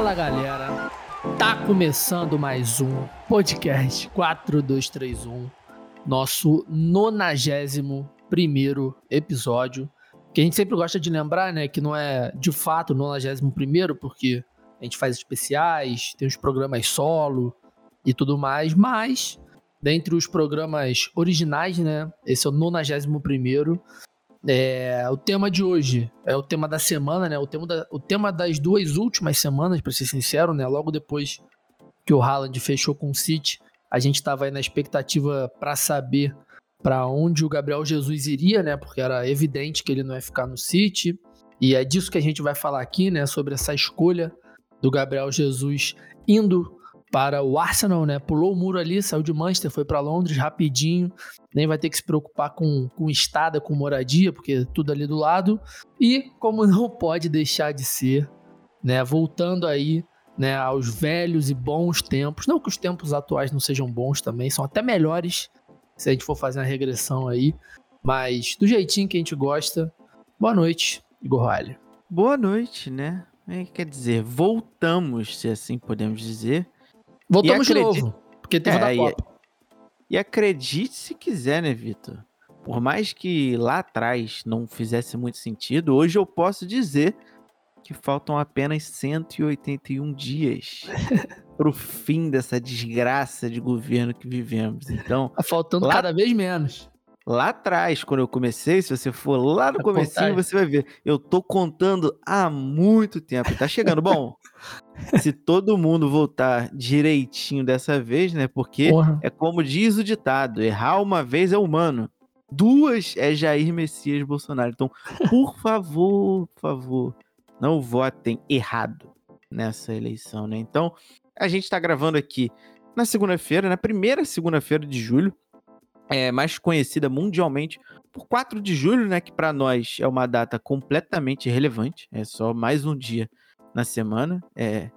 Fala galera, tá começando mais um podcast 4231, nosso nonagésimo primeiro episódio. Que a gente sempre gosta de lembrar, né, que não é de fato o nonagésimo primeiro, porque a gente faz especiais, tem os programas solo e tudo mais, mas dentre os programas originais, né, esse é o nonagésimo primeiro. É, o tema de hoje é o tema da semana, né? O tema, da, o tema das duas últimas semanas, para ser sincero, né? Logo depois que o Haaland fechou com o City, a gente estava aí na expectativa para saber para onde o Gabriel Jesus iria, né? Porque era evidente que ele não ia ficar no City. E é disso que a gente vai falar aqui, né? Sobre essa escolha do Gabriel Jesus indo para o Arsenal, né? Pulou o muro ali, saiu de Manchester, foi para Londres rapidinho, nem vai ter que se preocupar com, com estada, com moradia, porque tudo ali do lado. E como não pode deixar de ser, né? Voltando aí, né? Aos velhos e bons tempos. Não que os tempos atuais não sejam bons também, são até melhores se a gente for fazer uma regressão aí. Mas do jeitinho que a gente gosta. Boa noite, Igor Raleigh. Boa noite, né? É, quer dizer, voltamos, se assim podemos dizer Voltamos de novo, porque teve é, da Copa. E, e acredite se quiser, né, Vitor? Por mais que lá atrás não fizesse muito sentido, hoje eu posso dizer que faltam apenas 181 dias para o fim dessa desgraça de governo que vivemos. Então, tá faltando lá... cada vez menos. Lá atrás, quando eu comecei, se você for lá no comecinho, você vai ver. Eu tô contando há muito tempo. Tá chegando. Bom, se todo mundo voltar direitinho dessa vez, né? Porque Porra. é como diz o ditado: errar uma vez é humano. Duas é Jair Messias Bolsonaro. Então, por favor, por favor, não votem errado nessa eleição, né? Então, a gente tá gravando aqui na segunda-feira, na primeira segunda-feira de julho é, mais conhecida mundialmente por 4 de julho, né, que para nós é uma data completamente irrelevante, é só mais um dia na semana, é,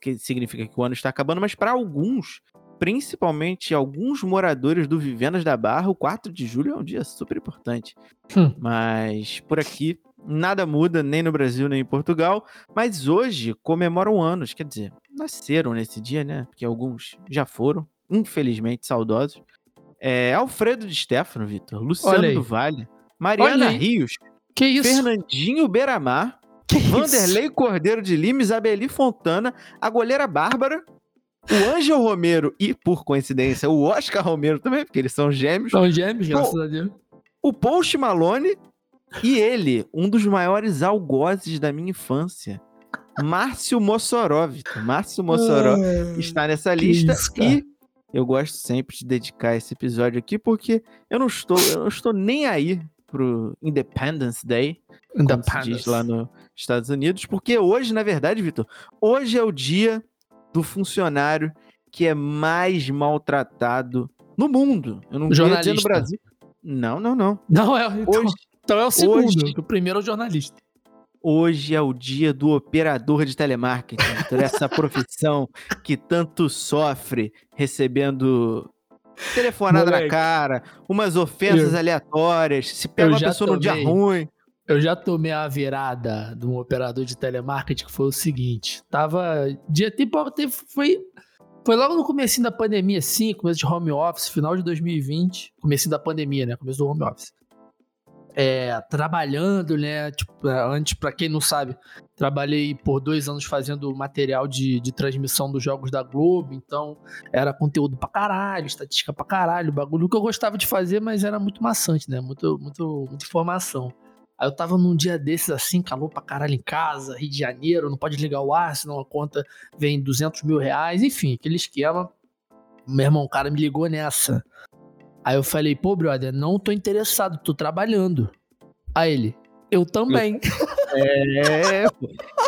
que significa que o ano está acabando, mas para alguns, principalmente alguns moradores do Vivendas da Barra, o 4 de julho é um dia super importante. Hum. Mas por aqui nada muda, nem no Brasil, nem em Portugal, mas hoje comemoram anos, quer dizer, nasceram nesse dia, né? Porque alguns já foram, infelizmente saudosos. É, Alfredo de Stefano, Vitor. Luciano do Vale. Mariana Rios. Que isso? Fernandinho Beramar. Que Vanderlei isso? Cordeiro de Lima, Isabeli Fontana, a goleira Bárbara, o Ângel Romero e, por coincidência, o Oscar Romero também, porque eles são gêmeos. São gêmeos, graças a Deus. O Post Malone e ele, um dos maiores algozes da minha infância, Márcio Mossoró, Vitor. Márcio Mossoró ah, está nessa lista isso, e eu gosto sempre de dedicar esse episódio aqui porque eu não estou, eu não estou nem aí pro Independence Day, Independence. diz lá nos Estados Unidos, porque hoje, na verdade, Vitor, hoje é o dia do funcionário que é mais maltratado no mundo. Eu não jornalista. no Brasil. Não, não, não. Não é. Então, hoje, então é o segundo. Hoje, o primeiro é o jornalista. Hoje é o dia do operador de telemarketing, essa profissão que tanto sofre recebendo telefonada Moleque, na cara, umas ofensas eu, aleatórias, se pega uma pessoa tomei, num dia ruim. Eu já tomei a virada de um operador de telemarketing que foi o seguinte, tava dia tipo foi foi logo no começo da pandemia, sim, começo de home office, final de 2020, começo da pandemia, né, começo do home office é, trabalhando, né? Tipo, é, antes, para quem não sabe, trabalhei por dois anos fazendo material de, de transmissão dos jogos da Globo, então era conteúdo pra caralho, estatística pra caralho, bagulho que eu gostava de fazer, mas era muito maçante, né? Muito, muito, muita informação. Aí eu tava num dia desses assim, calor pra caralho em casa, Rio de Janeiro, não pode ligar o ar, senão a conta vem 200 mil reais, enfim, aquele esquema. Meu irmão, o cara me ligou nessa. Aí eu falei, pô, brother, não tô interessado, tô trabalhando. Aí ele, eu também. É,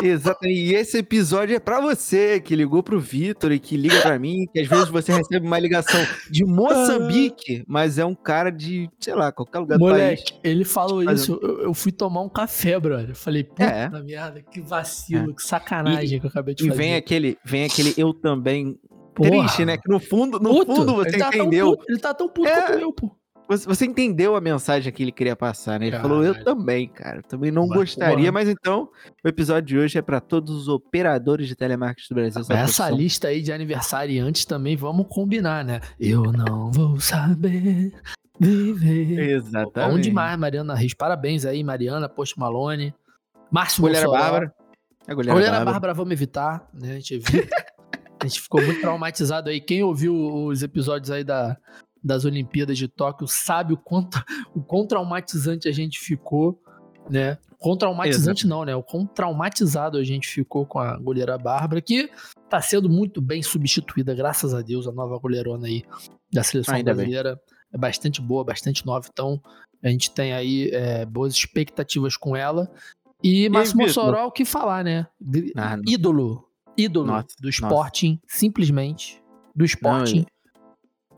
exatamente. E esse episódio é para você que ligou pro Vitor e que liga para mim, que às vezes você recebe uma ligação de Moçambique, mas é um cara de, sei lá, qualquer lugar Moleque, do país. ele falou isso, eu, eu, fui tomar um café, brother. Eu falei, puta é. merda, que vacilo, é. que sacanagem e, que eu acabei de e fazer. E vem aquele, vem aquele eu também Porra. triste, né? Que no fundo, no puto. fundo você ele tá entendeu. Puto, ele tá tão puto é... quanto eu, pô. Você entendeu a mensagem que ele queria passar, né? Ele Caralho. falou, eu também, cara. Também não Vai, gostaria, porra. mas então o episódio de hoje é para todos os operadores de telemarketing do Brasil. Essa lista aí de aniversariantes também, vamos combinar, né? Eu não vou saber viver. Exatamente. Bom demais, Mariana Rios. Parabéns aí, Mariana, Post Malone. Márcio Mulher Bárbara. A Goleira, Bárbara. Bárbara, vamos evitar, né? A gente evita. a gente ficou muito traumatizado aí. Quem ouviu os episódios aí da das Olimpíadas de Tóquio sabe o quanto o quão traumatizante a gente ficou, né? Quão traumatizante Exato. não, né? O quão traumatizado a gente ficou com a goleira Bárbara, que tá sendo muito bem substituída, graças a Deus, a nova goleirona aí da seleção Ainda brasileira. Bem. É bastante boa, bastante nova, então a gente tem aí é, boas expectativas com ela. E Máximo Mossoró, o que falar, né? Ah, ídolo. Ídolo nossa, do Sporting, nossa. simplesmente. Do Sporting.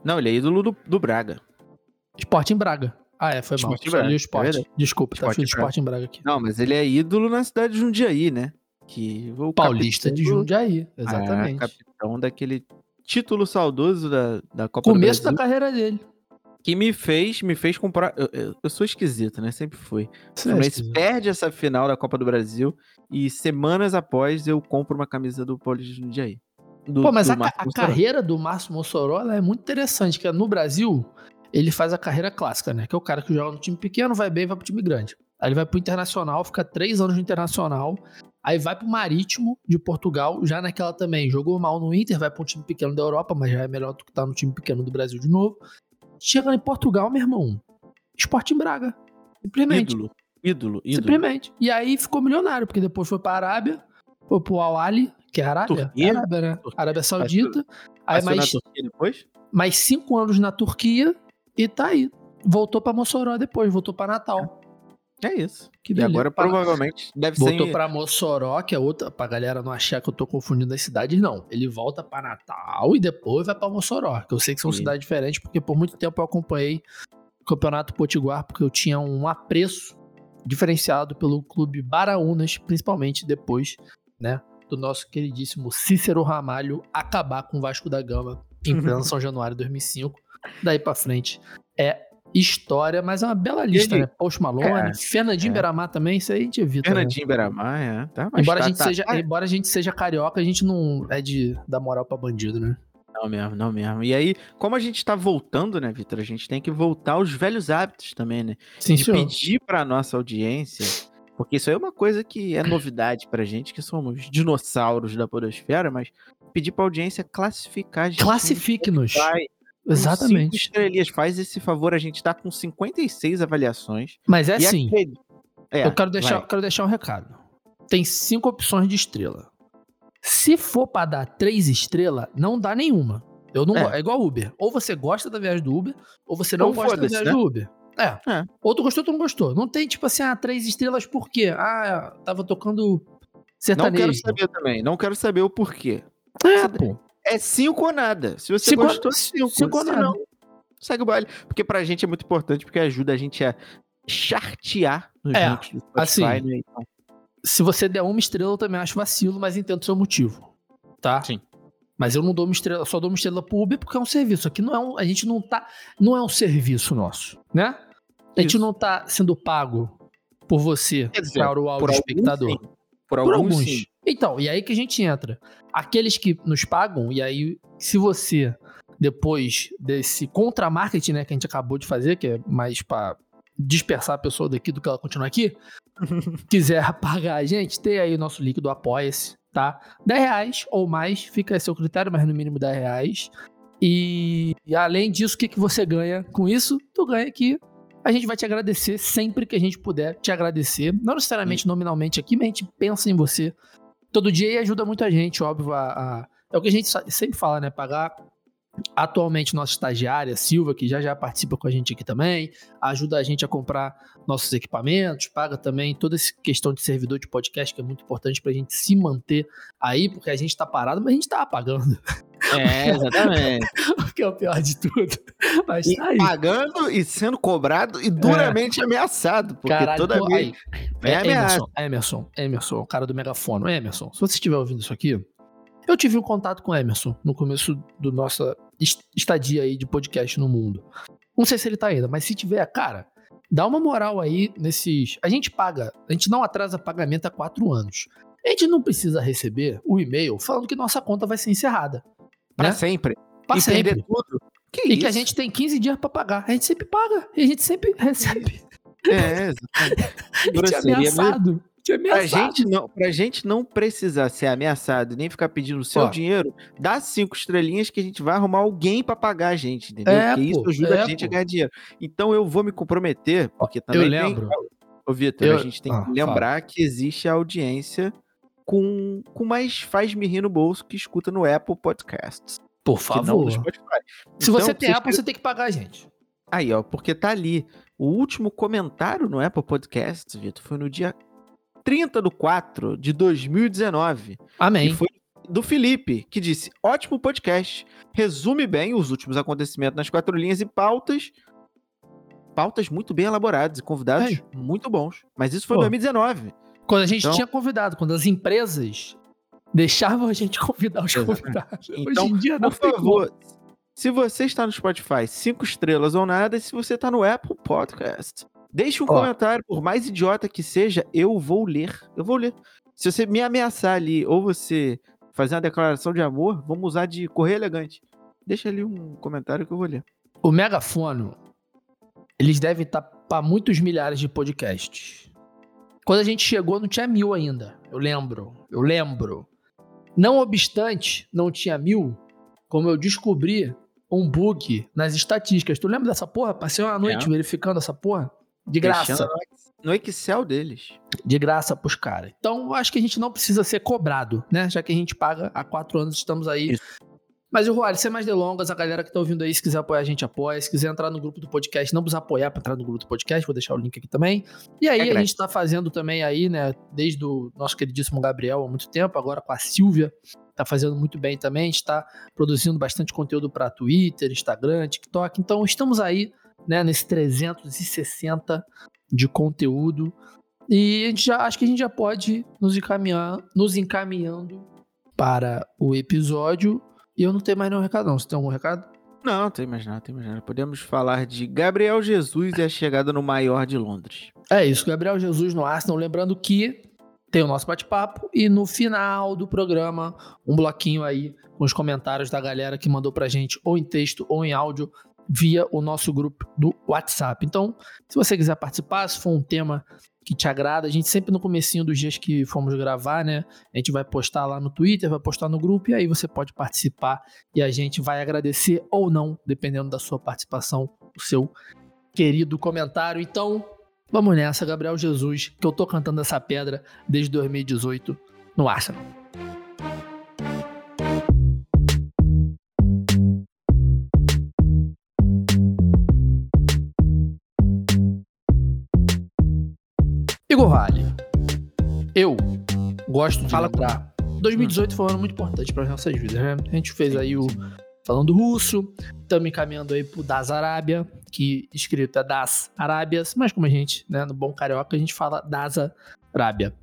Não, não, ele é ídolo do, do Braga. Sporting Braga. Ah, é, foi mal. Sporting Braga. o esporte. É Desculpa, Sporting tá escrito Sporting Braga aqui. Não, mas ele é ídolo na cidade de Jundiaí, né? Que o Paulista de Jundiaí, exatamente. É, capitão daquele título saudoso da, da Copa Começo da carreira dele. Que me fez, me fez comprar. Eu, eu, eu sou esquisito, né? Sempre fui. Você Mas é perde essa final da Copa do Brasil e semanas após eu compro uma camisa do Paulista de Jundiaí. Do, Pô, mas a, a carreira do Márcio Mossoró é muito interessante, que no Brasil ele faz a carreira clássica, né? Que é o cara que joga no time pequeno, vai bem, vai pro time grande. Aí ele vai pro Internacional, fica três anos no Internacional, aí vai pro Marítimo de Portugal, já naquela também. Jogou mal no Inter, vai pro time pequeno da Europa, mas já é melhor do que estar tá no time pequeno do Brasil de novo. Chega em Portugal, meu irmão. Esporte em Braga. Simplesmente. Ídolo. Ídolo, ídolo. Simplesmente. E aí ficou milionário, porque depois foi pra Arábia, foi pro Al-Ali, que é Arábia? Turquia? Arábia, né? Turquia. Arábia Saudita. Aí mais, depois? mais cinco anos na Turquia e tá aí. Voltou pra Mossoró depois, voltou pra Natal. É isso. Que e agora provavelmente deve Voltou ser. Voltou pra Mossoró, que é outra. Pra galera não achar que eu tô confundindo as cidades, não. Ele volta pra Natal e depois vai pra Mossoró. Que eu sei que são Sim. cidades diferentes, porque por muito tempo eu acompanhei o Campeonato Potiguar, porque eu tinha um apreço diferenciado pelo clube Baraunas, principalmente depois, né? do nosso queridíssimo Cícero Ramalho acabar com o Vasco da Gama em pleno São Januário de 2005. Daí para frente é história, mas é uma bela lista, Ele... né? Post Malone, é, Fernandinho é. Beramar também, isso aí a gente evita. Né? Fernandinho né? Beramar, é. Tá, embora, tá, a gente tá, seja, tá. embora a gente seja carioca, a gente não é de dar moral pra bandido, né? Não mesmo, não mesmo. E aí, como a gente tá voltando, né, Vitor? A gente tem que voltar aos velhos hábitos também, né? Sim, de senhor. pedir pra nossa audiência porque isso aí é uma coisa que é novidade pra gente, que somos dinossauros da podosfera, mas pedir pra audiência classificar a gente. Classifique-nos. Exatamente. Cinco estrelinhas, faz esse favor, a gente tá com 56 avaliações. Mas é assim, é, eu quero deixar, quero deixar um recado. Tem cinco opções de estrela. Se for pra dar três estrelas, não dá nenhuma. Eu não é. é igual Uber. Ou você gosta da viagem do Uber, ou você não ou gosta da viagem né? do Uber. É. é. Outro gostou, outro não gostou. Não tem, tipo assim, ah, três estrelas por quê? Ah, tava tocando sertanejo. Não quero saber também. Não quero saber o porquê. É, pô. É cinco ou nada. Se você cinco, gostou, cinco. Cinco ou nada. Não, segue o baile. Porque pra gente é muito importante, porque ajuda a gente a chartear nos é, do Spotify, assim, né? Então. Se você der uma estrela, eu também acho vacilo, mas entendo o seu motivo. Tá? Sim. Mas eu não dou uma estrela, só dou uma estrela pro Uber porque é um serviço. Aqui não é um, a gente não tá, não é um serviço nosso, né? A gente não tá sendo pago por você, dizer, para o áudio espectador. Alguns, por, por, alguns. Sim. Então, e aí que a gente entra. Aqueles que nos pagam, e aí, se você, depois desse contra-marketing, né, que a gente acabou de fazer, que é mais para dispersar a pessoa daqui do que ela continuar aqui, quiser pagar a gente, tem aí o nosso link do Apoia-se, tá? 10 reais ou mais, fica a seu critério, mas no mínimo 10 reais. E, e além disso, o que, que você ganha com isso? Tu ganha aqui a gente vai te agradecer sempre que a gente puder te agradecer. Não necessariamente Sim. nominalmente aqui, mas a gente pensa em você todo dia e ajuda muito a gente, óbvio. A, a, é o que a gente sempre fala, né? Pagar atualmente nossa estagiária, Silva, que já já participa com a gente aqui também, ajuda a gente a comprar nossos equipamentos, paga também toda essa questão de servidor de podcast, que é muito importante para a gente se manter aí, porque a gente está parado, mas a gente está pagando. É, exatamente. o que é o pior de tudo. Mas e tá aí. Pagando e sendo cobrado e duramente é. ameaçado. Porque Caralho, toda vez. É, é Emerson, Emerson, Emerson, o cara do megafone. Emerson, se você estiver ouvindo isso aqui, eu tive um contato com o Emerson no começo do nossa estadia aí de podcast no mundo. Não sei se ele tá ainda, mas se tiver, cara, dá uma moral aí nesses. A gente paga, a gente não atrasa pagamento há quatro anos. A gente não precisa receber o e-mail falando que nossa conta vai ser encerrada. Pra né? sempre. Pra e sempre. perder tudo. Que e isso? que a gente tem 15 dias pra pagar. A gente sempre paga. E a gente sempre recebe. É, exatamente. Grosseria mesmo. ameaçado. Pra ameaçado. gente, não, pra gente não precisar ser ameaçado nem ficar pedindo o seu Ó. dinheiro, dá cinco estrelinhas que a gente vai arrumar alguém pra pagar a gente, entendeu? É, Porque isso ajuda é, a gente a pô. ganhar dinheiro. Então eu vou me comprometer, porque também Eu tem- lembro. Ô, Vitor, Eu- a gente tem Ah, que lembrar que existe a audiência com, com mais faz-me rir no bolso que escuta no Apple Podcasts. Por favor. Se Então, você tem Apple, você tem que pagar a gente. Aí, ó, porque tá ali. O último comentário no Apple Podcasts, Vitor, foi no dia 30 do 4 de 2019. Amém. E foi do Felipe, que disse: ótimo podcast. Resume bem os últimos acontecimentos nas quatro linhas e pautas. Pautas muito bem elaboradas e convidados É. muito bons. Mas isso foi em Pô. 2019. Quando a gente Então- tinha convidado, quando as empresas deixavam a gente convidar os Exatamente. convidados. Então, Hoje em dia não Por favor, se você está no Spotify, cinco estrelas ou nada, e se você está no Apple Podcast, deixe um Ó. comentário, por mais idiota que seja, eu vou ler. Eu vou ler. Se você me ameaçar ali, ou você fazer uma declaração de amor, vamos usar de correio elegante. Deixa ali um comentário que eu vou ler. O megafono, eles devem estar para muitos milhares de podcasts. Quando a gente chegou, não tinha mil ainda. Eu lembro. Eu lembro. Não obstante, não tinha mil, como eu descobri um bug nas estatísticas. Tu lembra dessa porra? Passei uma noite verificando essa porra. De graça. No Excel deles. de graça pros caras. Então, eu acho que a gente não precisa ser cobrado, né? Já que a gente paga há quatro anos, estamos aí. Isso. Mas, o Roalho, sem mais delongas, a galera que tá ouvindo aí, se quiser apoiar, a gente apoia. Se quiser entrar no grupo do podcast, não precisa apoiar pra entrar no grupo do podcast, vou deixar o link aqui também. E aí, É a gente tá fazendo também aí, né, desde o nosso queridíssimo Gabriel há muito tempo, agora com a Silvia, tá fazendo muito bem também. A gente tá produzindo bastante conteúdo pra Twitter, Instagram, TikTok. Então, estamos aí, né, nesse 360 de conteúdo. E a gente já, acho que a gente já pode nos encaminhar, nos encaminhando para o episódio. E eu não tenho mais nenhum recado, não. Você tem algum recado? Não, tem mais nada, tem mais nada. Podemos falar de Gabriel Jesus e a chegada no maior de Londres. É isso, Gabriel Jesus no Arsenal. Lembrando que tem o nosso bate-papo e no final do programa, um bloquinho aí com os comentários da galera que mandou pra gente, ou em texto ou em áudio, via o nosso grupo do WhatsApp. Então, se você quiser participar, se for um tema que te agrada, a gente sempre no comecinho dos dias que fomos gravar, né? A gente vai postar lá no Twitter, vai postar no grupo, e aí você pode participar e a gente vai agradecer ou não, dependendo da sua participação, o seu querido comentário. Então, Vamos nessa, Gabriel Jesus, que eu tô cantando essa pedra desde 2018 no Arsenal. Igor Vale, eu gosto de Fala lembrar. 2018 foi um ano muito importante para as nossas vidas, né? A gente fez aí o falando russo, estamos encaminhando aí pro Das Arábia, que escrito é Das Arábias, mas como a gente, né, no bom carioca, a gente fala Das Arábia.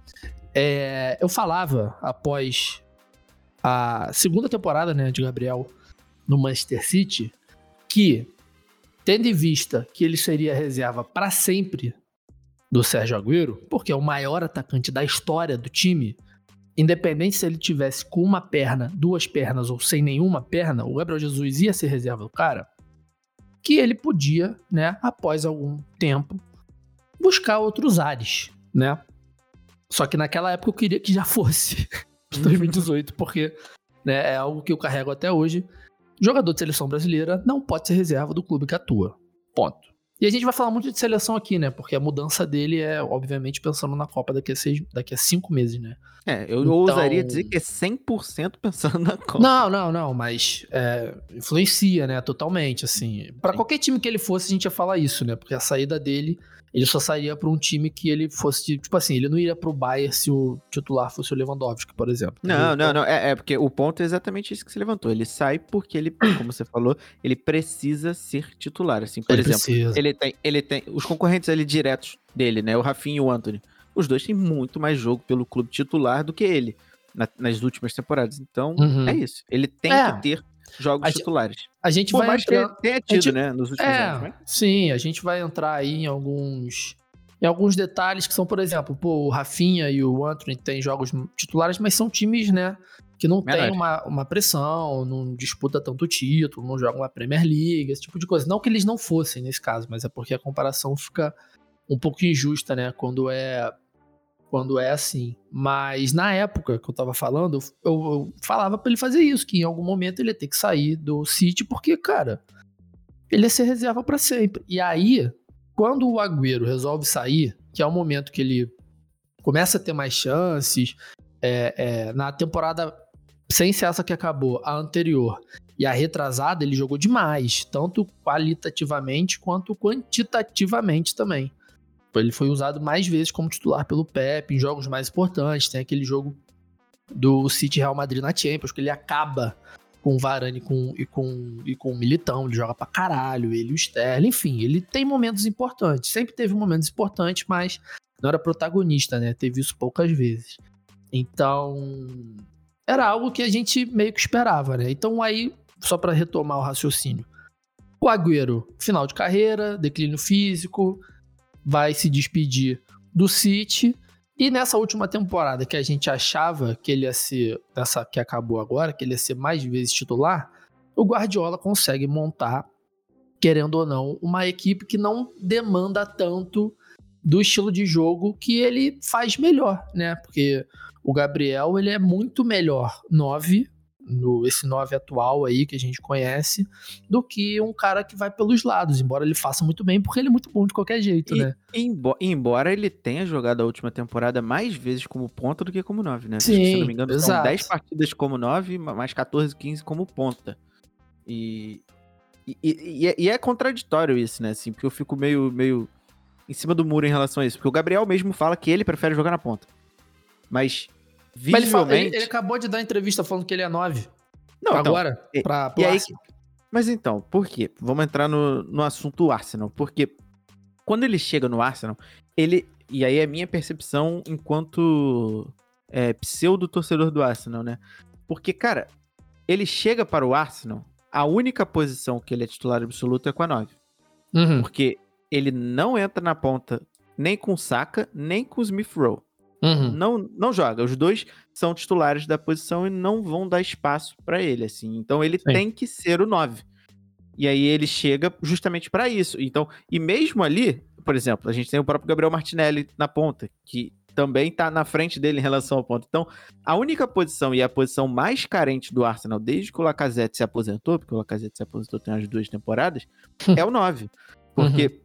É, eu falava após a segunda temporada, né, de Gabriel no Manchester City, que tendo em vista que ele seria reserva para sempre do Sérgio Agüero, porque é o maior atacante da história do time, independente se ele tivesse com uma perna, duas pernas ou sem nenhuma perna, o Gabriel Jesus ia ser reserva do cara, que ele podia, né, após algum tempo, buscar outros ares, né? Só que naquela época eu queria que já fosse de 2018, porque né, é algo que eu carrego até hoje. Jogador de seleção brasileira não pode ser reserva do clube que atua. Ponto. E a gente vai falar muito de seleção aqui, né? Porque a mudança dele é, obviamente, pensando na Copa daqui a, seis, daqui a cinco meses, né? É, eu Então- ousaria dizer que é 100% pensando na Copa. Não, não, não, mas é, influencia, né? Totalmente, assim. Pra Sim. qualquer time que ele fosse, a gente ia falar isso, né? Porque a saída dele, ele só sairia pra um time que ele fosse, tipo assim, ele não iria pro Bayern se o titular fosse o Lewandowski, por exemplo. Não, não, não. É, é porque o ponto é exatamente isso que você levantou. Ele sai porque ele, como você falou, ele precisa ser titular. Assim, por Ele exemplo, precisa. ele tem, ele tem os concorrentes ali diretos dele, né? O Rafinha e o Anthony. Os dois têm muito mais jogo pelo clube titular do que ele na- nas últimas temporadas. Então, Uhum. é isso. Ele tem É. que ter jogos a titulares. A gente Por vai mais entrar... que tenha tido, gente... né, nos últimos é, anos. Né? Sim, a gente vai entrar aí em alguns em alguns detalhes que são, por exemplo, pô, o Rafinha e o Anthony têm jogos titulares, mas são times, né, que não tem uma, uma pressão, não disputa tanto título, não jogam a Premier League, esse tipo de coisa. Não que eles não fossem nesse caso, mas é porque a comparação fica um pouco injusta, né, quando é quando é assim. Mas na época que eu tava falando, eu, eu falava para ele fazer isso, que em algum momento ele ia ter que sair do City, porque, cara, ele ia ser reserva para sempre. E aí, quando o Agüero resolve sair, que é o momento que ele começa a ter mais chances, é, é, na temporada sem ser essa que acabou, a anterior e a retrasada, ele jogou demais, tanto qualitativamente quanto quantitativamente também. Ele foi usado mais vezes como titular pelo Pep em jogos mais importantes. Tem aquele jogo do City Real Madrid na Champions, que ele acaba com o Varane com, e, com, e com o Militão, ele joga pra caralho, ele o Sterling, enfim, ele tem momentos importantes, sempre teve momentos importantes, mas não era protagonista, né? Teve isso poucas vezes. Então, era algo que a gente meio que esperava, né? Então aí, só para retomar o raciocínio, o Agüero, final de carreira, declínio físico, vai se despedir do City. E nessa última temporada que a gente achava que ele ia ser, nessa que acabou agora, que ele ia ser mais vezes titular, o Guardiola consegue montar, querendo ou não, uma equipe que não demanda tanto do estilo de jogo que ele faz melhor, né? Porque o Gabriel, ele é muito melhor 9 no esse 9 atual aí que a gente conhece, do que um cara que vai pelos lados, embora ele faça muito bem, porque ele é muito bom de qualquer jeito, e, né? embora ele tenha jogado a última temporada mais vezes como ponta do que como 9, né? Sim, Se não me engano, exato. são 10 partidas como 9, mais 14, 15 como ponta. E, e, e, é, e, é, contraditório isso, né? Assim, porque eu fico meio, meio em cima do muro em relação a isso. Porque o Gabriel mesmo fala que ele prefere jogar na ponta. Mas Visualmente... Mas ele, ele, ele, acabou de dar entrevista falando que ele é 9. Não, então, agora, então, pra, e aí, Mas então, por quê? Vamos entrar no, no assunto Arsenal. Porque quando ele chega no Arsenal, ele. E aí é minha percepção enquanto é, pseudo-torcedor do Arsenal, né? Porque, cara, ele chega para o Arsenal, a única posição que ele é titular absoluto é com a 9. Uhum. Porque ele não entra na ponta nem com o Saka, nem com o Smith Rowe. Uhum. Não, não joga. Os dois são titulares da posição e não vão dar espaço para ele, assim. Então ele Sim. tem que ser o 9. E aí ele chega justamente para isso. Então, e mesmo ali, por exemplo, a gente tem o próprio Gabriel Martinelli na ponta, que também tá na frente dele em relação ao ponto. Então, a única posição e a posição mais carente do Arsenal desde que o Lacazette se aposentou, porque o Lacazette se aposentou tem umas duas temporadas, é o 9. Porque uhum.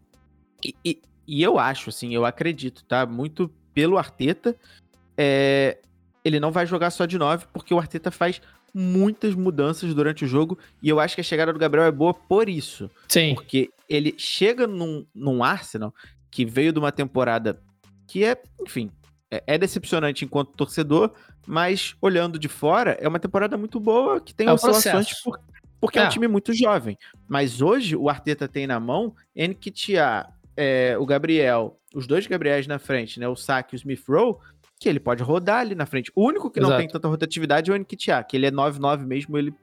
e, e, e eu acho assim, eu acredito, tá? Muito pelo Arteta, é, ele não vai jogar só de 9, porque o Arteta faz muitas mudanças durante o jogo, e eu acho que a chegada do Gabriel é boa por isso. Sim. Porque ele chega num, num Arsenal que veio de uma temporada que é, enfim, é, é decepcionante enquanto torcedor, mas olhando de fora, é uma temporada muito boa, que tem é oscilações por, porque é. é. um time muito jovem. Mas hoje o Arteta tem na mão Nketiah, é, o Gabriel, os dois Gabriels na frente, né? O Saki e o Smith Rowe, que ele pode rodar ali na frente. O único que Exato. não tem tanta rotatividade é o Nketiah, que ele é 9-9 mesmo, ele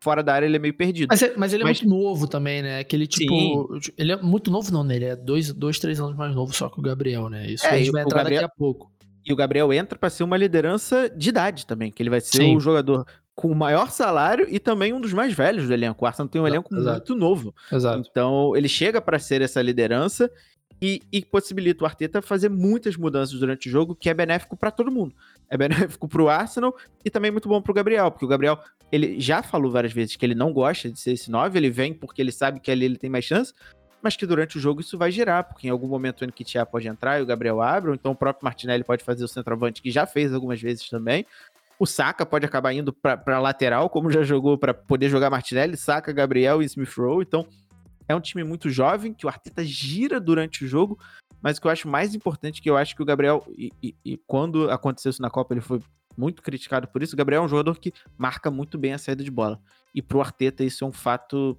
fora da área ele é meio perdido. Mas, é, mas ele é mas... muito novo também, né? Aquele tipo. Sim. Ele é muito novo, não, né? Ele é dois, dois, três anos mais novo só que o Gabriel, né? Isso é, a gente vai entrar Gabriel... daqui a pouco. E o Gabriel entra para ser uma liderança de idade também, que ele vai ser Sim. o jogador com o maior salário e também um dos mais velhos do elenco. O Arsenal tem um elenco Exato. muito novo. Exato. Então, ele chega para ser essa liderança e, e, possibilita o Arteta fazer muitas mudanças durante o jogo, que é benéfico para todo mundo. É benéfico para o Arsenal e também muito bom para o Gabriel, porque o Gabriel ele já falou várias vezes que ele não gosta de ser esse 9, ele vem porque ele sabe que ali ele tem mais chance, mas que durante o jogo isso vai girar, porque em algum momento o Nketiah pode entrar e o Gabriel abre, ou então o próprio Martinelli pode fazer o centroavante, que já fez algumas vezes também. O Saka pode acabar indo para lateral, como já jogou para poder jogar Martinelli, Saka, Gabriel e Smith Rowe, então é um time muito jovem, que o Arteta gira durante o jogo, mas o que eu acho mais importante, que eu acho que o Gabriel, e, e, e quando aconteceu isso na Copa, ele foi muito criticado por isso, o Gabriel é um jogador que marca muito bem a saída de bola. E pro Arteta isso é um fato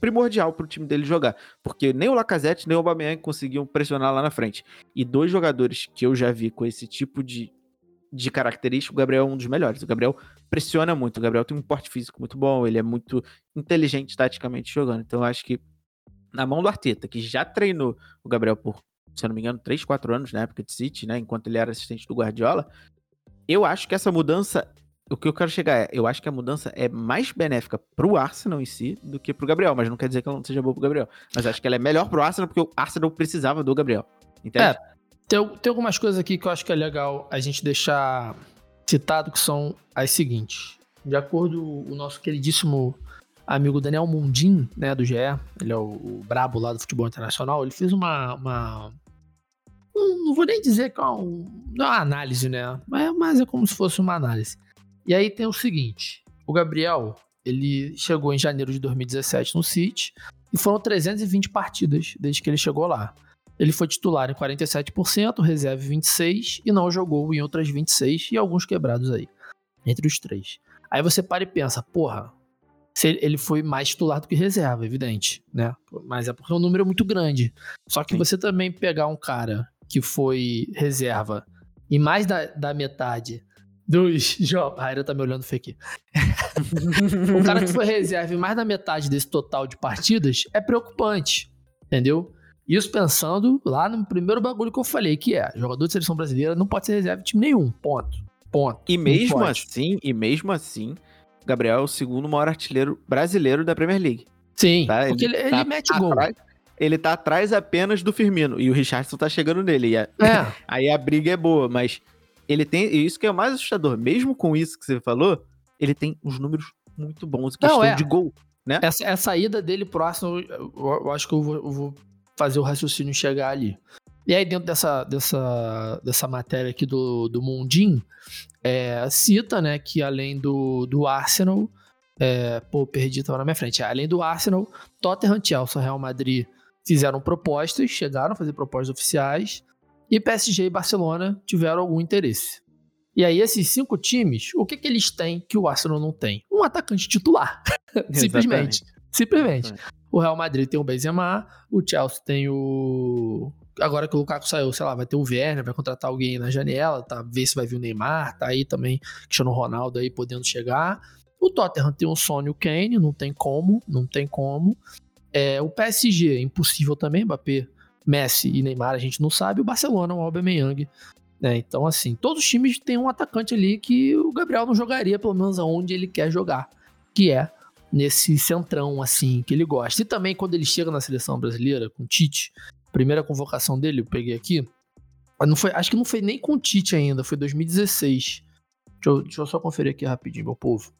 primordial para o time dele jogar, porque nem o Lacazette nem o Aubameyang conseguiam pressionar lá na frente. E dois jogadores que eu já vi com esse tipo de, de característica, o Gabriel é um dos melhores. O Gabriel pressiona muito. O Gabriel tem um porte físico muito bom, ele é muito inteligente taticamente jogando. Então eu acho que na mão do Arteta, que já treinou o Gabriel por, se eu não me engano, 3, 4 anos na época de City, né? Enquanto ele era assistente do Guardiola, eu acho que essa mudança. O que eu quero chegar é, eu acho que a mudança é mais benéfica pro Arsenal em si do que pro Gabriel, mas não quer dizer que ela não seja boa pro Gabriel. Mas acho que ela é melhor pro Arsenal porque o Arsenal precisava do Gabriel. Entende? É, tem, tem algumas coisas aqui que eu acho que é legal a gente deixar citado, que são as seguintes. De acordo com o nosso queridíssimo amigo Daniel Mundim, né, do GE, ele é o, o brabo lá do futebol internacional, ele fez uma, uma não vou nem dizer que é um, é uma análise, né, mas, mas é como se fosse uma análise. E aí tem o seguinte, o Gabriel, ele chegou em janeiro de 2017 no City e foram 320 partidas desde que ele chegou lá. Ele foi titular em 47%, reserva 26% e não jogou em outras 26% e alguns quebrados aí, entre os três. Aí você para e pensa, porra, ele foi mais titular do que reserva, evidente, né? Mas é porque é um número muito grande. Só que Sim. você também pegar um cara que foi reserva e mais da, da metade dos jogos. A Aira tá me olhando feio aqui. o cara que foi reserva e mais da metade desse total de partidas é preocupante, entendeu? Isso pensando lá no primeiro bagulho que eu falei, que é jogador de seleção brasileira não pode ser reserva de time nenhum. Ponto. Ponto. E mesmo assim, e mesmo assim, Gabriel é o segundo maior artilheiro brasileiro da Premier League. Sim, tá? porque ele, ele, tá ele mete gol. ele tá atrás apenas do Firmino. E o Richardson tá chegando nele. A, é. aí a briga é boa, mas ele tem. E isso que é o mais assustador. Mesmo com isso que você falou, ele tem uns números muito bons. Questão Não, é. de gol. Né? Essa, essa ida dele próximo, eu, eu acho que eu vou, eu vou fazer o raciocínio chegar ali. E aí, dentro dessa, dessa, dessa matéria aqui do, do Mundim, é, cita né, que além do, do Arsenal, é, pô, perdi, tava na minha frente. Além do Arsenal, Tottenham, Chelsea, Real Madrid fizeram propostas, chegaram a fazer propostas oficiais, e PSG e Barcelona tiveram algum interesse. E aí, esses cinco times, o que, que eles têm que o Arsenal não tem? Um atacante titular. Simplesmente. Simplesmente. O Real Madrid tem o Benzema, o Chelsea tem o agora que o Lukaku saiu, sei lá, vai ter o Werner, vai contratar alguém na janela, tá? Ver se vai vir o Neymar, tá aí também, Cristiano Ronaldo aí podendo chegar. O Tottenham tem o Son e o Kane, não tem como, não tem como. É, o PSG, impossível também, Mbappé, Messi e Neymar, a gente não sabe. O Barcelona, o Aubameyang, né? Então, assim, todos os times têm um atacante ali que o Gabriel não jogaria, pelo menos aonde ele quer jogar, que é nesse centrão, assim, que ele gosta. E também quando ele chega na seleção brasileira, com o Tite, primeira convocação dele, eu peguei aqui. Não foi, acho que não foi nem com o Tite ainda, foi 2016. Deixa eu, deixa eu só conferir aqui rapidinho, meu povo.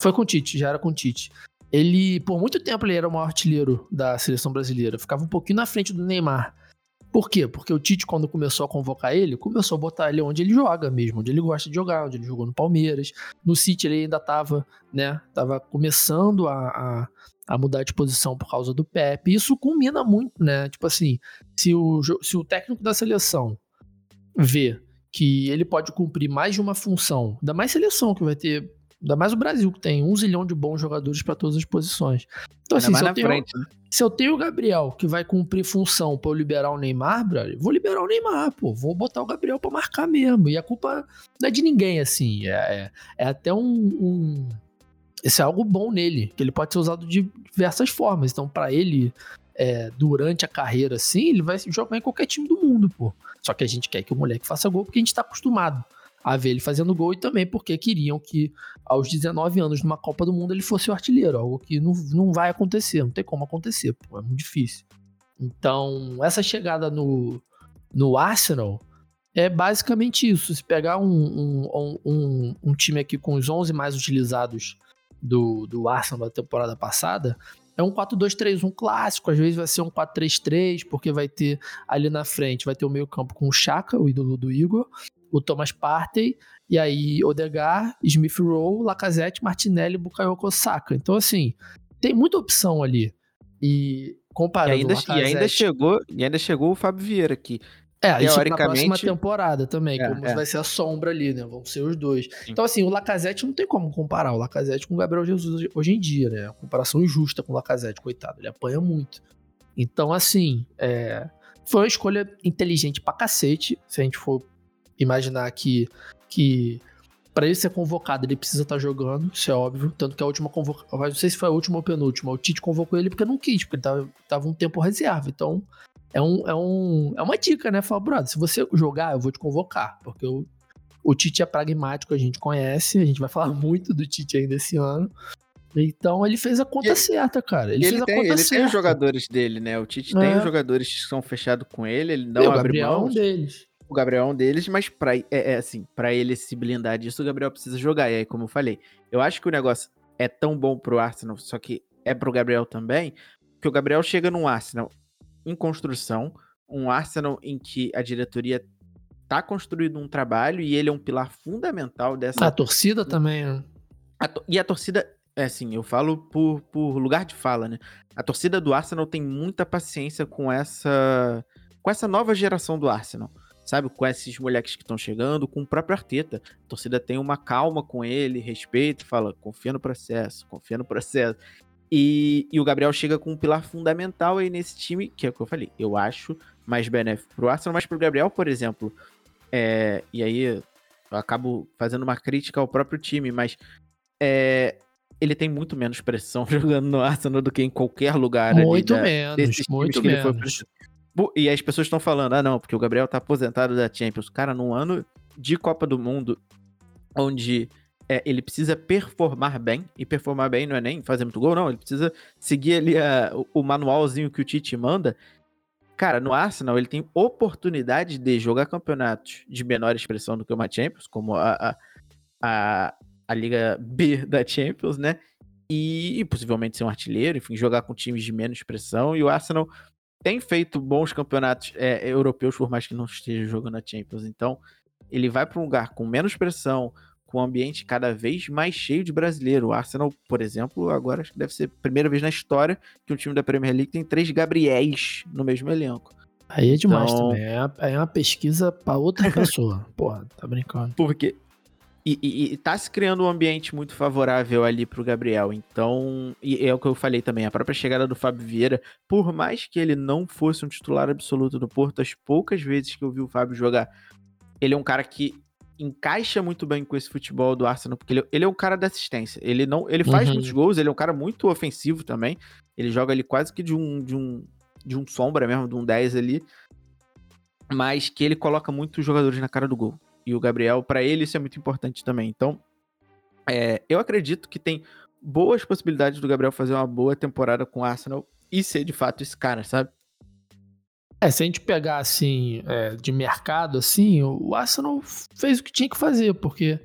Foi com o Tite, já era com o Tite. Ele, por muito tempo, ele era o maior artilheiro da seleção brasileira. Ficava um pouquinho na frente do Neymar. Por quê? Porque o Tite, quando começou a convocar ele, começou a botar ele onde ele joga mesmo, onde ele gosta de jogar, onde ele jogou no Palmeiras. No City ele ainda tava, né? Tava começando a, a, a mudar de posição por causa do Pepe. Isso combina muito, né? Tipo assim, se o, se o técnico da seleção vê que ele pode cumprir mais de uma função, ainda mais seleção que vai ter, ainda mais o Brasil que tem um zilhão de bons jogadores para todas as posições. Então, assim, se eu, tenho, frente, né? Se eu, tenho, o Gabriel que vai cumprir função para eu liberar o Neymar, brother, vou liberar o Neymar, pô, vou botar o Gabriel para marcar mesmo. E a culpa não é de ninguém, assim, é, é, é até um, um isso é algo bom nele, que ele pode ser usado de diversas formas. Então, para ele, é, durante a carreira, assim, ele vai jogar em qualquer time do mundo, pô. Só que a gente quer que o moleque faça gol porque a gente tá acostumado a ver ele fazendo gol e também porque queriam que aos 19 anos numa Copa do Mundo ele fosse o artilheiro, algo que não, não vai acontecer, não tem como acontecer, pô, é muito difícil. Então, essa chegada no, no Arsenal é basicamente isso. Se pegar um, um, um, um time aqui com os 11 mais utilizados do, do Arsenal da temporada passada, é um 4-2-3-1 clássico, às vezes vai ser um 4-3-3, porque vai ter ali na frente, vai ter o meio campo com o Chaka, o ídolo do Igor, o Thomas Partey, e aí Odegar, Smith Rowe, Lacazette, Martinelli, Bukayo Saka. Então, assim, tem muita opção ali. E comparando e ainda, Lacazette... e ainda chegou E ainda chegou o Fábio Vieira, que é, teoricamente... na próxima temporada também, é, como é. vai ser a sombra ali, né? Vão ser os dois. Sim. Então, assim, o Lacazette não tem como comparar o Lacazette com o Gabriel Jesus hoje em dia, né? comparação injusta com o Lacazette, coitado, ele apanha muito. Então, assim, é... foi uma escolha inteligente pra cacete, se a gente for imaginar que, que para ele ser convocado, ele precisa estar tá jogando, isso é óbvio. Tanto que a última convocação, não sei se foi a última ou penúltima, o Tite convocou ele porque não quis, porque ele tava, tava um tempo reserva. Então, é, um, é, um, é uma dica, né? Fala, brother, se você jogar, eu vou te convocar, porque o, o Tite é pragmático, a gente conhece, a gente vai falar muito do Tite ainda esse ano. Então ele fez a conta ele, certa, cara. Ele, ele fez tem, a conta ele tem os jogadores dele, né? O Tite é. tem os jogadores que são fechados com ele, ele não e abre Gabriel mão. É um deles. O Gabriel é um deles, mas pra, é, é assim, para ele se blindar disso, o Gabriel precisa jogar. E aí, como eu falei, eu acho que o negócio é tão bom pro Arsenal, só que é pro Gabriel também, que o Gabriel chega num Arsenal em construção, um Arsenal em que a diretoria tá construindo um trabalho e ele é um pilar fundamental dessa. A torcida também, né? A to... E a torcida, é assim, eu falo por, por lugar de fala, né? A torcida do Arsenal tem muita paciência com essa com essa nova geração do Arsenal sabe? Com esses moleques que estão chegando, com o próprio Arteta. A torcida tem uma calma com ele, respeito, fala, confia no processo, confia no processo. E, e o Gabriel chega com um pilar fundamental aí nesse time, que é o que eu falei, eu acho mais benéfico pro Arsenal, mas pro Gabriel, por exemplo, é, e aí eu acabo fazendo uma crítica ao próprio time, mas é, ele tem muito menos pressão jogando no Arsenal do que em qualquer lugar muito ali da, menos, muito menos. E as pessoas estão falando, ah, não, porque o Gabriel tá aposentado da Champions. Cara, num ano de Copa do Mundo, onde é, ele precisa performar bem, e performar bem não é nem fazer muito gol, não, ele precisa seguir ali a, o, o manualzinho que o Tite manda. Cara, no Arsenal ele tem oportunidade de jogar campeonatos de menor expressão do que uma Champions, como a, a, a, a Liga B da Champions, né? E, e, possivelmente ser um artilheiro, enfim, jogar com times de menos expressão. E o Arsenal tem feito bons campeonatos é, europeus, por mais que não esteja jogando a Champions. Então, ele vai para um lugar com menos pressão, com um ambiente cada vez mais cheio de brasileiro. O Arsenal, por exemplo, agora acho que deve ser a primeira vez na história que um time da Premier League tem três Gabriéis no mesmo elenco. Aí é demais então... também. É, é uma pesquisa para outra pessoa. Porra, tá brincando. Porque e, e, e, tá se criando um ambiente muito favorável ali pro Gabriel. Então, e é o que eu falei também, a própria chegada do Fábio Vieira, por mais que ele não fosse um titular absoluto do Porto, as poucas vezes que eu vi o Fábio jogar, ele é um cara que encaixa muito bem com esse futebol do Arsenal, porque ele, ele é um cara da assistência. Ele não, ele faz uhum. muitos gols, ele é um cara muito ofensivo também. Ele joga ali quase que de um de um de um sombra mesmo, de um 10 ali, mas que ele coloca muitos jogadores na cara do gol e o Gabriel, para ele isso é muito importante também. Então, é, eu acredito que tem boas possibilidades do Gabriel fazer uma boa temporada com o Arsenal e ser de fato esse cara, sabe? É, se a gente pegar assim, é, de mercado, assim, o Arsenal fez o que tinha que fazer, porque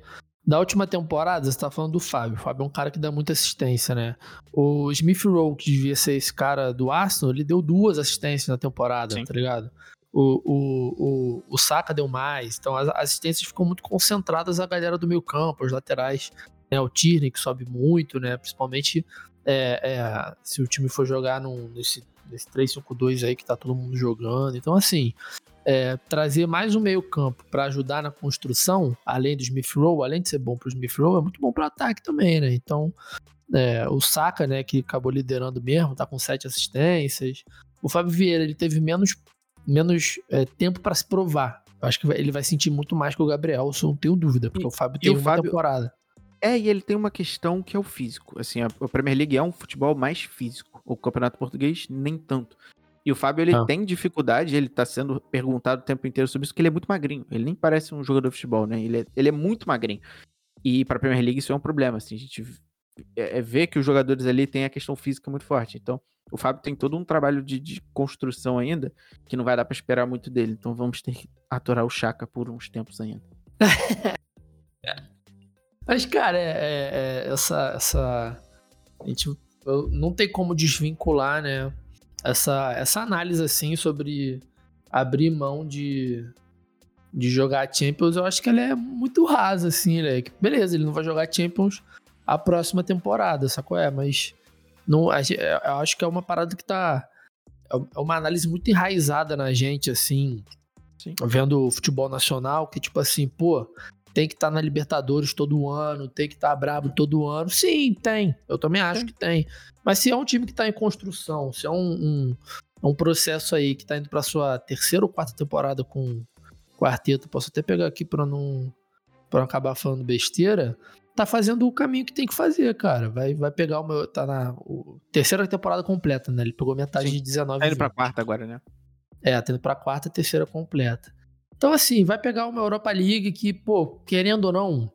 da última temporada, você tá falando do Fábio. O Fábio é um cara que dá muita assistência, né? O Smith Rowe, que devia ser esse cara do Arsenal, ele deu duas assistências na temporada, Sim. tá ligado? O, o, o, o Saka deu mais. Então as assistências ficam muito concentradas a galera do meio campo, os laterais. Né? O Tierney que sobe muito, né? Principalmente é, é, se o time for jogar num, nesse, nesse 3-5-2 aí que tá todo mundo jogando. Então, assim, é, trazer mais um meio campo para ajudar na construção, além do Smith Rowe, além de ser bom pro Smith Rowe, é muito bom pro ataque também, né? Então, é, o Saka, né, que acabou liderando mesmo, tá com sete assistências. O Fábio Vieira, ele teve menos menos é, tempo para se provar. Eu acho que ele vai sentir muito mais que o Gabriel, isso não tenho dúvida, porque e, o Fábio tem uma Fábio... temporada. É, e ele tem uma questão que é o físico. Assim, a, Premier League é um futebol mais físico. O Campeonato Português, nem tanto. E o Fábio, ele ah. tem dificuldade, ele tá sendo perguntado o tempo inteiro sobre isso, que ele é muito magrinho. Ele nem parece um jogador de futebol, né? Ele é, ele é muito magrinho. E pra Premier League isso é um problema, assim. A gente é, é vê que os jogadores ali têm a questão física muito forte. Então, o Fábio tem todo um trabalho de, de construção ainda que não vai dar para esperar muito dele. Então vamos ter que aturar o Chaka por uns tempos ainda. Mas, cara, é, é, é, essa, essa. A gente não tem como desvincular, né? Essa, essa análise assim sobre abrir mão de, de jogar Champions, eu acho que ela é muito rasa, assim, né? Beleza, ele não vai jogar Champions a próxima temporada, sacou? É, mas não, é, eu acho que é uma parada que tá. É, é uma análise muito enraizada na gente, assim. Sim. Vendo o futebol nacional, que tipo assim, pô, tem que estar tá na Libertadores todo ano, tem que estar tá brabo todo ano. Sim, tem. Eu também acho Sim. que tem. Mas se é um time que está em construção, se é um, um, é um processo aí que está indo para sua terceira ou quarta temporada com quarteto, posso até pegar aqui para não pra acabar falando besteira, tá fazendo o caminho que tem que fazer, cara. Vai, vai pegar o meu. Tá na o, terceira temporada completa, né? Ele pegou metade Sim. de 19. Tá indo pra quarta agora, né? É, tá indo pra quarta e terceira completa. Então, assim, vai pegar uma Europa League que, pô, querendo ou não,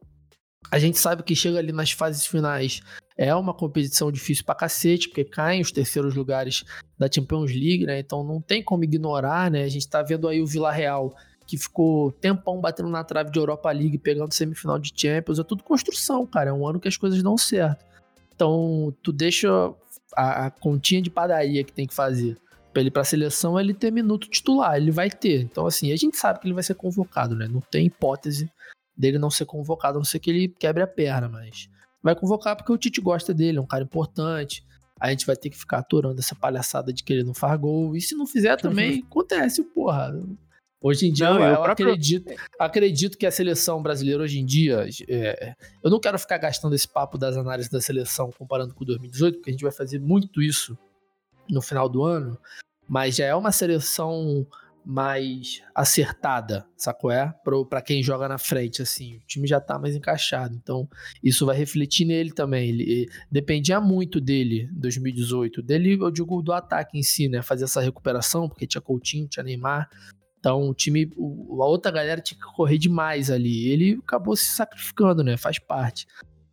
a gente sabe que chega ali nas fases finais é uma competição difícil pra cacete, porque caem os terceiros lugares da Champions League, né? Então não tem como ignorar, né? A gente tá vendo aí o Vila Real que ficou tempão batendo na trave de Europa League, pegando semifinal de Champions, é tudo construção, cara. É um ano que as coisas dão certo. Então, tu deixa a, a continha de padaria que tem que fazer pra ele ir pra seleção, ele ter minuto titular, ele vai ter. Então, assim, a gente sabe que ele vai ser convocado, né? Não tem hipótese dele não ser convocado, a não ser que ele quebre a perna, mas vai convocar porque o Tite gosta dele, é um cara importante. A gente vai ter que ficar aturando essa palhaçada de que ele não faz gol. E se não fizer também, acontece, porra. Hoje em dia, não, eu, eu próprio... acredito, acredito que a seleção brasileira hoje em dia. É, eu não quero ficar gastando esse papo das análises da seleção comparando com 2018, porque a gente vai fazer muito isso no final do ano. Mas já é uma seleção mais acertada, sacou? É? Para quem joga na frente, assim. O time já tá mais encaixado. Então, isso vai refletir nele também. Ele, ele dependia muito dele, 2018. Dele, eu digo, do ataque em si, né? Fazer essa recuperação, porque tinha Coutinho, tinha Neymar. Então o time, a outra galera tinha que correr demais ali. Ele acabou se sacrificando, né? Faz parte.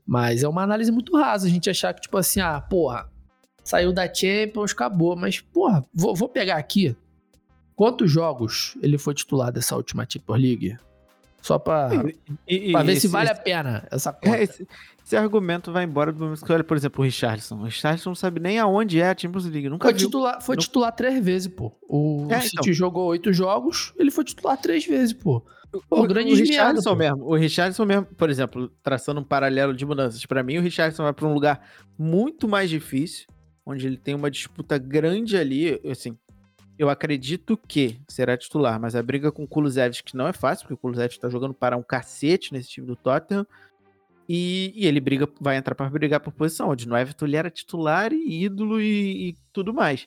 Mas é uma análise muito rasa a gente achar que, tipo assim, ah, porra, saiu da Champions, acabou. Mas, porra, vou, vou pegar aqui. Quantos jogos ele foi titular dessa última Champions League? Só pra, e, e, pra ver esse, se vale esse, a pena essa conta. É, esse, esse, argumento vai embora do momento que olha, por exemplo, o Richardson. O Richardson não sabe nem aonde é a Champions League. Nunca foi viu. titular, foi titular três vezes, pô. O é, City então. jogou oito jogos, ele foi titular três vezes, pô. Pô, o, grande o Richardson mesmo, o Richardson mesmo, por exemplo, traçando um paralelo de mudanças, para mim o Richardson vai para um lugar muito mais difícil, onde ele tem uma disputa grande ali, assim, eu acredito que será titular, mas a briga com o Kulusevski não é fácil, porque o Kulusevski tá jogando para um cacete nesse time do Tottenham. E, e ele briga, vai entrar para brigar por posição, onde no Everton ele era titular e ídolo e, e tudo mais.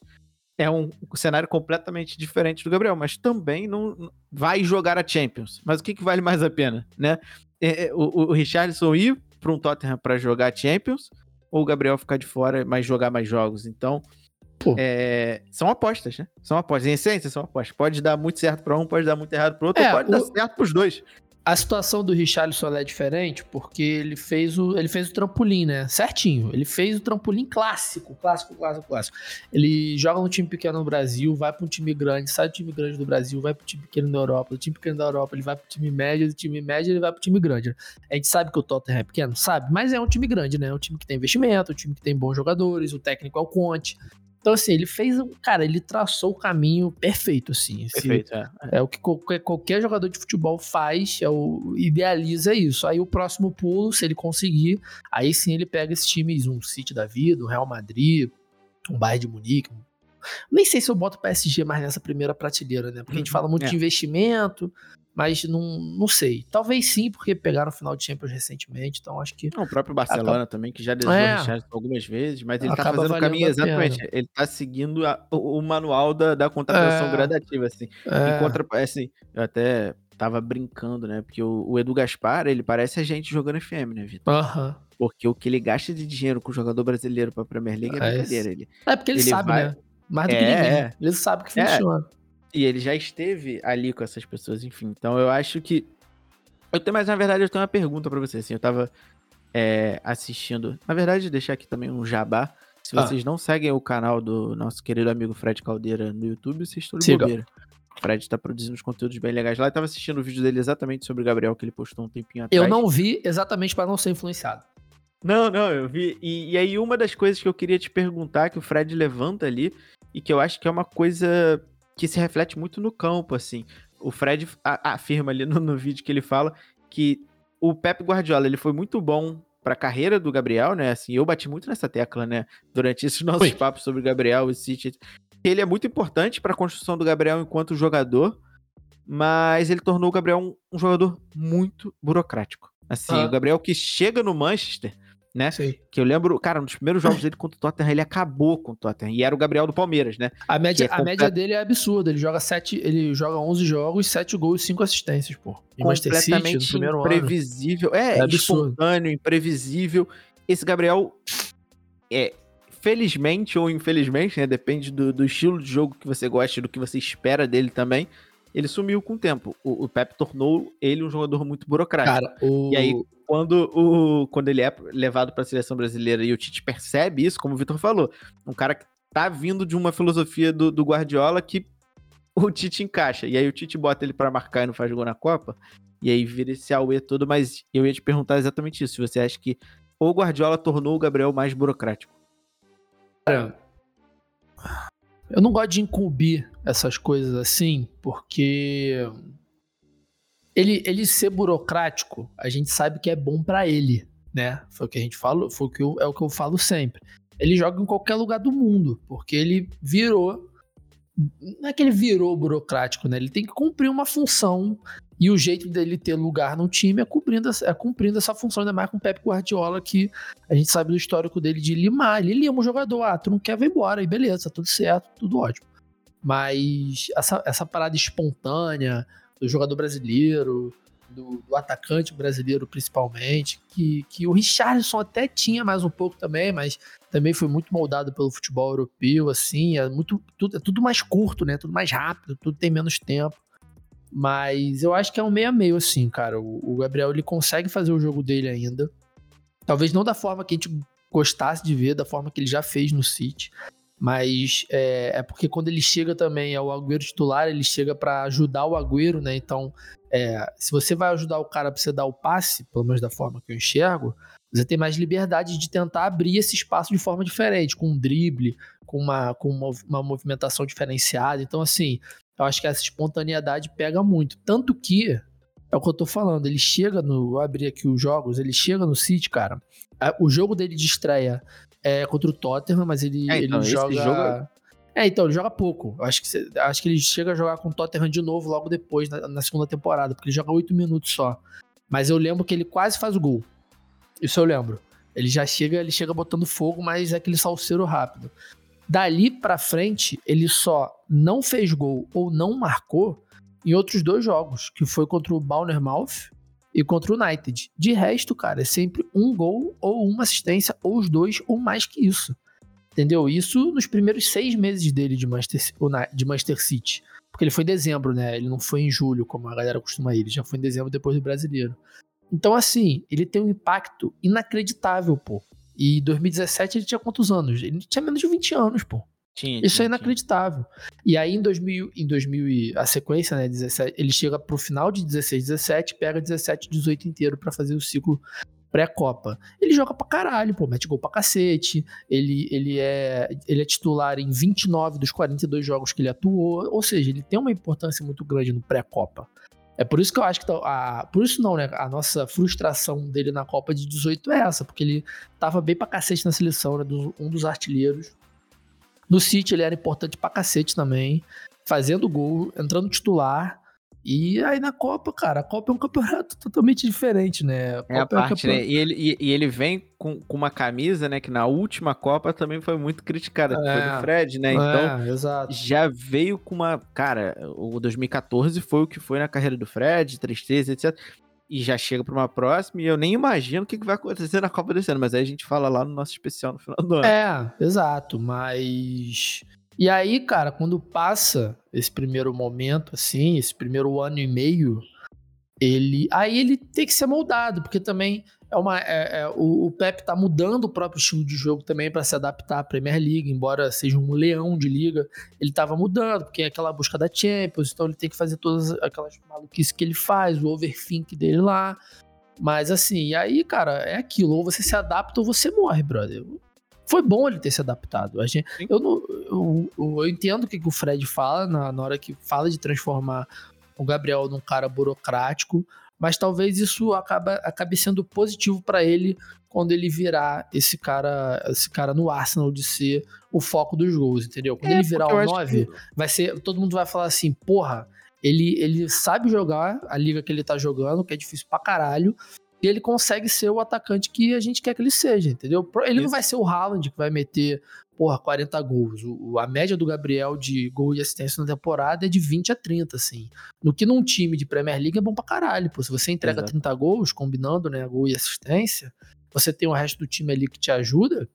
É um, um, cenário completamente diferente do Gabriel, mas também não vai jogar a Champions. Mas o que, que vale mais a pena, né? É, é o, o Richardson ir para um Tottenham para jogar a Champions ou o Gabriel ficar de fora, mas jogar mais jogos. Então, é, são apostas, né? São apostas. Em essência, são apostas. Pode dar muito certo para um, pode dar muito errado para outro, é, pode o... dar certo para os dois. A situação do Richarlison é diferente porque ele fez o ele fez o trampolim, né? Certinho. Ele fez o trampolim clássico, clássico, clássico, clássico. Ele joga no time pequeno no Brasil, vai para um time grande, sai do time grande do Brasil, vai para o time pequeno da Europa, do time pequeno da Europa, ele vai para o time médio, do time médio ele vai para o time grande. A gente sabe que o Tottenham é pequeno, sabe? Mas é um time grande, né? É um time que tem investimento, um time que tem bons jogadores, o técnico é o Conte. Então, assim, ele fez um. Cara, ele traçou o caminho perfeito, assim. Perfeito, é. É o que qualquer, qualquer jogador de futebol faz, é o, idealiza isso. Aí o próximo pulo, se ele conseguir, aí sim ele pega esses times, um City da vida, um Real Madrid, um Bayern de Munique. Nem sei se eu boto o PSG mais nessa primeira prateleira, né? Porque a gente uhum, fala muito é. de investimento, mas não, não sei. Talvez sim, porque pegaram o final de Champions recentemente, então acho que. Não, o próprio Barcelona acaba... também, que já desejou é. algumas vezes, mas ele tá acaba tá fazendo o caminho exatamente. Ele tá seguindo a, o, o, manual da, da contratação é. gradativa, assim. É. Contra, assim, eu até tava brincando, né? Porque o, o, Edu Gaspar, ele parece a gente jogando FM, né, Vitor? Aham. Porque o que ele gasta de dinheiro com o jogador brasileiro pra Premier League é, é brincadeira. Ele, é porque ele, ele sabe, vai... né? Mais do que é, ninguém. É. Ele sabe que funciona. E ele já esteve ali com essas pessoas, enfim. Então eu acho que. Eu tenho, mas na verdade eu tenho uma pergunta para você. Assim, eu tava é, assistindo. Na verdade, deixar aqui também um jabá. Se ah. vocês não seguem o canal do nosso querido amigo Fred Caldeira no YouTube, vocês estão de bobeira. O Fred está produzindo uns conteúdos bem legais lá. Eu tava assistindo o vídeo dele exatamente sobre o Gabriel, que ele postou um tempinho atrás. Eu não vi exatamente para não ser influenciado. Não, não, eu vi. E, e, aí, uma das coisas que eu queria te perguntar, que o Fred levanta ali, e que eu acho que é uma coisa que se reflete muito no campo, assim. O Fred afirma ali no, no vídeo que ele fala que o Pep Guardiola, ele foi muito bom para a carreira do Gabriel, né? Assim, eu bati muito nessa tecla, né? Durante esses nossos Oi. papos sobre o Gabriel e City. Ele é muito importante para a construção do Gabriel enquanto jogador, mas ele tornou o Gabriel um, um jogador muito burocrático. Assim, ah. o Gabriel que chega no Manchester, né? Que eu lembro, cara, nos primeiros jogos dele contra o Tottenham, ele acabou com o Tottenham. E era o Gabriel do Palmeiras, né? A média, é a média dele é absurda. Ele joga sete, ele joga 11 jogos, 7 gols e 5 assistências, pô. Completamente City, imprevisível. Ano. É, é espontâneo, imprevisível. Esse Gabriel é felizmente ou infelizmente, né? Depende do, do estilo de jogo que você gosta e do que você espera dele também ele sumiu com o tempo. O, o Pep tornou ele um jogador muito burocrático. Cara, o... E aí, quando, o, quando ele é levado para a seleção brasileira e o Tite percebe isso, como o Vitor falou, um cara que tá vindo de uma filosofia do, do Guardiola que o Tite encaixa. E aí o Tite bota ele para marcar e não faz gol na Copa. E aí vira esse AUE todo, mas eu ia te perguntar exatamente isso. Se você acha que o Guardiola tornou o Gabriel mais burocrático. Cara, eu não gosto de incumbir essas coisas assim, porque ele, ele ser burocrático, a gente sabe que é bom para ele, né? Foi o que a gente falou, foi o que eu, é o que eu falo sempre. Ele joga em qualquer lugar do mundo, porque ele virou não é que ele virou burocrático, né? Ele tem que cumprir uma função e o jeito dele ter lugar no time é cumprindo, é cumprindo essa função, ainda mais com o Pep Guardiola, que a gente sabe do histórico dele de limar. Ele lima o jogador, ah, tu não quer, vai embora, e beleza, tudo certo, tudo ótimo. Mas essa, essa parada espontânea do jogador brasileiro, do, do, atacante brasileiro principalmente, que, que o Richardson até tinha mais um pouco também, mas também foi muito moldado pelo futebol europeu, assim, é muito tudo, é tudo mais curto, né? Tudo mais rápido, tudo tem menos tempo. Mas eu acho que é um meio a meio, assim, cara. O, Gabriel ele consegue fazer o jogo dele ainda. Talvez não da forma que a gente gostasse de ver, da forma que ele já fez no City. Mas é, é porque quando ele chega também ao Agüero titular, ele chega para ajudar o Agüero, né? Então, é, se você vai ajudar o cara pra você dar o passe, pelo menos da forma que eu enxergo, você tem mais liberdade de tentar abrir esse espaço de forma diferente, com um drible, com uma, com uma, uma movimentação diferenciada. Então, assim, eu acho que essa espontaneidade pega muito. Tanto que, é o que eu tô falando, ele chega no. Vou abrir aqui os jogos, ele chega no City, cara. O jogo dele de estreia é contra o Tottenham, mas ele, é, então, ele joga. Jogo... É, é, então, ele joga pouco. Acho que, acho que ele chega a jogar com o Tottenham de novo logo depois, na, na segunda temporada, porque ele joga oito minutos só. Mas eu lembro que ele quase faz o gol. Isso eu lembro. Ele já chega, ele chega botando fogo, mas é aquele salseiro rápido. Dali para frente, ele só não fez gol ou não marcou em outros dois jogos, que foi contra o Bournemouth e contra o United. De resto, cara, é sempre um gol ou uma assistência, ou os dois, ou mais que isso. Entendeu? Isso nos primeiros seis meses dele de Manchester, de Manchester City. Porque ele foi em dezembro, né? Ele não foi em julho, como a galera costuma ir. Ele já foi em dezembro depois do brasileiro. Então, assim, ele tem um impacto inacreditável, pô. E 2017 ele tinha quantos anos? Ele tinha menos de 20 anos, pô. Tinha, Isso é tinha, é inacreditável. Tinha. E aí em 2000, em 2000 a sequência, né, 17, ele chega pro final de 16, 17, pega 17, 18 inteiro para fazer o ciclo pré-copa. Ele joga pra caralho, pô, mete gol pra cacete. Ele, ele, é, ele é titular em 29 dos 42 jogos que ele atuou, ou seja, ele tem uma importância muito grande no pré-copa. É por isso que eu acho que. Tá, a, por isso não, né? A nossa frustração dele na Copa de 18 é essa, porque ele tava bem pra cacete na seleção, né? Do, um dos artilheiros. No City ele era importante pra cacete também, fazendo gol, entrando titular. E aí na Copa, cara, a Copa é um campeonato totalmente diferente, né? A é a parte, é um né? E ele, e, e, ele vem com, com uma camisa, né? Que na última Copa também foi muito criticada, é, foi do Fred, né? Então, é, exato. já veio com uma. Cara, o 2014 foi o que foi na carreira do Fred, tristeza, etc. E já chega para uma próxima, e eu nem imagino o que vai acontecer na Copa desse ano, mas aí a gente fala lá no nosso especial no final do ano. É, exato, mas e aí, cara, quando passa esse primeiro momento, assim, esse primeiro ano e meio, ele. Aí ele tem que ser moldado, porque também é uma. É, é, o, o Pep tá mudando o próprio estilo de jogo também para se adaptar à Premier League, embora seja um leão de liga, ele tava mudando, porque é aquela busca da Champions, então ele tem que fazer todas aquelas maluquices que ele faz, o overthink dele lá. Mas assim, e aí, cara, é aquilo, ou você se adapta ou você morre, brother foi bom ele ter se adaptado. A gente, eu, não, eu, eu, entendo o que, que o Fred fala na, na hora que fala de transformar o Gabriel num cara burocrático, mas talvez isso acaba, acabe sendo positivo para ele quando ele virar esse cara, esse cara no Arsenal de ser o foco dos gols, entendeu? Quando é, ele virar o 9, que... vai ser, todo mundo vai falar assim, porra, ele, ele sabe jogar a liga que ele tá jogando, que é difícil pra caralho, e ele consegue ser o atacante que a gente quer que ele seja, entendeu? Ele Isso. não vai ser o Haaland que vai meter, porra, 40 gols. O, a média do Gabriel de gol e assistência na temporada é de 20 a 30, assim. No que num time de Premier League é bom pra caralho, pô. Se você entrega Exato. 30 gols, combinando, né, gol e assistência, você tem o resto do time ali que te ajuda,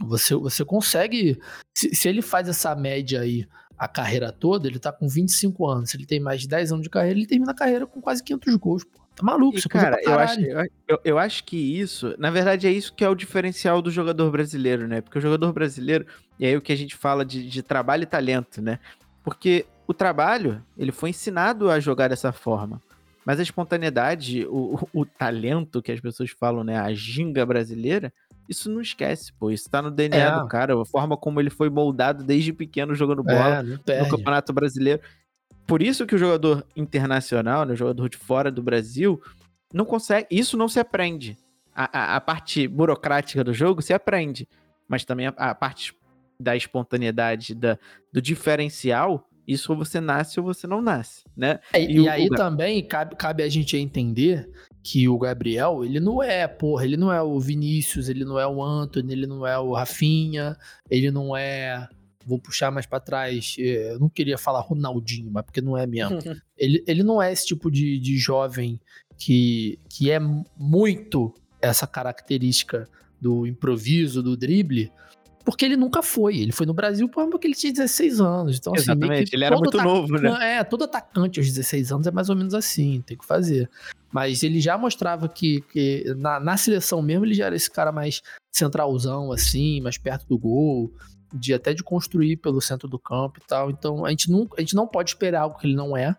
você, você consegue. Se, se ele faz essa média aí a carreira toda, ele tá com 25 anos. Se ele tem mais de 10 anos de carreira, ele termina a carreira com quase 500 gols, pô. Tá maluco, isso cara, eu acho, eu, eu, acho que isso, na verdade, é isso que é o diferencial do jogador brasileiro, né? Porque o jogador brasileiro, e aí o que a gente fala de, de trabalho e talento, né? Porque o trabalho, ele foi ensinado a jogar dessa forma. Mas a espontaneidade, o, o, o talento que as pessoas falam, né? A ginga brasileira, isso não esquece, pô. Isso tá no DNA é. do cara, a forma como ele foi moldado desde pequeno jogando bola é, no Campeonato Brasileiro. Por isso que o jogador internacional, né, o jogador de fora do Brasil, não consegue. Isso não se aprende. A, a, a parte burocrática do jogo se aprende. Mas também a, a parte da espontaneidade, da, do diferencial, isso ou você nasce ou você não nasce, né? É, e, e o, aí o... também cabe, cabe a gente entender que o Gabriel, ele não é, porra, ele não é o Vinícius, ele não é o Anthony, ele não é o Rafinha, ele não é vou puxar mais para trás. Eh, eu não queria falar Ronaldinho, mas porque não é mesmo. ele, ele não é esse tipo de, de jovem que, que é muito essa característica do improviso, do drible, porque ele nunca foi. Ele foi no Brasil porque ele tinha 16 anos. Então, assim, Exatamente, ele era muito novo, né? É, todo atacante aos 16 anos é mais ou menos assim, tem que fazer. Mas ele já mostrava que, que na, na seleção mesmo ele já era esse cara mais centralzão, assim, mais perto do gol de até de construir pelo centro do campo e tal. Então a gente não, a gente não pode esperar algo que ele não é.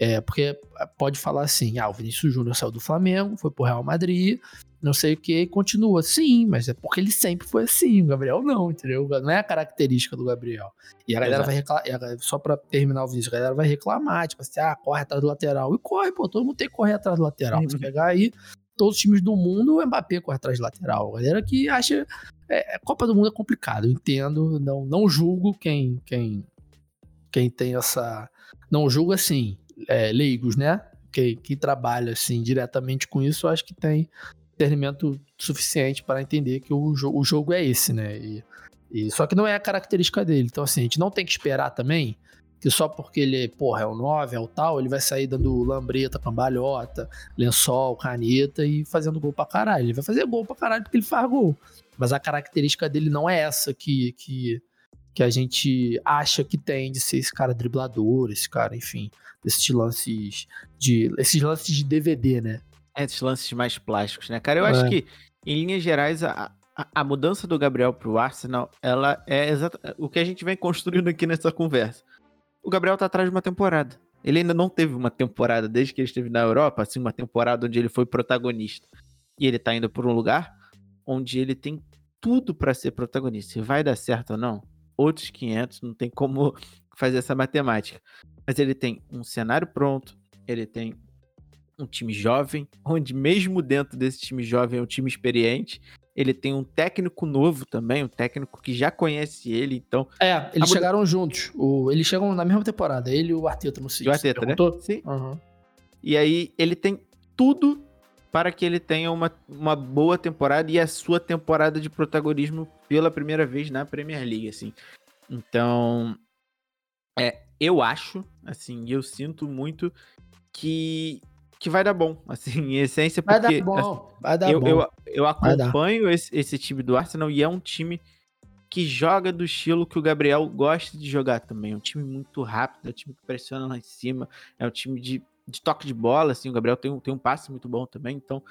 É, porque pode falar assim, ah, o Vinícius Júnior saiu do Flamengo, foi pro Real Madrid, não sei o que, continua. Sim, mas é porque ele sempre foi assim, o Gabriel não, entendeu? Não é a característica do Gabriel. E a galera Exato. vai reclamar, só pra terminar o Vinícius, a galera vai reclamar, tipo assim, ah, corre atrás do lateral. E corre, pô, todo mundo tem que correr atrás do lateral. Uhum. Se pegar aí, todos os times do mundo, o Mbappé corre atrás de lateral. Galera que acha é, Copa do Mundo é complicado, eu entendo, não, não julgo quem, quem, quem tem essa. Não julgo assim, é, leigos, né? Que, que trabalha assim diretamente com isso, acho que tem discernimento suficiente para entender que o, o jogo é esse, né? E, e, só que não é a característica dele. Então, assim, a gente não tem que esperar também que só porque ele, porra, é o 9, é o tal, ele vai sair dando lambreta, cambalhota, lençol, caneta e fazendo gol pra caralho. Ele vai fazer gol pra caralho porque ele faz gol. Mas a característica dele não é essa que, que, que a gente acha que tem de ser esse cara driblador, esse cara, enfim, esses lances de. Esses lances de DVD, né? É, esses lances mais plásticos, né, cara? Eu é. acho que, em linhas gerais, a, a, mudança do Gabriel pro Arsenal, ela é exata, o que a gente vem construindo aqui nessa conversa. O Gabriel tá atrás de uma temporada. Ele ainda não teve uma temporada desde que ele esteve na Europa, assim, uma temporada onde ele foi protagonista. E ele tá indo por um lugar onde ele tem tudo para ser protagonista. Se vai dar certo ou não, outros 500, não tem como fazer essa matemática. Mas ele tem um cenário pronto, ele tem um time jovem, onde mesmo dentro desse time jovem é um time experiente. Ele tem um técnico novo também, um técnico que já conhece ele, então... É, eles chegaram juntos. O, eles chegam na mesma temporada, ele e o Arteta no City. O Arteta, né? Sim. Uhum. E aí ele tem tudo para que ele tenha uma, uma boa temporada e a sua temporada de protagonismo pela primeira vez na Premier League, assim. Então, é, eu acho, assim, eu sinto muito que que vai dar bom, assim, em essência, porque vai dar bom, assim, vai dar eu, bom. Eu, eu acompanho esse, esse time do Arsenal e é um time que joga do estilo que o Gabriel gosta de jogar também. É um time muito rápido, é um time que pressiona lá em cima, é um time de de toque de bola, assim, o Gabriel tem um, tem um passe muito bom também, então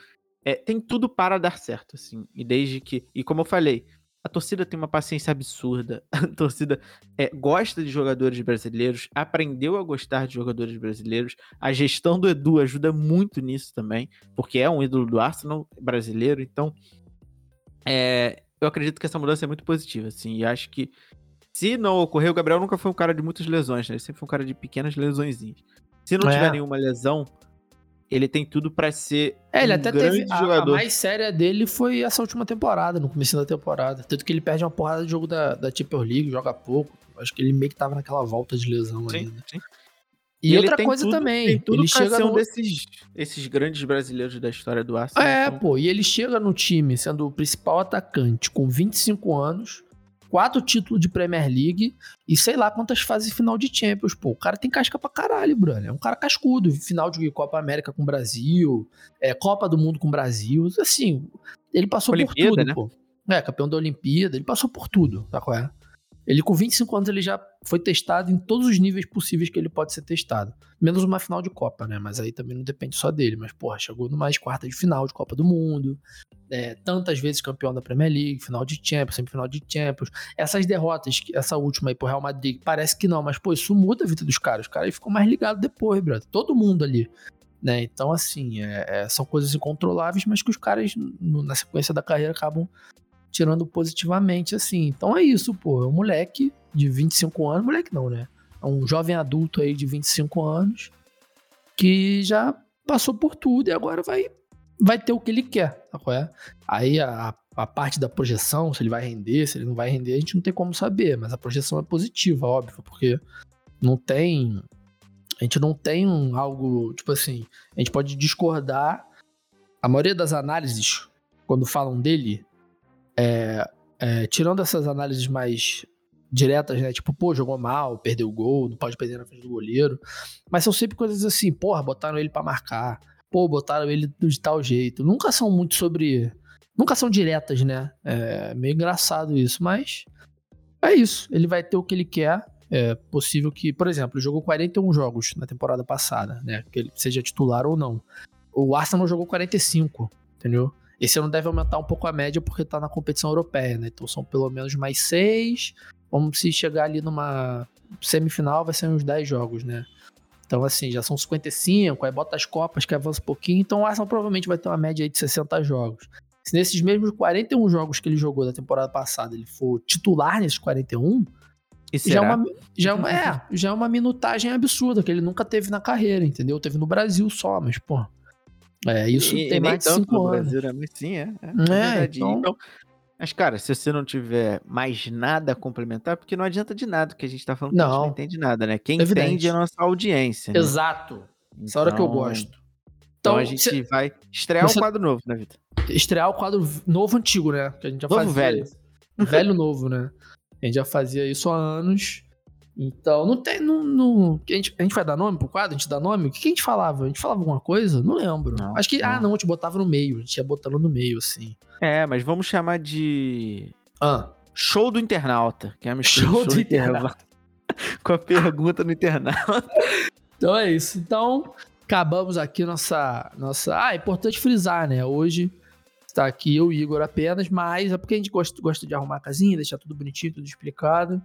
é, tem tudo para dar certo, assim, e desde que, e como eu falei, a torcida tem uma paciência absurda, a torcida é, gosta de jogadores brasileiros, aprendeu a gostar de jogadores brasileiros, a gestão do Edu ajuda muito nisso também, porque é um ídolo do Arsenal brasileiro, então é, eu acredito que essa mudança é muito positiva, assim, e acho que se não ocorrer, o Gabriel nunca foi um cara de muitas lesões, né? Ele sempre foi um cara de pequenas lesõezinhas. Se não é. tiver nenhuma lesão, ele tem tudo para ser é, ele um até grande teve, jogador. A, a, mais séria dele foi essa última temporada, no começo da temporada. Tanto que ele perde uma porrada de jogo da, da Champions League, joga pouco. Acho que ele meio que tava naquela volta de lesão sim, ainda. Sim. E, e outra coisa tudo, também, tem tudo ele chega ser um no... desses esses grandes brasileiros da história do Arsenal. É, então... pô, e ele chega no time sendo o principal atacante com 25 anos, quatro títulos de Premier League e sei lá quantas fases final de Champions, pô. O cara tem casca pra caralho, Bruno. É um cara cascudo. Final de Copa América com o Brasil, é, Copa do Mundo com o Brasil. Assim, ele passou Olimpíada, por tudo, né? pô. É, campeão da Olimpíada, ele passou por tudo, tá qual é? Ele com 25 anos ele já foi testado em todos os níveis possíveis que ele pode ser testado. Menos uma final de Copa, né? Mas aí também não depende só dele. Mas, porra, chegou numa quarta de final de Copa do Mundo. É, tantas vezes campeão da Premier League, final de Champions, semifinal de Champions. Essas derrotas, essa última aí pro Real Madrid, parece que não, mas, pô, isso muda a vida dos caras. Os caras ficam mais ligados depois, brother. Todo mundo ali. Né? Então, assim, é, é, são coisas incontroláveis, mas que os caras, no, na sequência da carreira, acabam tirando positivamente, assim. Então é isso, pô. É um moleque de 25 anos, moleque não, né? É um jovem adulto aí de 25 anos que já passou por tudo e agora vai, vai ter o que ele quer, tá é? Aí a, a parte da projeção, se ele vai render, se ele não vai render, a gente não tem como saber, mas a projeção é positiva, óbvio, porque não tem. A gente não tem um, algo, tipo assim, a gente pode discordar. A maioria das análises, quando falam dele, é, é, tirando essas análises mais diretas, né? Tipo, pô, jogou mal, perdeu o gol, não pode perder na frente do goleiro. Mas são sempre coisas assim, porra, botaram ele para marcar. Pô, botaram ele de tal jeito. Nunca são muito sobre. Nunca são diretas, né? É meio engraçado isso, mas. É isso. Ele vai ter o que ele quer. É possível que, por exemplo, jogou 41 jogos na temporada passada, né? Que ele seja titular ou não. O Arsenal jogou 45, entendeu? Esse ano deve aumentar um pouco a média porque tá na competição europeia, né? Então são pelo menos mais seis. Vamos se chegar ali numa semifinal, vai ser uns 10 jogos, né? Então, assim, já são 55, aí bota as copas que avança um pouquinho. Então o Arsenal provavelmente vai ter uma média aí de 60 jogos. Se nesses mesmos 41 jogos que ele jogou da temporada passada, ele for titular nesses 41, já é, uma, já, é uma, é, já é uma minutagem absurda que ele nunca teve na carreira, entendeu? Teve no Brasil só, mas, pô, é, isso e, tem e mais de 5 anos. Brasil, né? Sim, é. É, é então... então... Mas, cara, se você não tiver mais nada a complementar, porque não adianta de nada que a gente tá falando que não. a gente não entende nada, né? Quem Evidente. entende é a nossa audiência. Né? Exato. Então... Essa hora que eu então, gosto. Então, então a gente cê... vai estrear você... um quadro novo, né, Vitor? Estrear o quadro novo antigo, né? Que a gente já novo fazia. velho. Velho novo, né? A gente já fazia isso há anos. Então, não tem. Não, não, a, gente, a gente vai dar nome pro quadro? A gente dá nome? O que, que a gente falava? A gente falava alguma coisa? Não lembro. Não, Acho que. Ah, não. Ah, não, a gente botava no meio. A gente ia botando no meio, assim. É, mas vamos chamar de. Ah. Show do internauta. Que é a show, show do internauta. Com a pergunta no internauta. Então é isso. Então, acabamos aqui nossa. nossa... Ah, é importante frisar, né? Hoje está aqui eu e Igor apenas, mas é porque a gente gosta, gosta de arrumar a casinha, deixar tudo bonitinho, tudo explicado.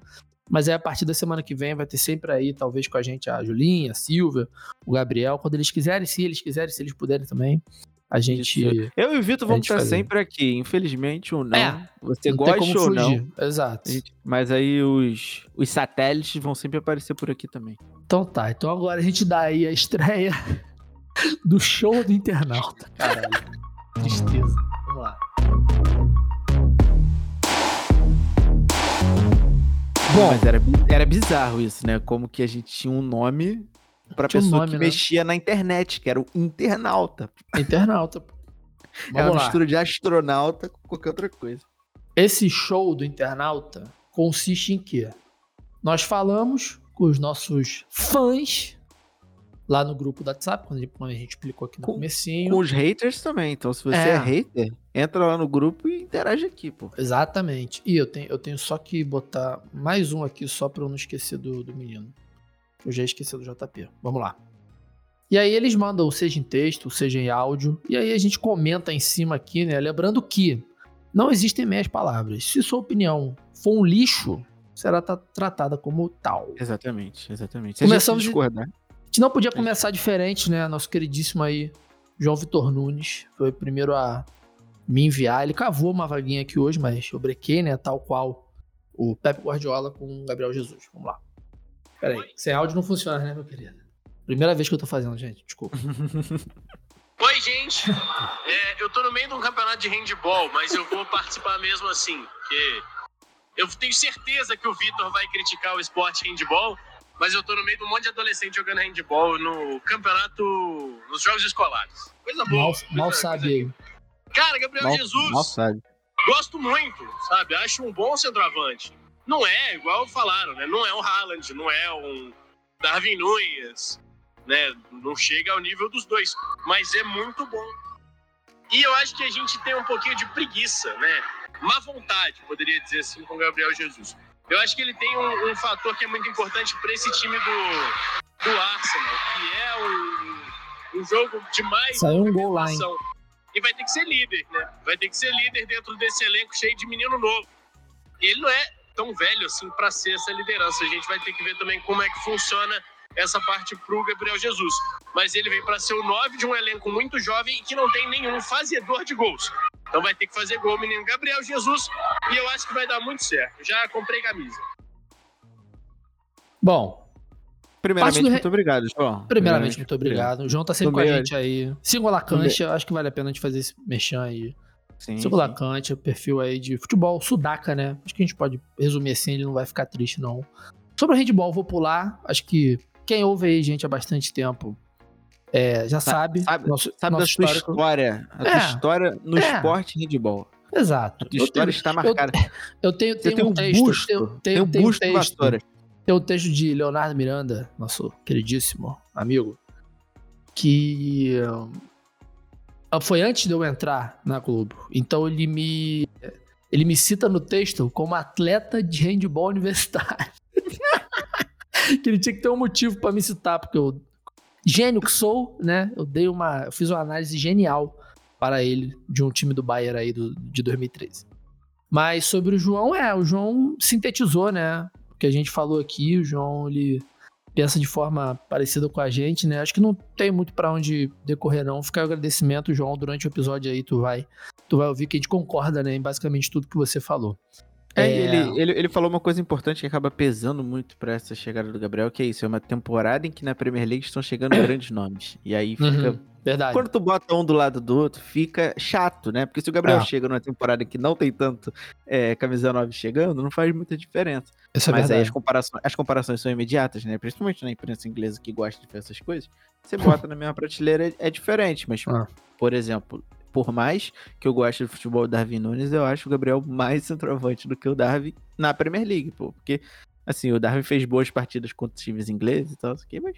Mas é a partir da semana que vem vai ter sempre aí, talvez com a gente, a Julinha, a Silvia, o Gabriel, quando eles quiserem, se eles quiserem, se eles puderem também. A gente. Eu e o Vitor vamos estar fazer. sempre aqui, infelizmente ou não. É, você não gosta ou não. Exato. Mas aí os, os satélites vão sempre aparecer por aqui também. Então tá, então agora a gente dá aí a estreia do show do internauta. Caralho. Tristeza. Vamos lá. Bom, mas era, era bizarro isso, né? Como que a gente tinha um nome pra tinha pessoa um nome, que né? mexia na internet, que era o internauta. Internauta. Vamos é uma lá. mistura de astronauta com qualquer outra coisa. Esse show do internauta consiste em quê? Nós falamos com os nossos fãs lá no grupo do WhatsApp, quando a gente explicou aqui no com, comecinho. Com os haters também. Então, se você é. é. hater, entra lá no grupo e interage aqui, pô. Exatamente. E eu tenho, eu tenho só que botar mais um aqui só pra eu não esquecer do, do menino. Eu já esqueci do JP. Vamos lá. E aí eles mandam, seja em texto, seja em áudio, e aí a gente comenta em cima aqui, né? Lembrando que não existem meias palavras. Se sua opinião for um lixo, será tratada como tal. Exatamente, exatamente. Se Começamos a discordar. A gente não podia começar diferente, né? Nosso queridíssimo aí, João Vitor Nunes, foi o primeiro a me enviar. Ele cavou uma vaguinha aqui hoje, mas eu brequei, né? Tal qual o Pepe Guardiola com o Gabriel Jesus. Vamos lá. Pera aí, sem áudio não funciona, né, meu querido? Primeira vez que eu tô fazendo, gente. Desculpa. Oi, gente. É, eu tô no meio de um campeonato de handball, mas eu vou participar mesmo assim, porque eu tenho certeza que o Vitor vai criticar o esporte handball, mas eu tô no meio de um monte de adolescente jogando handball no campeonato, nos jogos escolares. Coisa boa. Mal, coisa, mal sabe aí. Cara, Gabriel Mal, Jesus, mal sabe. gosto muito, sabe? Acho um bom centroavante. Não é, igual falaram, né? Não é um Haaland, não é um Darwin Nunes, né? Não chega ao nível dos dois, mas é muito bom. E eu acho que a gente tem um pouquinho de preguiça, né? Má vontade, poderia dizer assim, com o Gabriel Jesus. Eu acho que ele tem um, um fator que é muito importante para esse time do, do Arsenal, que é um, um jogo de mais Saiu um gol lá, hein? E vai ter que ser líder, né? Vai ter que ser líder dentro desse elenco cheio de menino novo. E ele não é tão velho assim para ser essa liderança. A gente vai ter que ver também como é que funciona essa parte pro Gabriel Jesus. Mas ele vem para ser o 9 de um elenco muito jovem e que não tem nenhum fazedor de gols. Então vai ter que fazer gol, o menino Gabriel Jesus. E eu acho que vai dar muito certo. Já comprei camisa. Bom, Primeiramente, re- muito obrigado, João. primeiramente, muito obrigado. O João tá sempre com a gente aí. Siga o Lacancha, acho que vale a pena a gente fazer esse merchan aí. Sim, Siga o sim. Lacancha, perfil aí de futebol sudaca, né? Acho que a gente pode resumir assim, ele não vai ficar triste, não. Sobre o handball, vou pular. Acho que quem ouve aí, gente, há bastante tempo, é, já sabe. sabe- nosso, Sabe nosso da sua histórico. história? A tua É. história no É. esporte handball. Exato. A tua Eu história tenho- está marcada. Eu tenho, Você tenho tem um texto. busto. tenho- Tem tenho- um tenho busto texto. Vassoura. Tem um texto de Leonardo Miranda, nosso queridíssimo amigo, que ah, foi antes de eu entrar na Globo. Então ele me ele me cita no texto como atleta de handball universitário. que ele tinha que ter um motivo pra me citar, porque eu gênio que sou, né? Eu dei uma, eu fiz uma análise genial para ele de um time do Bayern aí do, de 2013. Mas sobre o João, é, o João sintetizou, né? O que a gente falou aqui, o João, ele pensa de forma parecida com a gente, né? Acho que não tem muito pra onde decorrer, não. Fica o agradecimento, João, durante o episódio aí, tu vai, tu vai ouvir que a gente concorda, né, em basicamente tudo que você falou. É, É. Ele, ele, ele falou uma coisa importante que acaba pesando muito pra essa chegada do Gabriel, que é isso, é uma temporada em que na Premier League estão chegando grandes nomes. E aí fica. Uhum, verdade. Quando tu bota um do lado do outro, fica chato, né? Porque se o Gabriel É. chega numa temporada que não tem tanto é, camisa 9 chegando, não faz muita diferença. Isso é Mas aí verdade. as comparações, as comparações são imediatas, né? Principalmente na imprensa inglesa que gosta de ver essas coisas. Você bota na mesma prateleira é, é diferente, mas, Ah. por exemplo, por mais que eu goste do futebol do Darwin Nunes, eu acho o Gabriel mais centroavante do que o Darwin na Premier League, pô. Porque, assim, o Darwin fez boas partidas contra os times ingleses e tal, isso aqui, mas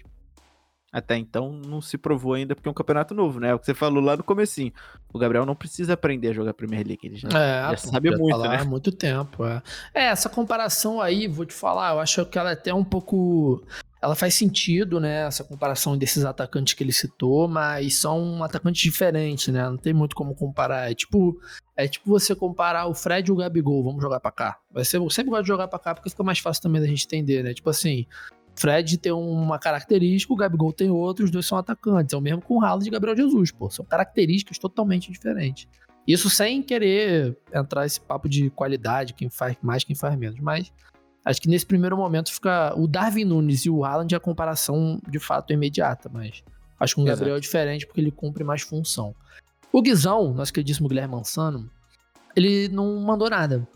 até então não se provou ainda porque é um campeonato novo, né? É o que você falou lá no comecinho. O Gabriel não precisa aprender a jogar Premier League, ele já, É, já sabe muito, lá né? Há muito tempo, é. É, essa comparação aí, vou te falar, eu acho que ela é até um pouco. Ela faz sentido, né? Essa comparação desses atacantes que ele citou, mas são atacantes diferentes, né? Não tem muito como comparar. É tipo, é tipo você comparar o Fred e o Gabigol, vamos jogar pra cá. Vai ser, eu sempre gosto de jogar pra cá porque fica mais fácil também da gente entender, né? Tipo assim, Fred tem uma característica, o Gabigol tem outra, os dois são atacantes. É o mesmo com o Haaland e Gabriel Jesus, pô. São características totalmente diferentes. Isso sem querer entrar esse papo de qualidade, quem faz mais, quem faz menos. Mas acho que nesse primeiro momento fica. O Darwin Nunes e o Haaland, a comparação de fato é imediata, mas acho que o Exato. Gabriel é diferente porque ele cumpre mais função. O Guizão, nosso queridíssimo Guilherme Mansano, ele não mandou nada.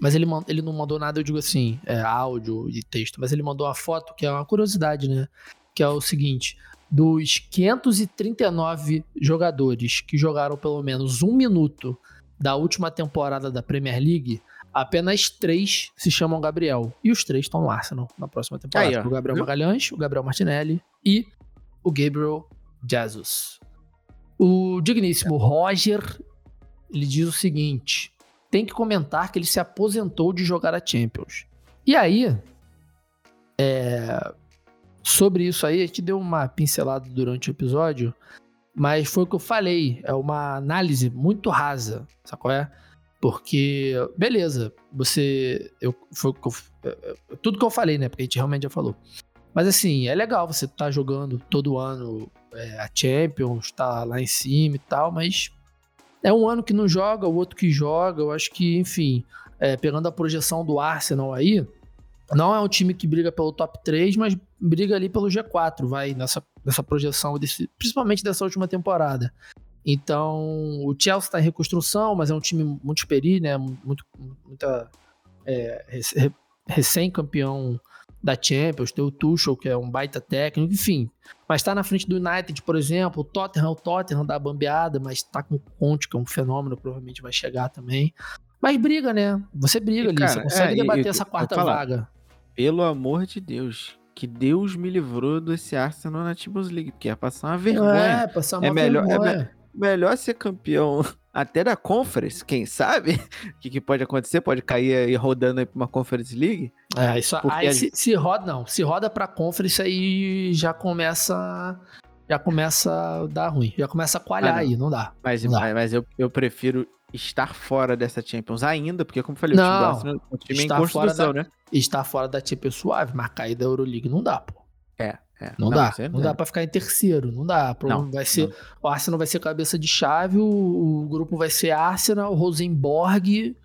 Mas ele, ele não mandou nada, eu digo assim, é, áudio e texto, mas ele mandou uma foto que é uma curiosidade, né? Que é o seguinte: dos 539 jogadores que jogaram pelo menos um minuto da última temporada da Premier League, apenas três se chamam Gabriel. E os três estão no Arsenal na próxima temporada. Aí, ó. o Gabriel Viu? Magalhães, o Gabriel Martinelli e o Gabriel Jesus. O digníssimo Roger, ele diz o seguinte: tem que comentar que ele se aposentou de jogar a Champions. E aí, é, sobre isso aí, a gente deu uma pincelada durante o episódio, mas foi o que eu falei, é uma análise muito rasa, sabe qual é? Porque, beleza, você. Eu, foi é, é, tudo que eu falei, né? Porque a gente realmente já falou. Mas assim, é legal você tá jogando todo ano é, a Champions, tá lá em cima e tal, mas é um ano que não joga, o outro que joga. Eu acho que, enfim, é, pegando a projeção do Arsenal aí, não é um time que briga pelo top 3, mas briga ali pelo G4, vai, nessa, nessa projeção, desse, principalmente dessa última temporada. Então, o Chelsea está em reconstrução, mas é um time muito experiente, né? Muito, muita, é, rec- recém-campeão da Champions, tem o Tuchel, que é um baita técnico, enfim. Mas tá na frente do United, por exemplo, o Tottenham, o Tottenham dá bambeada, mas tá com o Conte, que é um fenômeno, provavelmente vai chegar também. Mas briga, né? Você briga e, ali, cara, você consegue é, debater essa quarta vaga. Pelo amor de Deus, que Deus me livrou desse Arsenal na Champions League, porque ia passar uma vergonha. É, passar é uma é melhor, vergonha. É, melhor ser campeão até da Conference, quem sabe? O que, que, pode acontecer? Pode cair aí rodando aí pra uma Conference League? É, isso aí, se, se, roda, não. Se roda pra Conference aí já começa. Já começa a dar ruim. Já começa a coalhar ah, aí, não dá. Mas, não dá. mas eu, eu prefiro estar fora dessa Champions ainda, porque como eu falei, não, o time, do Arsenal, o time é em construção, da, né? Estar fora da Champions suave, mas cair da Euroleague não dá, pô. É, é. Não, não, dá. Não, dá pra ficar em terceiro. Não dá. Não, vai ser, não. O Arsenal vai ser cabeça de chave, o, o grupo vai ser Arsenal, Rosenborg,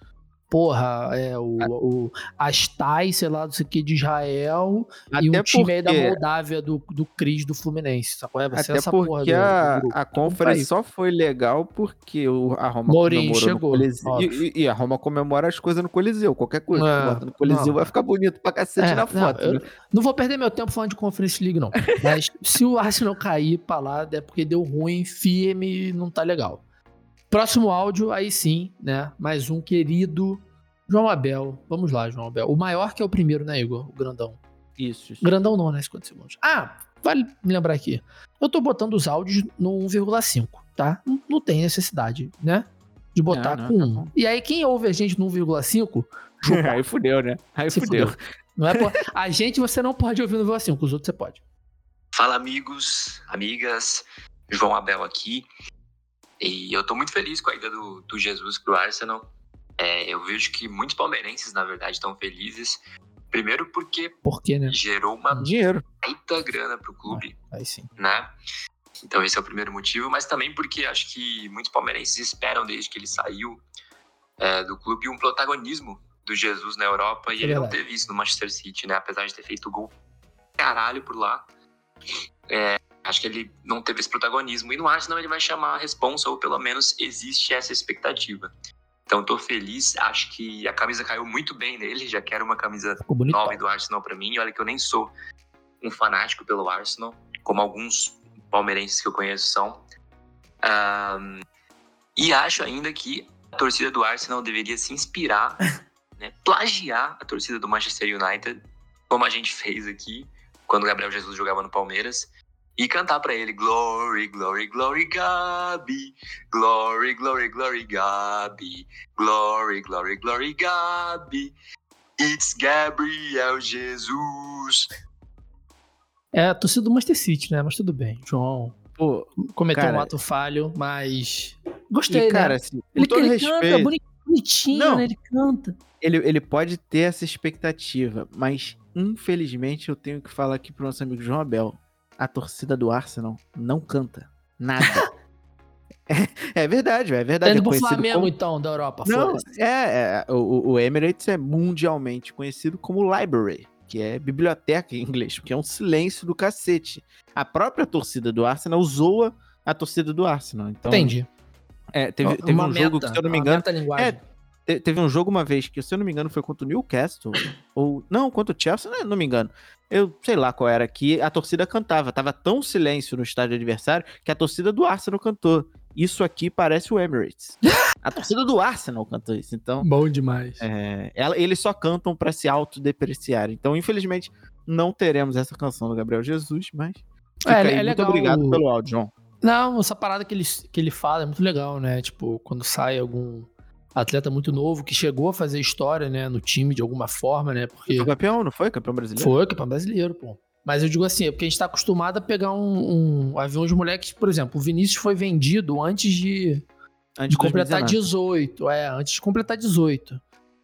porra, é, o, o Astai, sei lá, não sei o que, de Israel, Até e um time porque... aí da Moldávia, do, do Cris, do Fluminense, sacou? É, vai Até essa porque a, do, a Conference só foi legal porque o, a Roma Mourinho chegou. E, e, a Roma comemora as coisas no Coliseu, qualquer coisa é, no Coliseu não. vai ficar bonito pra cacete é, na foto. Não, né? não vou perder meu tempo falando de Conference League, não. Mas se o Arsenal cair pra lá, é porque deu ruim, firme, não tá legal. Próximo áudio, aí sim, né? Mais um querido João Abel. Vamos lá, João Abel. O maior que é o primeiro, né, Igor? O grandão. Isso, isso. Grandão não, né? 50 segundos. Ah, vale me lembrar aqui. Eu tô botando os áudios no 1,5, tá? Não, não, tem necessidade, né? De botar não, não, com 1. Tá e aí, quem ouve a gente no 1,5. aí fudeu, né? Aí fudeu. fudeu. Não é por... A gente você não pode ouvir no 1,5, os outros você pode. Fala, amigos, amigas. João Abel aqui. E eu tô muito feliz com a ida do, do Jesus pro Arsenal. É, eu vejo que muitos palmeirenses, na verdade, estão felizes. Primeiro porque Por quê, né? gerou uma Dinheiro. muita grana pro clube. Ah, aí sim. Né? Então esse é o primeiro motivo, mas também porque acho que muitos palmeirenses esperam desde que ele saiu é, do clube um protagonismo do Jesus na Europa e é ele verdade. não teve isso no Manchester City, né? Apesar de ter feito gol caralho por lá. É, acho que ele não teve esse protagonismo. E no Arsenal ele vai chamar a responsa, ou pelo menos existe essa expectativa. Então estou feliz, acho que a camisa caiu muito bem nele, já quero uma camisa nova do Arsenal para mim. Olha que eu nem sou um fanático pelo Arsenal, como alguns palmeirenses que eu conheço são. Um, e acho ainda que a torcida do Arsenal deveria se inspirar, né, plagiar a torcida do Manchester United, como a gente fez aqui quando o Gabriel Jesus jogava no Palmeiras e cantar para ele Glory, Glory, Glory, Gabi, Glory, Glory, Glory, Gabi, Glory, Glory, Glory, Gabi, It's Gabriel Jesus. É a torcida do Master City, né? Mas tudo bem, João. Pô, cometeu cara, um ato falho, mas gostei, e, cara, né? Assim, ele, ele respeito, canta bonitinho, Não, né? Ele canta. Ele, ele pode ter essa expectativa, mas infelizmente eu tenho que falar aqui pro nosso amigo João Abel a torcida do Arsenal não canta nada. é, é, verdade, é verdade. É pro Flamengo, como... então, da Europa. Não, é, é o, o, Emirates é mundialmente conhecido como Library, que é biblioteca em inglês, porque é um silêncio do cacete. A própria torcida do Arsenal zoa a torcida do Arsenal. Então, Entendi. É, teve, teve um meta, jogo que, se eu não me engano. É, teve um jogo uma vez que, se eu não me engano, foi contra o Newcastle. ou. Não, contra o Chelsea, não, não me engano. Eu sei lá qual era que a torcida cantava. Tava tão silêncio no estádio adversário que a torcida do Arsenal cantou. Isso aqui parece o Emirates. A torcida do Arsenal cantou isso, então. Bom demais. É, eles só cantam para se autodepreciar. Então, infelizmente, não teremos essa canção do Gabriel Jesus, mas. É, é, é muito obrigado pelo áudio, João. Não, essa parada que ele, que ele fala é muito legal, né? Tipo, quando sai algum atleta muito novo que chegou a fazer história, né, no time de alguma forma, né? Porque foi campeão, não foi? Campeão brasileiro? Foi, campeão brasileiro, pô. Mas eu digo assim, é porque a gente tá acostumado a pegar um, um avião de moleques, por exemplo, o Vinícius foi vendido antes de, antes de completar 2019. 18, é, antes de completar 18.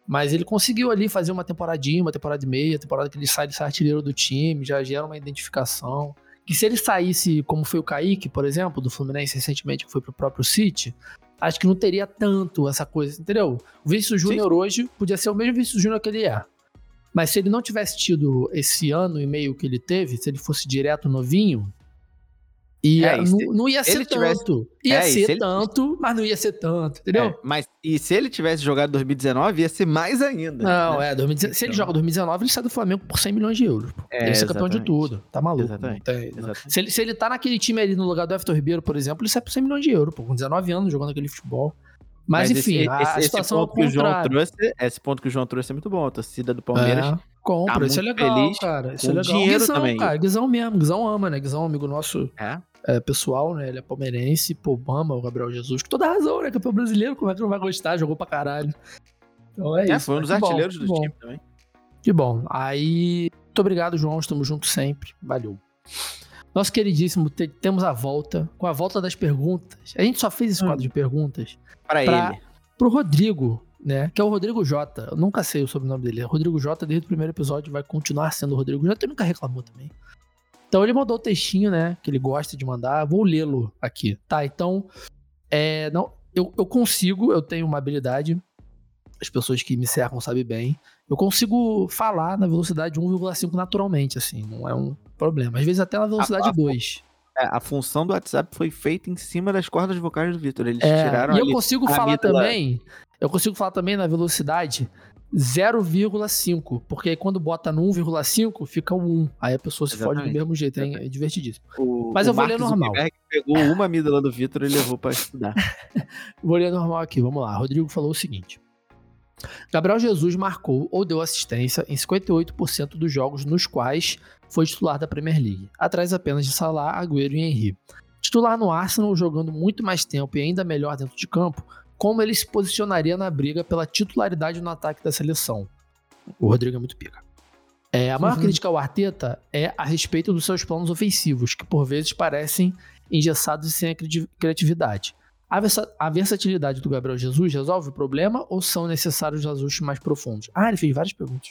Mas ele conseguiu ali fazer uma temporadinha, uma temporada e meia, temporada que ele sai de ser artilheiro do time, já gera uma identificação. Que se ele saísse, como foi o Kaique, por exemplo, do Fluminense recentemente, que foi pro próprio City, acho que não teria tanto essa coisa, entendeu? O Vinícius Júnior hoje podia ser o mesmo Vinícius Júnior que ele é. Mas se ele não tivesse tido esse ano e meio que ele teve, se ele fosse direto novinho, E é, não, não, ia ser tivesse... tanto. Ia é, ser tanto, ele... mas não ia ser tanto, entendeu? É, mas e se ele tivesse jogado 2019, ia ser mais ainda. Não, né? é, 2019, se ele joga 2019, ele sai do Flamengo por 100 milhões de euros. É, ele é campeão de tudo. Tá maluco. Exatamente. Tem, exatamente. Se, ele, se ele tá naquele time ali no lugar do Everton Ribeiro, por exemplo, ele sai por 100 milhões de euros, pô, com 19 anos jogando aquele futebol. Mas, Mas enfim, esse, a, esse, a situação esse ponto que o João trouxe, esse ponto que o João trouxe é muito bom. A torcida do Palmeiras é, compra, tá isso é legal, feliz, cara. Isso é legal. Dinheiro Guizão, também. cara, Guizão mesmo, Guizão ama, né? Guizão, amigo nosso. É? É, pessoal, né? Ele é palmeirense, pô, ama o Gabriel Jesus. Com toda razão, né? Campeão brasileiro, como é que não vai gostar? Jogou pra caralho. Então é, é isso. Foi um dos artilheiros bom, do time também. Que bom. Aí, muito obrigado, João. Estamos juntos sempre. Valeu. Nosso queridíssimo, te, temos a volta, com a volta das perguntas. A gente só fez esse hum. quadro de perguntas para ele. Pro Rodrigo, né? Que é o Rodrigo J. Eu nunca sei o sobrenome dele. É Rodrigo J, desde o primeiro episódio, vai continuar sendo o Rodrigo J. Ele nunca reclamou também. Então ele mandou o textinho, né? Que ele gosta de mandar. Vou lê-lo aqui. Tá, então. É, não, eu, eu consigo, eu tenho uma habilidade. As pessoas que me cercam sabem bem. Eu consigo falar na velocidade 1,5 naturalmente, assim. Não é um problema. Às vezes até na velocidade a, a, 2. É, a função do WhatsApp foi feita em cima das cordas vocais do Vitor. Eles é, tiraram E eu consigo falar também. Eu consigo falar também na velocidade 0,5, porque aí quando bota no 1,5 fica o 1. Aí a pessoa se Exatamente. fode do mesmo jeito, é, é divertidíssimo. O, Mas eu vou ler normal. pegou uma amígdala do Vitor e levou para estudar. vou ler normal aqui, vamos lá. Rodrigo falou o seguinte: Gabriel Jesus marcou ou deu assistência em 58% dos jogos nos quais foi titular da Premier League, atrás apenas de Salah, Agüero e Henry. Titular no Arsenal, jogando muito mais tempo e ainda melhor dentro de campo, como ele se posicionaria na briga pela titularidade no ataque da seleção. O Rodrigo é muito pica. É, a maior uhum. crítica ao Arteta é a respeito dos seus planos ofensivos, que por vezes parecem engessados e sem criatividade. A, versa a versatilidade do Gabriel Jesus resolve o problema ou são necessários ajustes mais profundos? Ah, ele fez várias perguntas.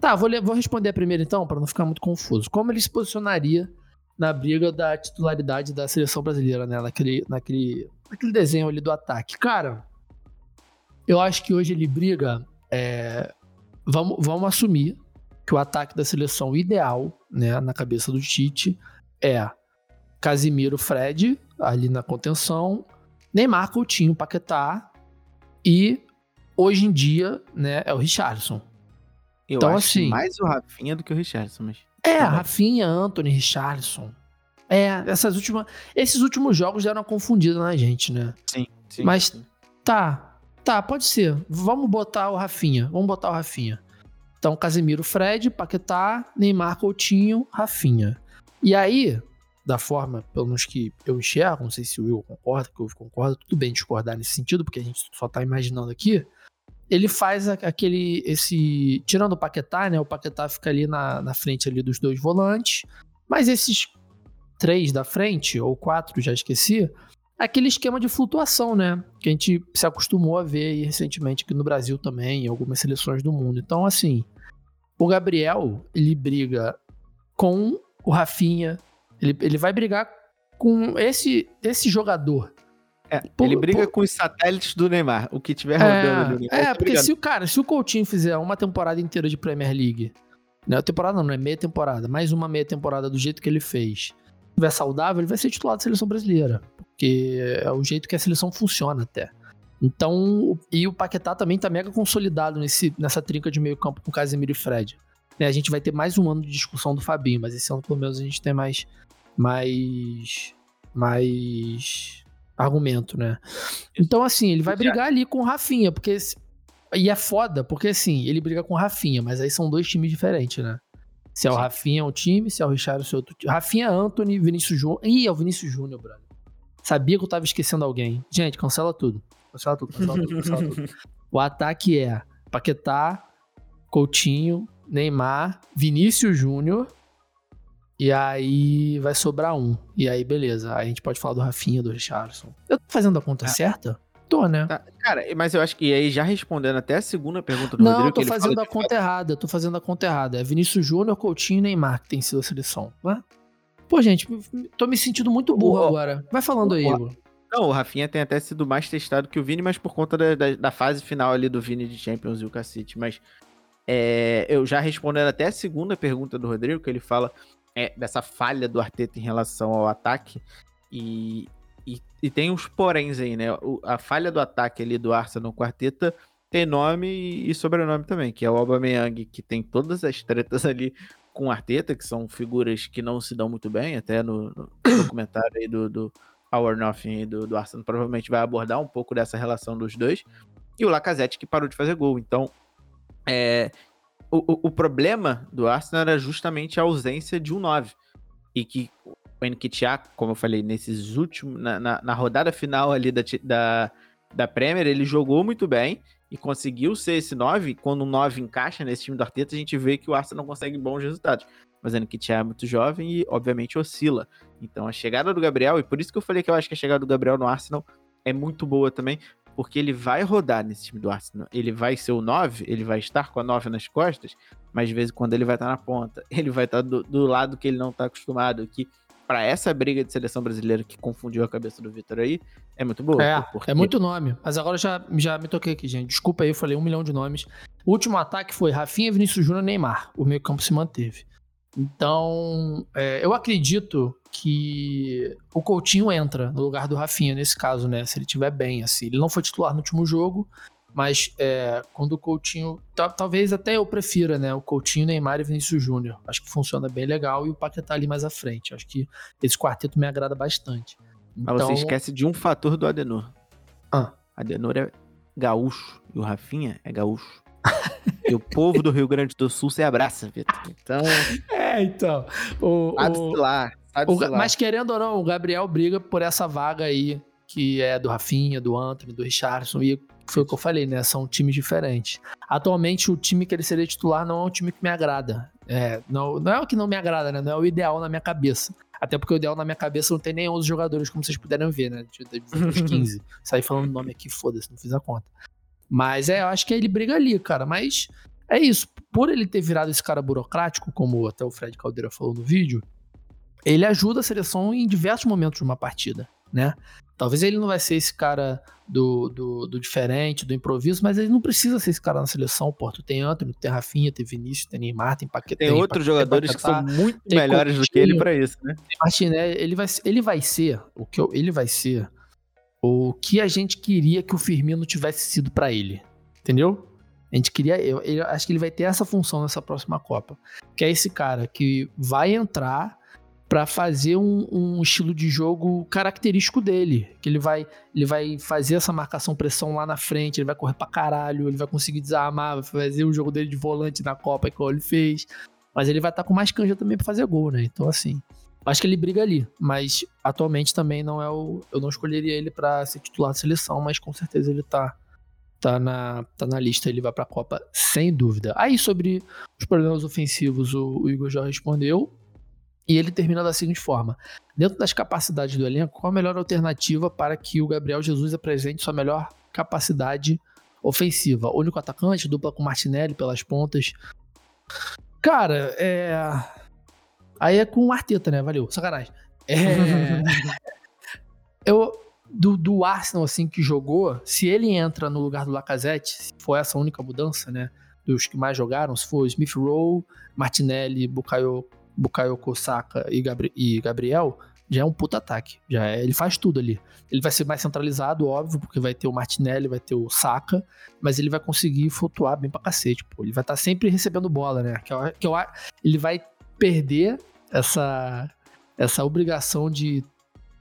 Tá, vou, vou responder a primeira então, para não ficar muito confuso. Como ele se posicionaria na briga da titularidade da seleção brasileira, né? Naquele, naquele, naquele desenho ali do ataque. Cara, eu acho que hoje ele briga. É, vamos, vamos assumir que o ataque da seleção ideal, né, na cabeça do Tite, é Casimiro Fred, ali na contenção, Neymar, Coutinho, Paquetá e hoje em dia, né, é o Richardson. Eu então, acho assim, mais o Rafinha do que o Richardson, mas é, tá Rafinha, Anthony, Richardson. É, essas últimas, esses últimos jogos deram uma confundida na gente, né? Sim, sim. Mas sim. tá, tá, pode ser. Vamos botar o Rafinha, vamos botar o Rafinha. Então, Casemiro, Fred, Paquetá, Neymar, Coutinho, Rafinha. E aí, da forma, pelo menos que eu enxergo, não sei se o Will concorda, que o Will concorda, tudo bem discordar nesse sentido, porque a gente só tá imaginando aqui ele faz aquele, esse, tirando o Paquetá, né, o Paquetá fica ali na, na frente ali dos dois volantes, mas esses três da frente, ou quatro, já esqueci, é aquele esquema de flutuação, né, que a gente se acostumou a ver aí recentemente aqui no Brasil também, em algumas seleções do mundo. Então, assim, o Gabriel, ele briga com o Rafinha, ele, ele vai brigar com esse, esse jogador é, por, ele briga por... com os satélites do Neymar, o que tiver rodando. É, é porque se o cara, se o Coutinho fizer uma temporada inteira de Premier League, não é temporada não, não é meia temporada, mais uma meia temporada do jeito que ele fez, estiver saudável, ele vai ser titular da seleção brasileira, porque é o jeito que a seleção funciona até. Então, e o Paquetá também tá mega consolidado nesse, nessa trinca de meio campo com Casemiro e Fred. Né, a gente vai ter mais um ano de discussão do Fabinho, mas esse ano pelo menos a gente tem mais mais mais argumento, né? Então, assim, ele vai brigar ali com o Rafinha, porque. E é foda, porque assim, ele briga com o Rafinha, mas aí são dois times diferentes, né? Se é o Rafinha é um time, se é o Richard é outro time. Rafinha, Anthony, Vinícius Júnior. Ih, é o Vinícius Júnior, brother. Sabia que eu tava esquecendo alguém. Gente, cancela tudo. Cancela tudo, cancela tudo, cancela tudo. O ataque é Paquetá, Coutinho, Neymar, Vinícius Júnior e aí vai sobrar um. E aí, beleza. Aí a gente pode falar do Rafinha, do Richardson. Eu tô fazendo a conta ah. certa? Tô, né? Tá. Cara, mas eu acho que aí já respondendo até a segunda pergunta do Não, Rodrigo. Não, tô fazendo a conta errada. Eu tô fazendo a conta errada. É Vinícius Júnior, Coutinho e Neymar que tem sido a seleção. Né? Pô, gente, tô me sentindo muito burro o, agora. Vai falando o, aí, Igor. Não, o Rafinha tem até sido mais testado que o Vini, mas por conta da, da, da fase final ali do Vini de Champions e o cacete. Mas é, eu já respondendo até a segunda pergunta do Rodrigo, que ele fala é, dessa falha do Arteta em relação ao ataque. E, e, e tem uns poréns aí, né? O, a falha do ataque ali do Arsenal com o Arteta tem nome e, e sobrenome também, que é o Aubameyang, que tem todas as tretas ali com o Arteta, que são figuras que não se dão muito bem, até no, no documentário aí do, do Our Nothing do, do Arsenal provavelmente vai abordar um pouco dessa relação dos dois. E o Lacazette que parou de fazer gol. Então, é, o, o, problema do Arsenal era justamente a ausência de um 9. E que o Nketiah, como eu falei, nesses últimos. Na, na, na, rodada final ali da, da, da Premier, ele jogou muito bem e conseguiu ser esse 9. Quando um 9 encaixa nesse time do Arteta, a gente vê que o Arsenal não consegue bons resultados. Mas o Nketiah é muito jovem e, obviamente, oscila. Então, a chegada do Gabriel, e por isso que eu falei que eu acho que a chegada do Gabriel no Arsenal é muito boa também, porque ele vai rodar nesse time do Arsenal. Ele vai ser o 9, ele vai estar com a 9 nas costas, mas de vez em quando ele vai estar na ponta. Ele vai estar do, do lado que ele não está acostumado, que para essa briga de seleção brasileira que confundiu a cabeça do Vitor aí, é muito boa. É, porque... é muito nome. Mas agora já, já me toquei aqui, gente. Desculpa aí, eu falei um milhão de nomes. O último ataque foi Rafinha, Vinícius Júnior Neymar. O meio campo se manteve. Então, é, eu acredito que o Coutinho entra no lugar do Rafinha nesse caso, né? Se ele tiver bem, assim. Ele não foi titular no último jogo, mas é, quando o Coutinho. Talvez até eu prefira, né? O Coutinho, Neymar e Vinícius Júnior. Acho que funciona bem legal e o Paquetá ali mais à frente. Acho que esse quarteto me agrada bastante. Então... Mas você então esquece de um fator do Adenor. Ah. Adenor é gaúcho e o Rafinha é gaúcho. e o povo do Rio Grande do Sul se abraça, Vitor. Então. É, então. O, o, lá. O, mas querendo ou não, o Gabriel briga por essa vaga aí, que é do Rafinha, do Anthony, do Richardson, e foi o que eu falei, né? São times diferentes. Atualmente, o time que ele seria titular não é um time que me agrada. É, não, não é o que não me agrada, né? Não é o ideal na minha cabeça. Até porque o ideal na minha cabeça não tem nem 11 jogadores, como vocês puderam ver, né? De 15. Saí falando nome aqui, foda-se, não fiz a conta. Mas é, eu acho que ele briga ali, cara. Mas é isso. Por ele ter virado esse cara burocrático, como até o Fred Caldeira falou no vídeo, ele ajuda a seleção em diversos momentos de uma partida, né? Talvez ele não vai ser esse cara do, do, do, diferente, do improviso, mas ele não precisa ser esse cara na seleção, pô. Tu tem Antônio, tem Rafinha, tem Vinícius, tem Neymar, tem Paquetá. Tem, tem outros Paquetá, jogadores Paquetá, que são muito melhores Coutinho, do que ele para isso, né? Martinelli, ele vai, ele vai ser o que eu, ele vai ser o que a gente queria que o Firmino tivesse sido para ele, entendeu? A gente queria, eu, eu acho que ele vai ter essa função nessa próxima Copa, que é esse cara que vai entrar para fazer um, um, estilo de jogo característico dele. Que ele vai, ele vai fazer essa marcação pressão lá na frente, ele vai correr pra caralho, ele vai conseguir desarmar, vai fazer o jogo dele de volante na Copa, igual ele fez. Mas ele vai estar tá com mais canja também pra fazer gol, né? Então, assim, acho que ele briga ali. Mas atualmente também não é o. Eu não escolheria ele para ser titular da seleção, mas com certeza ele tá. Tá na, tá na lista, ele vai pra Copa sem dúvida. Aí sobre os problemas ofensivos, o, o Igor já respondeu. E ele termina da seguinte forma: Dentro das capacidades do elenco, qual a melhor alternativa para que o Gabriel Jesus apresente sua melhor capacidade ofensiva? Único atacante, dupla com Martinelli pelas pontas. Cara, é. Aí é com o Arteta, né? Valeu, sacanagem. É. Eu. Do, do Arsenal, assim, que jogou, se ele entra no lugar do Lacazette, se for essa única mudança, né? Dos que mais jogaram, se for Smith Rowe, Martinelli, Bukayo Bukayoko Saka e, Gabri e Gabriel, já é um puta ataque. Já é, ele faz tudo ali. Ele vai ser mais centralizado, óbvio, porque vai ter o Martinelli, vai ter o Saka, mas ele vai conseguir flutuar bem pra cacete, pô. Ele vai estar tá sempre recebendo bola, né? Que eu, que eu, ele vai perder essa, essa obrigação de,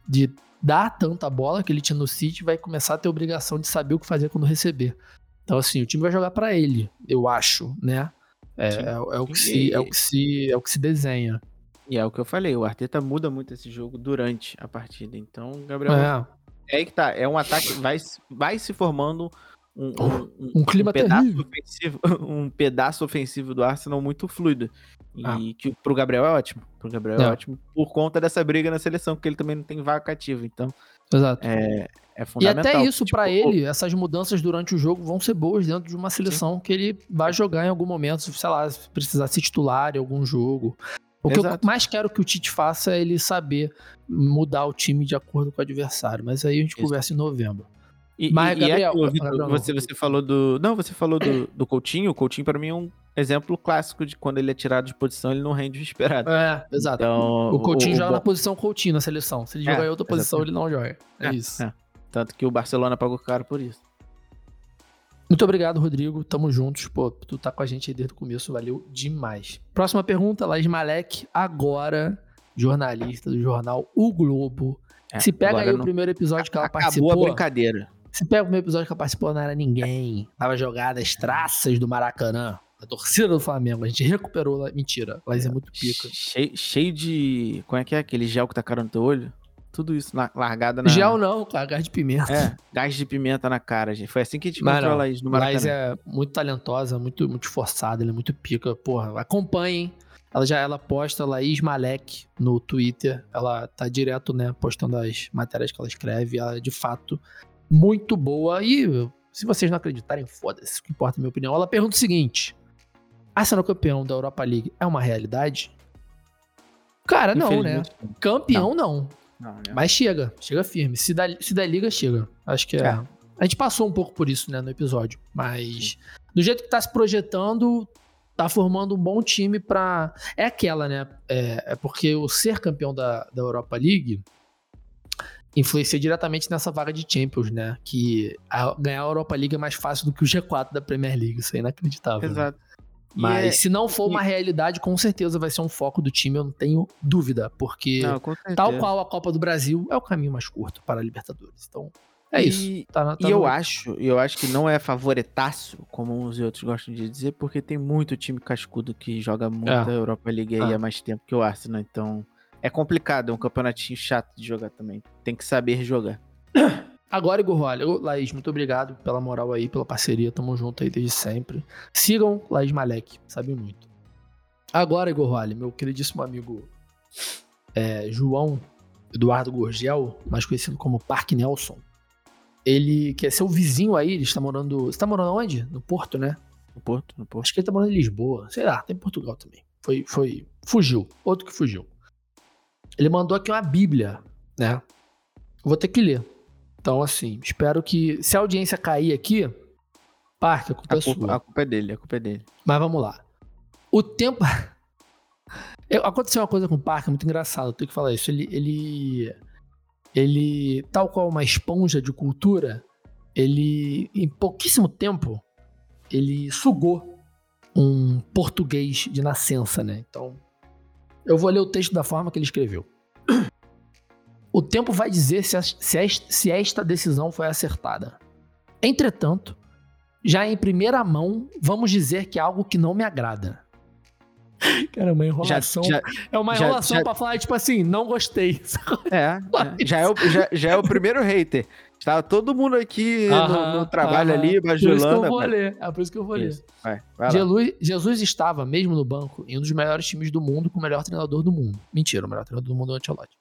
de dar tanta bola que ele tinha no City, vai começar a ter obrigação de saber o que fazer quando receber. Então, assim, o time vai jogar para ele, eu acho, né? É, é, é, o que se, é, o que se, é o que se desenha. E é o que eu falei, o Arteta muda muito esse jogo durante a partida. Então, Gabriel. É, é aí que tá. É um ataque. Vai, vai se formando um, um, um, um clima um pedaço terrível. ofensivo. Um pedaço ofensivo do Arsenal muito fluido. E ah. que pro Gabriel é ótimo. Pro Gabriel é. é ótimo por conta dessa briga na seleção, porque ele também não tem ativa. Então. Exato. É, é fundamental. E até isso, tipo, para ele, essas mudanças durante o jogo vão ser boas dentro de uma seleção Sim. que ele vai jogar em algum momento, sei lá, se precisar se titular em algum jogo. O que Exato. eu mais quero que o Tite faça é ele saber mudar o time de acordo com o adversário. Mas aí a gente isso. conversa em novembro. E, Mas, e, Gabriel, e é, Gabriel, você, você falou do. Não, você falou do, do Coutinho. O Coutinho, para mim, é um exemplo clássico de quando ele é tirado de posição, ele não rende o esperado. É, exato. Então, o Coutinho o, joga o... na posição Coutinho na seleção. Se ele é, jogar em outra posição, ele não joga. É, é isso. É. Tanto que o Barcelona pagou caro por isso. Muito obrigado, Rodrigo. Tamo juntos. Pô, tu tá com a gente aí desde o começo, valeu demais. Próxima pergunta, Laís Malek, agora jornalista do jornal O Globo. É, Se pega aí não... o primeiro episódio que ela Acabou participou. Acabou a brincadeira. Se pega o primeiro episódio que ela participou, não era ninguém. Tava jogada as traças do Maracanã. A torcida do Flamengo. A gente recuperou lá. Mentira. Laís é muito pica. Cheio, cheio de. Como é que é? Aquele gel que tá cara no teu olho? Tudo isso na, largada na. Gel não, cara, gás de pimenta. É, gás de pimenta na cara, gente. Foi assim que a gente encontrou a Laís no Maracanã. Laís é muito talentosa, muito, muito esforçada, ela é muito pica. Porra, acompanhem. Ela já ela posta Laís Malek no Twitter. Ela tá direto, né, postando as matérias que ela escreve. Ela é de fato muito boa. E se vocês não acreditarem, foda-se, o que importa é a minha opinião. Ela pergunta o seguinte: Arsenal campeão da Europa League é uma realidade? Cara, não, né? Campeão não. não. Não, né? Mas chega, chega firme. Se da, se da liga, chega. Acho que é. é. A gente passou um pouco por isso, né, no episódio. Mas do jeito que tá se projetando, tá formando um bom time pra. É aquela, né? É, é porque o ser campeão da, da Europa League influencia diretamente nessa vaga de Champions, né? Que a, ganhar a Europa League é mais fácil do que o G4 da Premier League. Isso é inacreditável. Né? Exato. Né? Mas é, se não for uma realidade, com certeza vai ser um foco do time, eu não tenho dúvida. Porque, não, tal qual a Copa do Brasil, é o caminho mais curto para a Libertadores. Então, é e, isso. Tá, tá e eu acho, eu acho que não é favoretaço, como uns e outros gostam de dizer, porque tem muito time cascudo que joga muito é. a Europa League aí ah. há mais tempo que o Arsenal. Então, é complicado, é um campeonatinho chato de jogar também. Tem que saber jogar. Agora, Igor Roller. Laís, muito obrigado pela moral aí, pela parceria. Tamo junto aí desde sempre. Sigam Laís Malek, sabe muito. Agora, Igor Roller, meu queridíssimo amigo é, João Eduardo Gorgel, mais conhecido como Parque Nelson. Ele quer ser o vizinho aí, ele está morando. Você está morando onde? No Porto, né? No Porto, no Porto. Acho que ele está morando em Lisboa. Sei lá, tem Portugal também. Foi, foi. Fugiu. Outro que fugiu. Ele mandou aqui uma Bíblia, né? Vou ter que ler. Então, assim, espero que. Se a audiência cair aqui, parque, a culpa a é culpa, sua. A culpa é dele, a culpa é dele. Mas vamos lá. O tempo. Aconteceu uma coisa com o parque muito engraçado, eu tenho que falar isso. Ele, ele. Ele. Tal qual uma esponja de cultura, ele. Em pouquíssimo tempo, ele sugou um português de nascença, né? Então. Eu vou ler o texto da forma que ele escreveu. O tempo vai dizer se, a, se, a, se esta decisão foi acertada. Entretanto, já em primeira mão, vamos dizer que é algo que não me agrada. Cara, uma enrolação. Já, já, é uma enrolação já, pra falar, tipo assim, não gostei. É, é. Já, é o, já, já, é o primeiro hater. Estava todo mundo aqui no, no, trabalho ali, bajulando. Por isso que eu vou ler. É por isso que eu vou ler. Vai, vai Jesus, Jesus, estava, mesmo no banco, em um dos melhores times do mundo, com o melhor treinador do mundo. Mentira, o melhor treinador do mundo é o Ancelotti.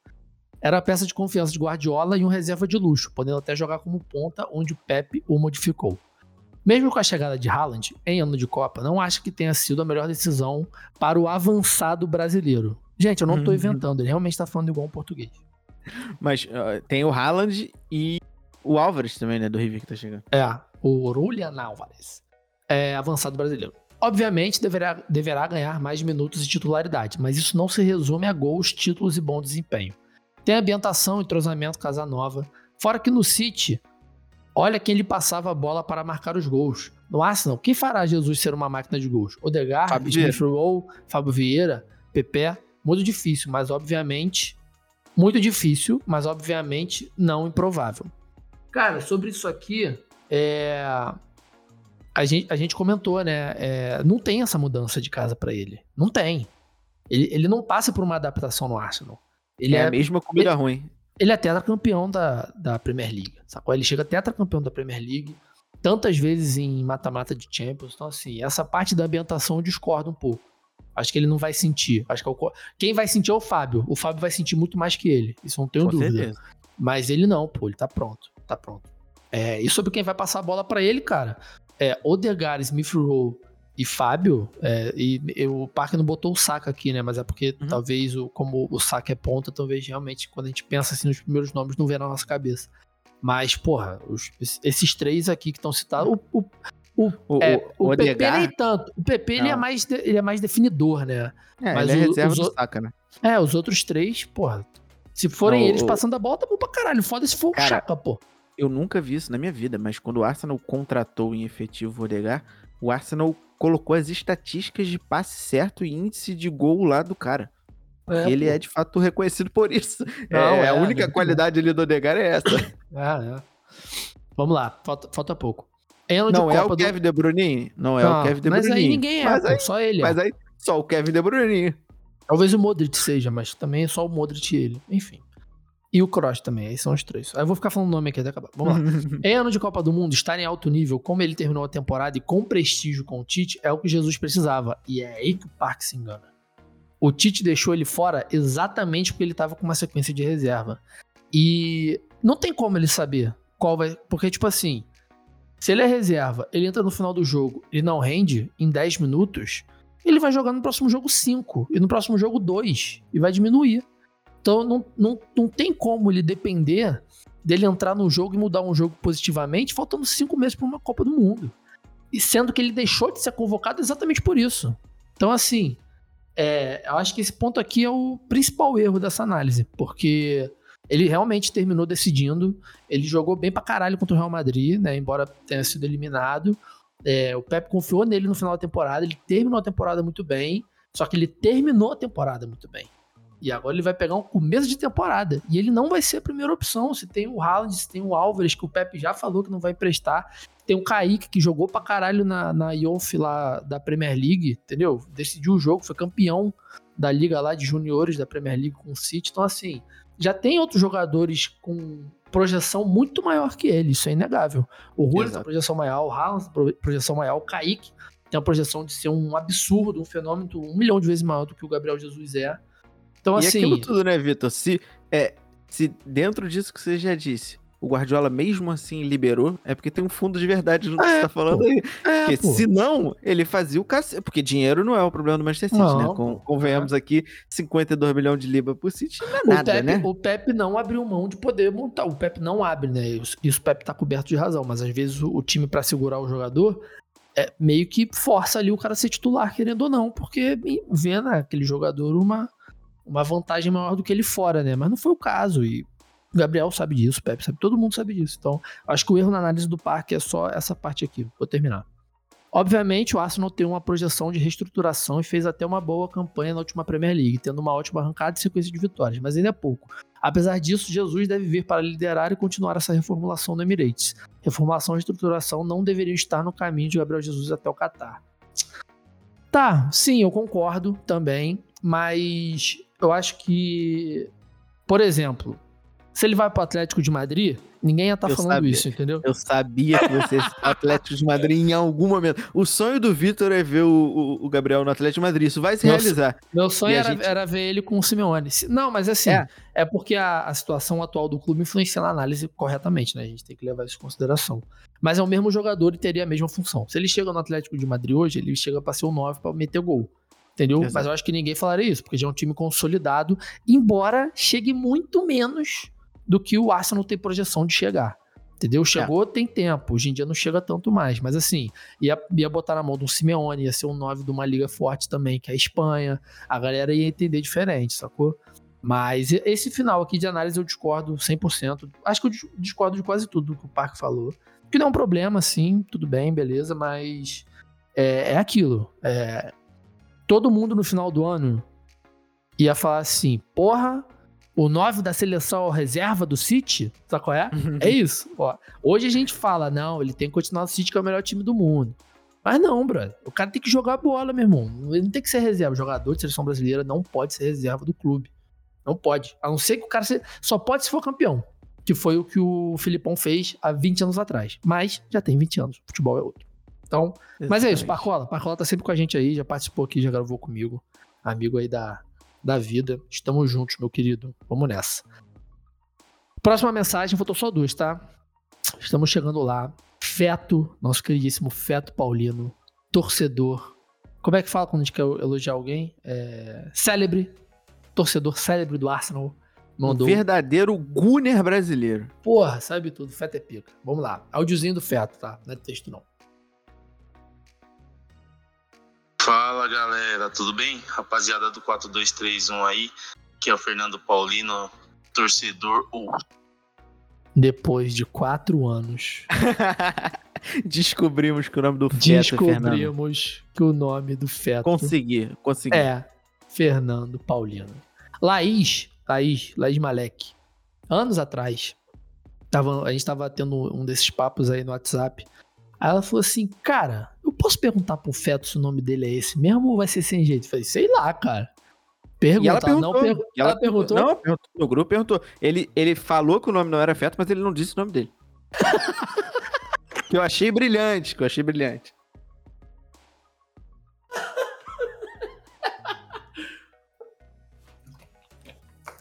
Era a peça de confiança de Guardiola e um reserva de luxo, podendo até jogar como ponta, onde o Pep o modificou. Mesmo com a chegada de Haaland em ano de Copa, não acho que tenha sido a melhor decisão para o avançado brasileiro. Gente, eu não estou uhum. inventando, ele realmente está falando igual um português. Mas uh, tem o Haaland e o Álvares também, né, do River que tá chegando. É, o Julian Álvares. É avançado brasileiro. Obviamente deverá, deverá ganhar mais minutos de titularidade, mas isso não se resume a gols, títulos e bom desempenho. Tem ambientação, entrosamento, casa nova. Fora que no City, olha quem lhe passava a bola para marcar os gols. No Arsenal, quem fará Jesus ser uma máquina de gols? Odegaard, Fábio Smith Rowe, Fábio Vieira, Pepe. Muito difícil, mas obviamente... Muito difícil, mas obviamente não improvável. Cara, sobre isso aqui, é... a, gente, a gente comentou, né? É... Não tem essa mudança de casa para ele. Não tem. Ele, ele não passa por uma adaptação no Arsenal. Ele é, é a mesma comida ele, ruim. Ele é tetracampeão da, da Premier League, sacou? Ele chega tetracampeão da Premier League, tantas vezes em mata-mata de Champions. Então, assim, essa parte da ambientação eu discordo um pouco. Acho que ele não vai sentir. Acho que é o... quem vai sentir é o Fábio. O Fábio vai sentir muito mais que ele. Isso não tenho Com dúvida. Certeza. Mas ele não, pô, ele tá pronto. Tá pronto. É, e sobre quem vai passar a bola para ele, cara, é Odegaard, Smith Rowe e Fábio, é, e, e, o Parker não botou o saco aqui, né? Mas é porque uhum. talvez, o, como o saco é ponta, talvez realmente, quando a gente pensa assim nos primeiros nomes, não vê na nossa cabeça. Mas, porra, os, esses três aqui que estão citados, o, o, O, o, é, o, o PP nem tanto. O PP ele é, mais, ele é mais definidor, né? É, Mas ele é reserva do Saka, né? É, os outros três, porra. Se forem não, eles passando a bola, tá bom pra caralho. Foda se for o Chaka, pô. Eu nunca vi isso na minha vida, mas quando o Arsenal contratou em efetivo o Odegar, o Arsenal colocou as estatísticas de passe certo e índice de gol lá do cara. É, ele pô. é de fato reconhecido por isso. Não, é, é, a única qualidade ali do Odegar é essa. É, é. Vamos lá, falta, falta pouco. Ano não é o Kevin De Bruyne? Não é não, o Kevin De Bruyne. Mas aí ninguém é, mas aí, só ele. Mas aí só o Kevin De Bruyne. Talvez o Modric seja, mas também é só o Modric e ele. Enfim. E o Kroos também, aí são os três. Aí eu vou ficar falando o nome aqui até acabar. Vamos lá. em ano de Copa do Mundo, estar em alto nível, como ele terminou a temporada e com prestígio com o Tite, é o que Jesus precisava. E é aí que o Parque se engana. O Tite deixou ele fora exatamente porque ele estava com uma sequência de reserva. E não tem como ele saber qual vai. Porque, tipo assim, se ele é reserva, ele entra no final do jogo e não rende em 10 minutos, ele vai jogar no próximo jogo 5 e no próximo jogo 2 e vai diminuir. Então não, não, não tem como ele depender dele entrar no jogo e mudar um jogo positivamente, faltando cinco meses para uma Copa do Mundo. E sendo que ele deixou de ser convocado exatamente por isso. Então, assim, é, eu acho que esse ponto aqui é o principal erro dessa análise, porque ele realmente terminou decidindo. Ele jogou bem pra caralho contra o Real Madrid, né? Embora tenha sido eliminado. É, o Pep confiou nele no final da temporada. Ele terminou a temporada muito bem. Só que ele terminou a temporada muito bem. E agora ele vai pegar um começo de temporada. E ele não vai ser a primeira opção. Se tem o Haaland, se tem o Álvares, que o Pepe já falou que não vai emprestar. Tem o Kaique, que jogou pra caralho na, na Ionf lá da Premier League, entendeu? Decidiu o jogo, foi campeão da liga lá de juniores da Premier League com o City. Então, assim, já tem outros jogadores com projeção muito maior que ele, isso é inegável. O Rui tem projeção maior, o Haaland tem projeção maior, o Kaique tem a projeção de ser um absurdo, um fenômeno um milhão de vezes maior do que o Gabriel Jesus é. Então, e assim. aquilo tudo, né, Vitor? Se, é, se dentro disso que você já disse, o Guardiola mesmo assim liberou, é porque tem um fundo de verdade no que é, você tá falando aí. É, porque pô. se não, ele fazia o cacete. Porque dinheiro não é o problema do Manchester City, né? não, né? Com, convenhamos aqui, 52 milhões de libras por City não é nada, Pepe, né? O Pepe não abriu mão de poder montar. O Pepe não abre, né? Isso, isso o Pepe tá coberto de razão, mas às vezes o, o time para segurar o jogador é meio que força ali o cara a ser titular, querendo ou não, porque vê naquele jogador uma uma vantagem maior do que ele fora, né? Mas não foi o caso. E o Gabriel sabe disso, o Pepe sabe, todo mundo sabe disso. Então, acho que o erro na análise do parque é só essa parte aqui. Vou terminar. Obviamente, o Arsenal tem uma projeção de reestruturação e fez até uma boa campanha na última Premier League, tendo uma ótima arrancada e sequência de vitórias, mas ainda é pouco. Apesar disso, Jesus deve vir para liderar e continuar essa reformulação no Emirates. Reformulação e reestruturação não deveriam estar no caminho de Gabriel Jesus até o Qatar. Tá, sim, eu concordo também, mas eu acho que, por exemplo, se ele vai pro Atlético de Madrid, ninguém ia estar tá falando sabia, isso, entendeu? Eu sabia que você ia Atlético de Madrid em algum momento. O sonho do Vitor é ver o, o, o, Gabriel no Atlético de Madrid. Isso vai se meu, realizar. Meu sonho era, gente... era, ver ele com o Simeone. Não, mas assim, é, é porque a, a, situação atual do clube influencia na análise corretamente, né? A gente tem que levar isso em consideração. Mas é o mesmo jogador e teria a mesma função. Se ele chega no Atlético de Madrid hoje, ele chega para ser o 9 para meter gol. Entendeu? Exato. Mas eu acho que ninguém falaria isso, porque já é um time consolidado, embora chegue muito menos do que o Arsenal tem projeção de chegar. Entendeu? Chegou, é. tem tempo. Hoje em dia não chega tanto mais. Mas assim, ia, ia botar na mão de um Simeone, ia ser um 9 de uma liga forte também, que é a Espanha. A galera ia entender diferente, sacou? Mas esse final aqui de análise eu discordo 100%. Acho que eu discordo de quase tudo que o Parque falou. Que não é um problema, sim, tudo bem, beleza, mas é, é aquilo. É, todo mundo no final do ano ia falar assim: porra, o 9 da seleção reserva do City, sabe qual é? é isso. Ó, hoje a gente fala, não, ele tem que continuar no City, que é o melhor time do mundo. Mas não, brother. O cara tem que jogar bola, meu irmão. Ele não tem que ser reserva. O jogador de seleção brasileira não pode ser reserva do clube. Não pode. A não ser que o cara se... só pode se for campeão. Que foi o que o Filipão fez há 20 anos atrás. Mas já tem 20 anos. O futebol é outro. Então, Exatamente. mas é isso, Parcola. Parcola tá sempre com a gente aí, já participou aqui, já gravou comigo. Amigo aí da, da vida. Estamos juntos, meu querido. Vamos nessa. Próxima mensagem, faltou só duas, tá? Estamos chegando lá. Feto, nosso queridíssimo Feto Paulino, torcedor. Como é que fala quando a gente quer elogiar alguém? É... Célebre, torcedor célebre do Arsenal. Mandou. Um verdadeiro Gunner brasileiro. Porra, sabe tudo. Feto é pica. Vamos lá. Áudiozinho do Feto, tá? Não é texto, não. Fala galera, tudo bem? Rapaziada do 4231 aí, que é o Fernando Paulino, torcedor ou. Depois de quatro anos. Descobrimos que o nome do feto Descobrimos que o nome do feto. Consegui, consegui. É, Fernando Paulino. Laís, Laís, Laís Malek. Anos atrás, tava, a gente tava tendo um desses papos aí no WhatsApp. Aí ela falou assim, cara, eu posso perguntar pro Feto se o nome dele é esse mesmo ou vai ser sem jeito? Eu falei, sei lá, cara. Pergunta, e ela perguntou. Não, ela, ela perguntou? Não, perguntou, no grupo perguntou. Ele, ele falou que o nome não era Feto, mas ele não disse o nome dele. que eu achei brilhante, que eu achei brilhante.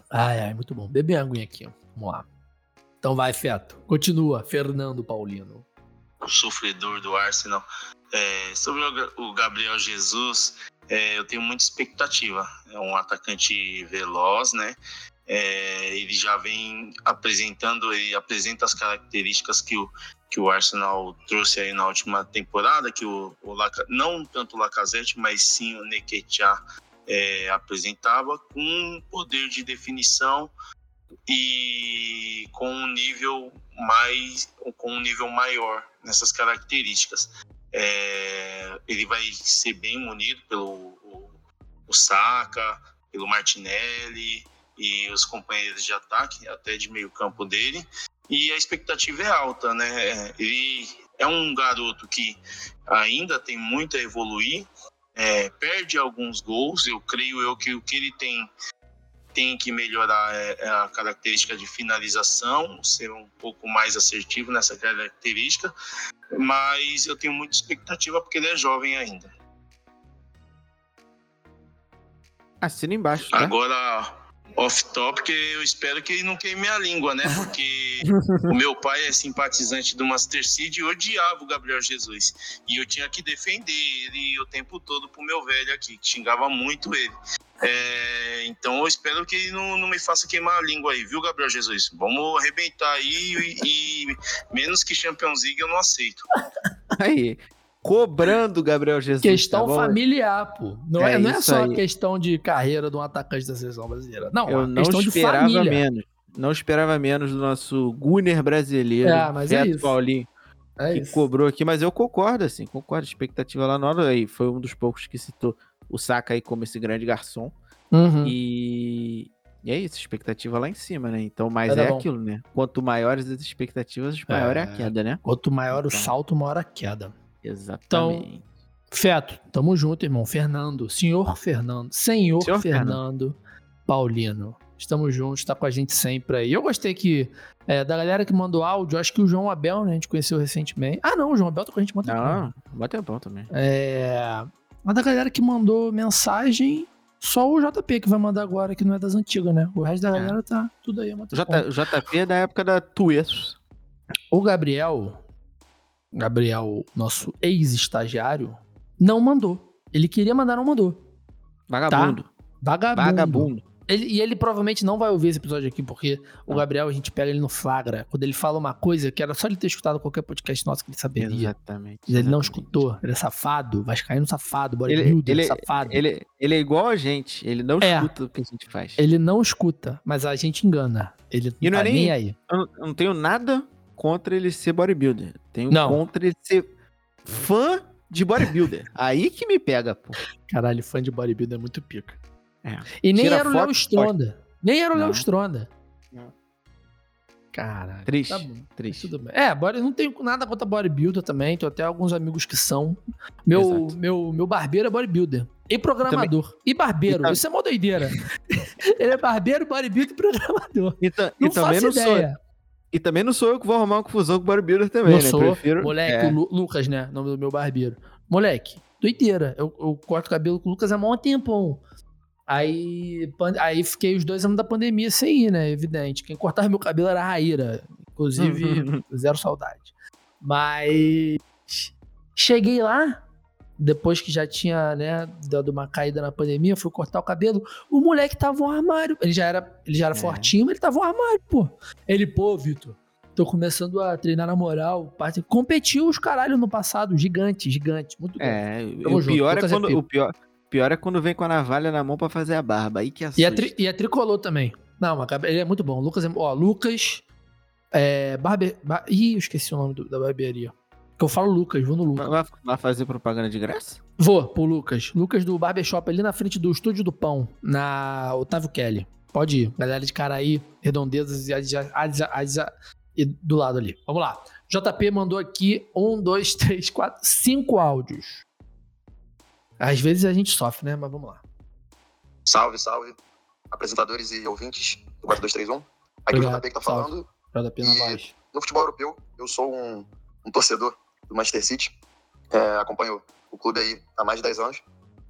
Ai, ai, muito bom. Bebe aguinha aqui. Vamos lá. Então vai, Feto. Continua, Fernando Paulino. O sofredor do Arsenal. É, sobre o Gabriel Jesus, é, eu tenho muita expectativa. É um atacante veloz, né? É, ele já vem apresentando, ele apresenta as características que o, que o Arsenal trouxe aí na última temporada, que o, o não tanto o Lacazette, mas sim o Neketia é, apresentava, com um poder de definição e com um nível mais, com um nível maior nessas características. É, ele vai ser bem munido pelo o, o Saka, pelo Martinelli e os companheiros de ataque, até de meio campo dele. E a expectativa é alta, né? Ele é um garoto que ainda tem muito a evoluir, é, perde alguns gols. Eu creio eu que o que ele tem tem que melhorar é, é a característica de finalização, ser um pouco mais assertivo nessa característica, mas eu tenho muita expectativa porque ele é jovem ainda. Assina embaixo. Tá? Agora, off-topic, eu espero que ele não queime a língua, né? Porque o meu pai é simpatizante do Master Seed e odiava o Gabriel Jesus. E eu tinha que defender ele o tempo todo pro meu velho aqui, que xingava muito ele. É, então eu espero que ele não, não, me faça queimar a língua aí, viu, Gabriel Jesus? Vamos arrebentar aí e, e menos que Champions League eu não aceito. Aí, cobrando Gabriel Jesus. Questão tá familiar, pô. Não é, é, não é só aí. questão de carreira de um atacante da seleção brasileira. Não, eu não questão esperava de família. menos. Não esperava menos do nosso Gunner brasileiro, é, mas Beto é Paulinho. É que isso. cobrou aqui, mas eu concordo, assim, concordo. Expectativa lá na hora aí. Foi um dos poucos que citou o Saka aí como esse grande garçom. Uhum. E, e é isso, expectativa lá em cima, né? Então, mas é, é aquilo, né? Quanto maiores as expectativas, maior é, é a queda, né? Quanto maior então. o salto, maior a queda. Exatamente. Então, Feto, tamo junto, irmão. Fernando, senhor Fernando, senhor, senhor Fernando, Fernando Paulino. Estamos juntos, tá com a gente sempre aí. Eu gostei que é, da galera que mandou áudio, acho que o João Abel, né? A gente conheceu recentemente. Ah, não, o João Abel tá com a gente muito Não, bateu bom também. É. Mas da galera que mandou mensagem, só o JP que vai mandar agora, que não é das antigas, né? O resto da é. galera é. tá tudo aí. J, JP é da época da Tuesos. O Gabriel, Gabriel, nosso ex-estagiário, não mandou. Ele queria mandar, não mandou. Vagabundo. Tá? Vagabundo. Vagabundo. Ele, e ele provavelmente não vai ouvir esse episódio aqui, porque o Gabriel, a gente pega ele no flagra. Quando ele fala uma coisa que era só ele ter escutado qualquer podcast nosso que ele saberia. Exatamente. Mas ele não escutou. Ele é safado, vai cair no safado, bodybuilder, ele, ele, safado. Ele, ele é igual a gente, ele não é, escuta o que a gente faz. Ele não escuta, mas a gente engana. Ele e não, é tá nem, nem aí. Eu não tenho nada contra ele ser bodybuilder. Tenho não. contra ele ser fã de bodybuilder. aí que me pega, pô. Caralho, fã de bodybuilder é muito pica. É. E nem Tira era o Léo Stronda. Nem era o Léo Stronda. Caralho. Triste. Tá bom. Triste. Tudo bem. É, não tenho nada contra bodybuilder também. Tenho até alguns amigos que são. Meu, meu, meu barbeiro é bodybuilder. E programador. Também... E barbeiro. E Isso é uma doideira. Ele é barbeiro, bodybuilder e programador. E, não e também não ideia. sou. E também não sou eu que vou arrumar uma confusão com o bodybuilder também, não né? Sou. Prefiro... Moleque, é. o Lu Lucas, né? Nome do meu barbeiro. Moleque, doideira. Eu, eu corto cabelo com o Lucas há mó tempão. Aí, aí fiquei os dois anos da pandemia sem ir, né? Evidente. Quem cortava meu cabelo era a Raíra. Inclusive, zero saudade. Mas cheguei lá, depois que já tinha, né, dado uma caída na pandemia, fui cortar o cabelo. O moleque tava no armário. Ele já era, ele já era é. fortinho, mas ele tava no armário, pô. Ele, pô, Vitor, Tô começando a treinar na moral. Competiu os caralho no passado, gigante, gigante, muito grande. É, o pior é, quando, o pior, pior é quando vem com a navalha na mão para fazer a barba, aí que assusta. E é, tri, e é tricolor também. Não, mas ele é muito bom. Lucas, é, ó, Lucas, é, barbe... Bar... Ih, eu esqueci o nome do, da barbearia. Que eu falo Lucas, vou no Lucas. Vai, vai fazer propaganda de graça? Vou, pro Lucas. Lucas do Barbershop, ali na frente do Estúdio do Pão, na Otávio Kelly. Pode ir. Galera de Caraí, Redondezas e, e do lado ali. Vamos lá. JP mandou aqui um, dois, três, quatro, cinco áudios. Às vezes a gente sofre, né? Mas vamos lá. Salve, salve. Apresentadores e ouvintes do 4231. Aqui Obrigado. é o JP que tá falando. JP na voz. No futebol europeu, eu sou um, um torcedor do Manchester City. É, acompanho o clube aí há mais de 10 anos.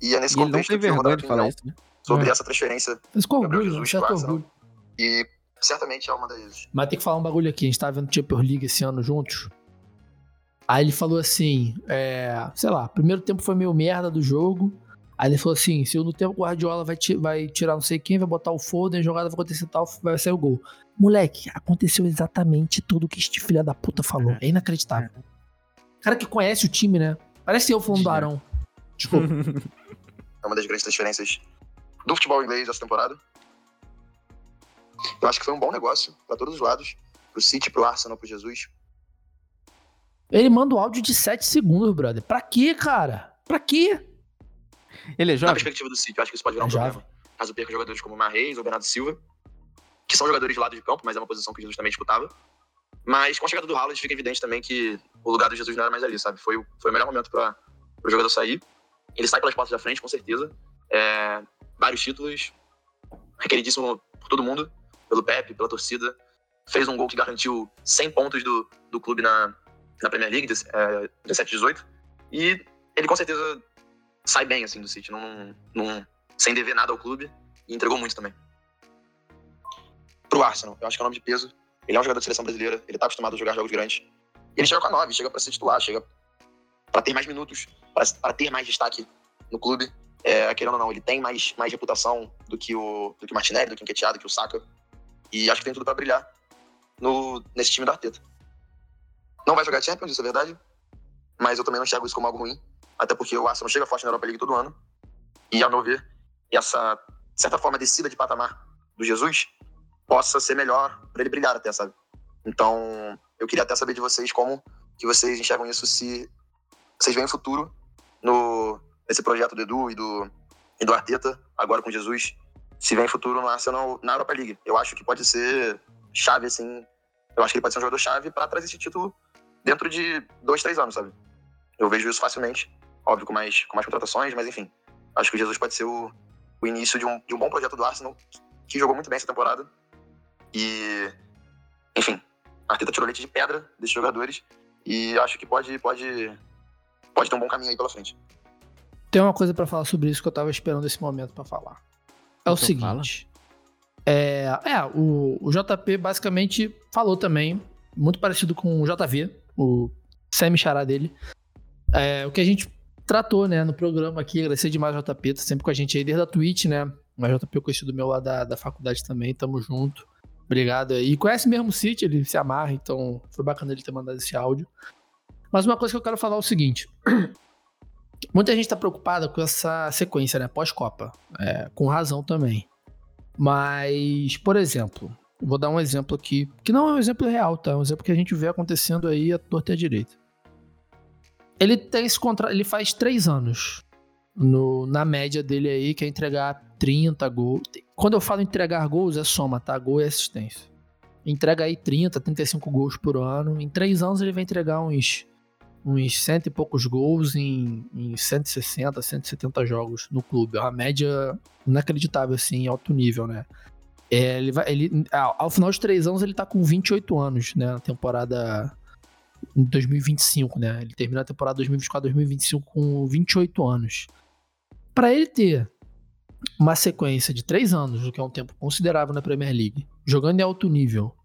E é nesse e contexto que eu vou dar de falar isso, né? sobre é. essa transferência. Mas com orgulho, certo orgulho. E certamente é uma das. Mas tem que falar um bagulho aqui. A gente tava vendo Champions League esse ano juntos. Aí ele falou assim: é, sei lá, primeiro tempo foi meio merda do jogo. Aí ele falou assim: se no tempo o Guardiola vai, vai tirar não sei quem, vai botar o Foden, a jogada vai acontecer tal, vai sair o gol. Moleque, aconteceu exatamente tudo que este filho da puta falou. É inacreditável. Cara que conhece o time, né? Parece eu falando do Arão. Desculpa. É uma das grandes transferências do futebol inglês essa temporada. Eu acho que foi um bom negócio para todos os lados. Pro City, pro Arsenal, pro Jesus. Ele manda o áudio de 7 segundos, brother. Pra quê, cara? Pra quê? Ele é jovem? Na perspectiva do City, eu acho que isso pode virar um é problema. Jovem. Caso perca jogadores como Marreis ou Bernardo Silva, que são jogadores de lado de campo, mas é uma posição que Jesus também disputava. Mas com a chegada do Haaland fica evidente também que o lugar do Jesus não era mais ali, sabe? Foi, foi o melhor momento para o jogador sair. Ele sai pelas portas da frente, com certeza. É, vários títulos, requeridíssimo por todo mundo, pelo Pepe, pela torcida. Fez um gol que garantiu 100 pontos do, do clube na, na Premier League, é, 17 18. E ele com certeza sai bem assim do City, não, não, sem dever nada ao clube e entregou muito também. Pro Arsenal, eu acho que é um nome de peso. Ele é um jogador de seleção brasileira, ele tá acostumado a jogar jogos grandes. Ele chega com a 9, chega para ser titular, chega para ter mais minutos, para ter mais destaque no clube. É, querendo ou não, ele tem mais, mais reputação do que o, do que o Martinelli, do que o Enqueteado, do que o Saka. E acho que tem tudo para brilhar no, nesse time do Arteta. Não vai jogar Champions, isso é verdade. Mas eu também não enxergo isso como algo ruim. Até porque o Arsenal chega forte na Europa League todo ano. E, ao meu ver, essa, de certa forma, descida de patamar do Jesus possa ser melhor para ele brilhar até, sabe? Então, eu queria até saber de vocês como que vocês enxergam isso, se vocês veem futuro no, nesse projeto do Edu e do, e do Arteta, agora com Jesus, se vem futuro no Arsenal na Europa League. Eu acho que pode ser chave, assim. Eu acho que ele pode ser um jogador chave para trazer esse título dentro de dois, três anos, sabe? Eu vejo isso facilmente. Óbvio, com mais, com mais contratações, mas enfim. Acho que o Jesus pode ser o, o início de um, de um bom projeto do Arsenal, que jogou muito bem essa temporada. E, enfim, a Arteta tirou leite de pedra desses jogadores. E acho que pode, pode, pode ter um bom caminho aí pela frente. Tem uma coisa para falar sobre isso que eu tava esperando esse momento para falar. É então o seguinte. É, é o, o JP basicamente falou também, muito parecido com o JV, o semi-chará dele. É, o que a gente tratou, né, no programa aqui, agradecer demais ao JP, tá sempre com a gente aí desde a Twitch, né? O JP eu conheci do meu lá da, da faculdade também, tamo junto. Obrigado aí. Conhece mesmo o City, ele se amarra, então foi bacana ele ter mandado esse áudio. Mas uma coisa que eu quero falar é o seguinte. Muita gente tá preocupada com essa sequência, né? Pós-Copa. É, com razão também. Mas, por exemplo, vou dar um exemplo aqui, que não é um exemplo real, tá? É um exemplo que a gente vê acontecendo aí a torta e a direita. Ele tem esse contrato, ele faz três anos no, na média dele aí, que é entregar 30 gols. Quando eu falo entregar gols, é soma, tá? Gol e assistência. Entrega aí 30, 35 gols por ano. Em três anos ele vai entregar uns, uns cento e poucos gols em, em 160, 170 jogos no clube. É uma média inacreditável, assim, alto nível, né? É, ele vai, ele, ao, final de três anos ele tá com 28 anos, né? Na temporada em 2025, né? Ele termina a temporada 2024-2025 com 28 anos. Para ele ter uma sequência de três anos, o que é um tempo considerável na Premier League, jogando em alto nível,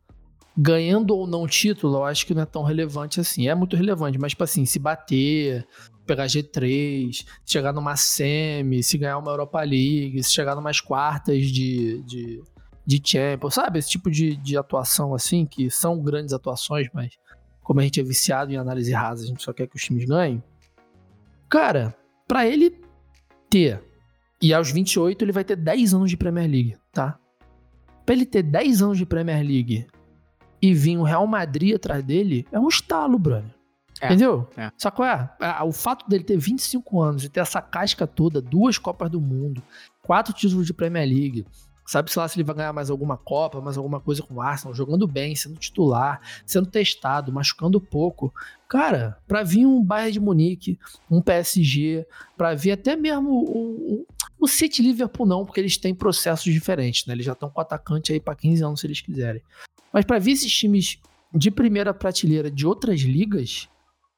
ganhando ou não título, eu acho que não é tão relevante assim. É muito relevante, mas, tipo assim, se bater, pegar G3, chegar numa semi, se ganhar uma Europa League, se chegar numas quartas de, de de Champions, sabe? Esse tipo de, de atuação assim, que são grandes atuações, mas como a gente é viciado em análise rasa, a gente só quer que os times ganhem. Cara, para ele ter, e aos 28 ele vai ter 10 anos de Premier League, tá? Pra ele ter 10 anos de Premier League e vir o Real Madrid atrás dele, é um estalo, brother. É, Entendeu? É. Só qual é? O fato dele ter 25 anos e ter essa casca toda, duas Copas do Mundo, quatro títulos de Premier League, sabe-se lá se ele vai ganhar mais alguma Copa, mais alguma coisa com o Arsenal, jogando bem, sendo titular, sendo testado, machucando pouco. Cara, pra vir um Bayern de Munique, um PSG, pra vir até mesmo o, o, o City Liverpool não, porque eles têm processos diferentes, né? Eles já estão com atacante aí pra 15 anos se eles quiserem. Mas pra vir esses times de primeira prateleira de outras ligas,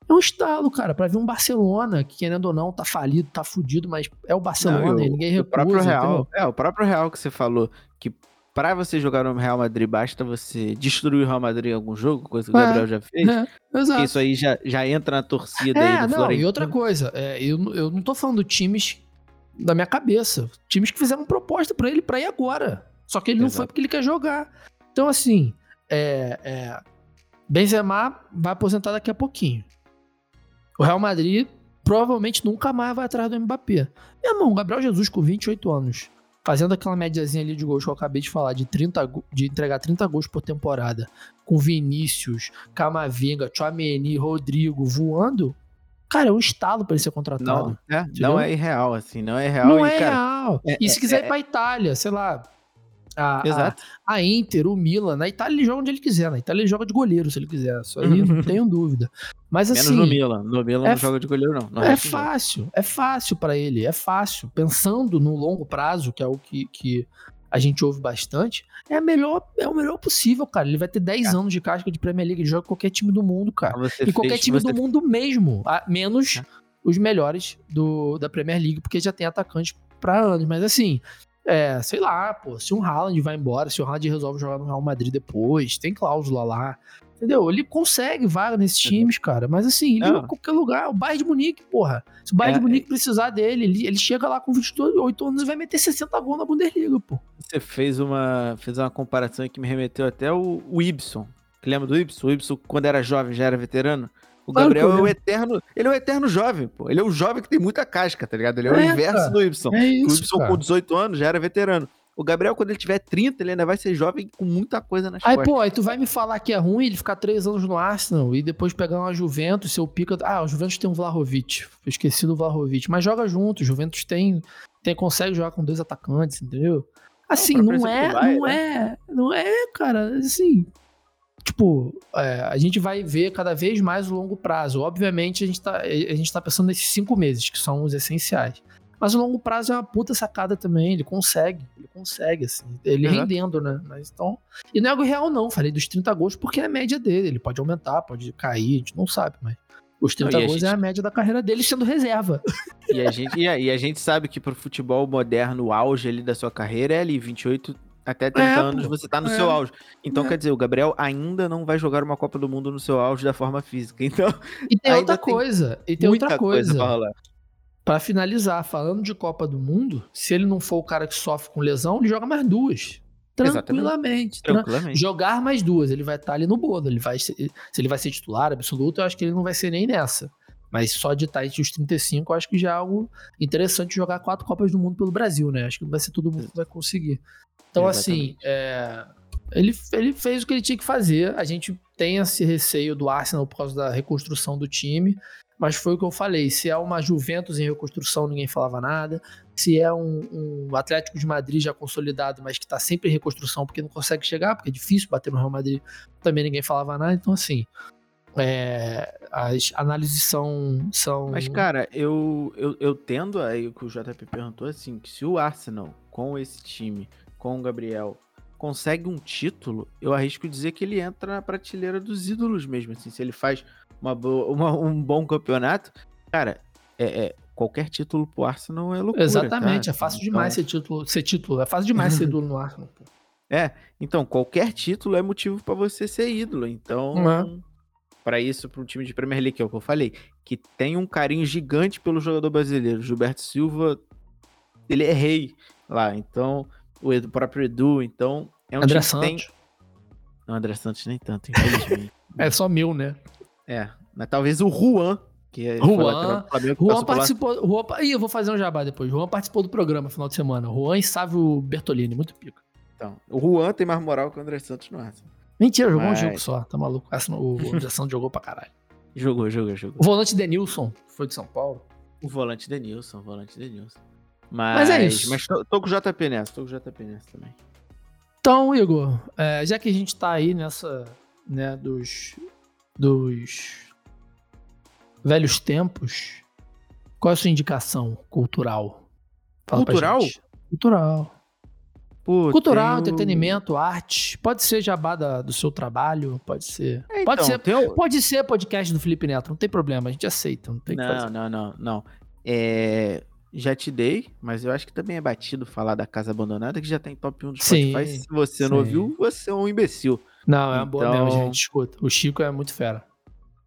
é um estalo, cara, para ver um Barcelona, que querendo ou não, tá falido, tá fudido, mas é o Barcelona não, e ninguém recusa. O próprio Real, é, o próprio Real que você falou, que para você jogar no Real Madrid, basta você destruir o Real Madrid em algum jogo, coisa que o é, Gabriel já fez. É, exato. Isso aí já, já entra na torcida é, aí do não, E outra coisa, é, eu, eu não tô falando times da minha cabeça. Times que fizeram proposta para ele para ir agora. Só que ele exato. não foi porque ele quer jogar. Então, assim, é, é, Benzema vai aposentar daqui a pouquinho. O Real Madrid provavelmente nunca mais vai atrás do Mbappé. Meu irmão, Gabriel Jesus com 28 anos, fazendo aquela médiazinha ali de gols que eu acabei de falar, de, 30, de entregar 30 gols por temporada, com Vinícius, Camavinga, Chouameni, Rodrigo voando, Cara, é um estalo para ele ser contratado. Não, é, não é irreal, assim, não é real. Não e, é cara, real. É, e se é, quiser é, ir pra Itália, sei lá, a, Exato. A, a, Inter, o Milan, na Itália ele joga onde ele quiser. Na Itália ele joga de goleiro se ele quiser. Isso aí não tenho dúvida. Mas assim. Menos no Milan. No Milan é, não joga de goleiro, não. não é fácil. Não. É fácil para ele. É fácil. Pensando no longo prazo, que é o que, que a gente ouve bastante, é, melhor, é o melhor possível, cara. Ele vai ter 10 anos de casca de Premier League. Ele joga qualquer time do mundo, cara. e qualquer fez, time do mundo mesmo. Menos é. os melhores do, da Premier League, porque já tem atacantes para anos. Mas assim, é, sei lá, pô, se um Haaland vai embora, se o Haaland resolve jogar no Real Madrid depois, tem cláusula lá. Entendeu? Ele consegue vaga nesses uhum. times, cara. Mas assim, ele joga em qualquer lugar. O Bayern de Munique, porra. Se o Bayern é, de Munique é. precisar dele, ele, ele chega lá com 28 anos e vai meter 60 gols na Bundesliga, pô. Você fez uma, fez uma comparação que me remeteu até o, o Ibson. Lembra do Ibson? O Ibson, quando era jovem, já era veterano? O Gabriel é o eterno. Ele é o eterno jovem, pô. Ele é o jovem que tem muita casca, tá ligado? Ele é, é o inverso cara. do Y. É isso, o Y cara. com 18 anos já era veterano. O Gabriel, quando ele tiver 30, ele ainda vai ser jovem com muita coisa nas aí, costas. Aí, pô, aí tu vai me falar que é ruim ele ficar três anos no Arsenal e depois pegar uma Juventus, seu pica. Ah, o Juventus tem um Vlahovic. Eu esqueci do Vlahovic. Mas joga junto. O Juventus tem, tem consegue jogar com dois atacantes, entendeu? Assim, não, não é, vai, não né? é, não é, cara, assim, tipo, é, a gente vai ver cada vez mais o longo prazo. Obviamente, a gente tá, a gente tá pensando nesses cinco meses, que são os essenciais. Mas o longo prazo é uma puta sacada também. Ele consegue, ele consegue, assim. Ele uhum. rendendo, né? Mas então. E não é algo real, não. Falei dos 30 gols porque é a média dele. Ele pode aumentar, pode cair, a gente não sabe, mas. Os 30 não, gols gente... é a média da carreira dele sendo reserva. E a gente, e a, e a gente sabe que pro futebol moderno, o auge ali da sua carreira é ali, 28, até 30 é, anos você tá no é. seu auge. Então, é. quer dizer, o Gabriel ainda não vai jogar uma Copa do Mundo no seu auge da forma física. Então. E tem outra coisa. E tem outra coisa. coisa para finalizar, falando de Copa do Mundo, se ele não for o cara que sofre com lesão, ele joga mais duas. Tranquilamente. Tranquilamente. Jogar mais duas. Ele vai estar tá ali no bolo. Ele vai se ele vai ser titular absoluto, eu acho que ele não vai ser nem nessa. Mas só de estar entre os 35, eu acho que já é algo interessante jogar quatro Copas do Mundo pelo Brasil, né? Acho que não vai ser todo mundo que vai conseguir. Então, assim, Exatamente. assim, é, ele, ele fez o que ele tinha que fazer. A gente tem esse receio do Arsenal por causa da reconstrução do time. Mas foi o que eu falei. Se é uma Juventus em reconstrução, ninguém falava nada. Se é um, um Atlético de Madrid já consolidado, mas que está sempre em reconstrução porque não consegue chegar, porque é difícil bater no Real Madrid, também ninguém falava nada. Então, assim, é, as análises são, são. Mas, cara, eu, eu, eu tendo aí o que o JP perguntou, assim, que se o Arsenal, com esse time, com o Gabriel, consegue um título, eu arrisco dizer que ele entra na prateleira dos ídolos mesmo. Assim, se ele faz uma boa, uma, um bom campeonato, cara, é, é, qualquer título pro Arsenal é loucura. Exatamente, tá? é fácil então... demais ser título, ser título, é fácil demais ser ídolo no Arsenal. É, então qualquer título é motivo para você ser ídolo. Então, uhum. Para isso, para um time de Premier League, que é o que eu falei, que tem um carinho gigante pelo jogador brasileiro. Gilberto Silva, ele é rei lá. Então, o próprio Edu, então É um André time que tem- Santos. Não, André Santos nem tanto, infelizmente. É só meu, né? é, mas talvez o Juan, que é Juan. Flamengo, que Juan participou. Juan, Ih, eu vou fazer um jabá depois. Juan participou do programa final de semana. Juan e Sávio Bertolini, muito pica. Então, o Juan tem mais moral que o André Santos no Arsenal. Mentira, jogou Mas- um jogo só, tá maluco? O Santos jogou pra caralho. Jogou, jogou, jogou. O volante Denilson foi de São Paulo. O volante Denilson, o volante Denilson. Mas, Mas é isso. Mas tô, tô com o JP nessa, tô com o JP nessa também. Então, Igor, é, já que a gente tá aí nessa, né, dos, dos velhos tempos, qual é a sua indicação cultural? Fala Cultural? Cultural. Pô, Cultural, entretenimento, arte. Pode ser jabá da- do seu trabalho, pode ser. É, pode então, ser. tem o- Pode ser podcast do Felipe Neto, não tem problema, a gente aceita, não tem Não, fazer. não, não, não. É, já te dei, mas eu acho que também é batido falar da Casa Abandonada, que já tem top 1 do Sim, Spotify. Se você sim. não ouviu, você é um imbecil. Não, é uma boa mesmo, Então- gente. Escuta, o Chico é muito fera.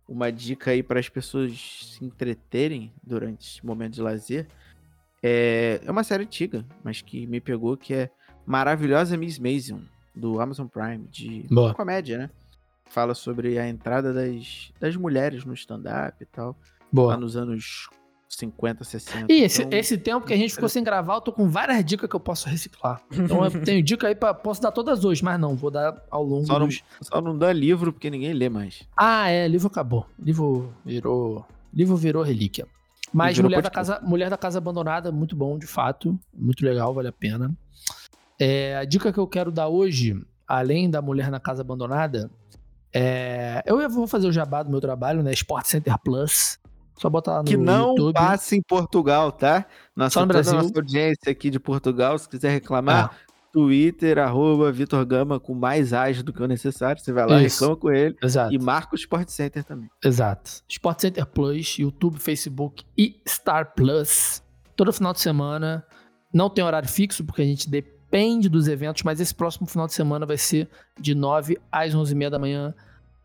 Uma dica aí para as pessoas se entreterem durante esse momento de lazer. É, é uma série antiga, mas que me pegou, que é Maravilhosa Miss Mason, do Amazon Prime, de Boa. comédia, né? Fala sobre a entrada das, das mulheres no stand-up e tal, lá Boa. nos anos 50, 60. E esse, Então, esse tempo que a gente ficou sem gravar, eu tô com várias dicas que eu posso reciclar. Então eu tenho dica aí pra. Posso dar todas hoje, mas não, vou dar ao longo Só não, dos. só não dá livro porque ninguém lê mais. Ah, é, livro acabou. Livro virou. Livro virou relíquia. Mas Mulher da, casa, Mulher da Casa Abandonada, muito bom, de fato. Muito legal, vale a pena. É, a dica que eu quero dar hoje, além da Mulher na Casa Abandonada, é. Eu vou fazer o jabá do meu trabalho, né? Sport Center Plus. Só botar lá no Que não YouTube. passa em Portugal, tá? Nossa, Só no Brasil. nossa audiência aqui de Portugal, se quiser reclamar, Ah, Twitter, arroba Vitor Gama, com mais ágil do que o necessário. Você vai lá, Isso. reclama com ele. exato. E marca o Sport Center também. Exato. Sport Center Plus, YouTube, Facebook e Star Plus. Todo final de semana. Não tem horário fixo, porque a gente depende dos eventos, mas esse próximo final de semana vai ser de 9 às 11h30 da manhã.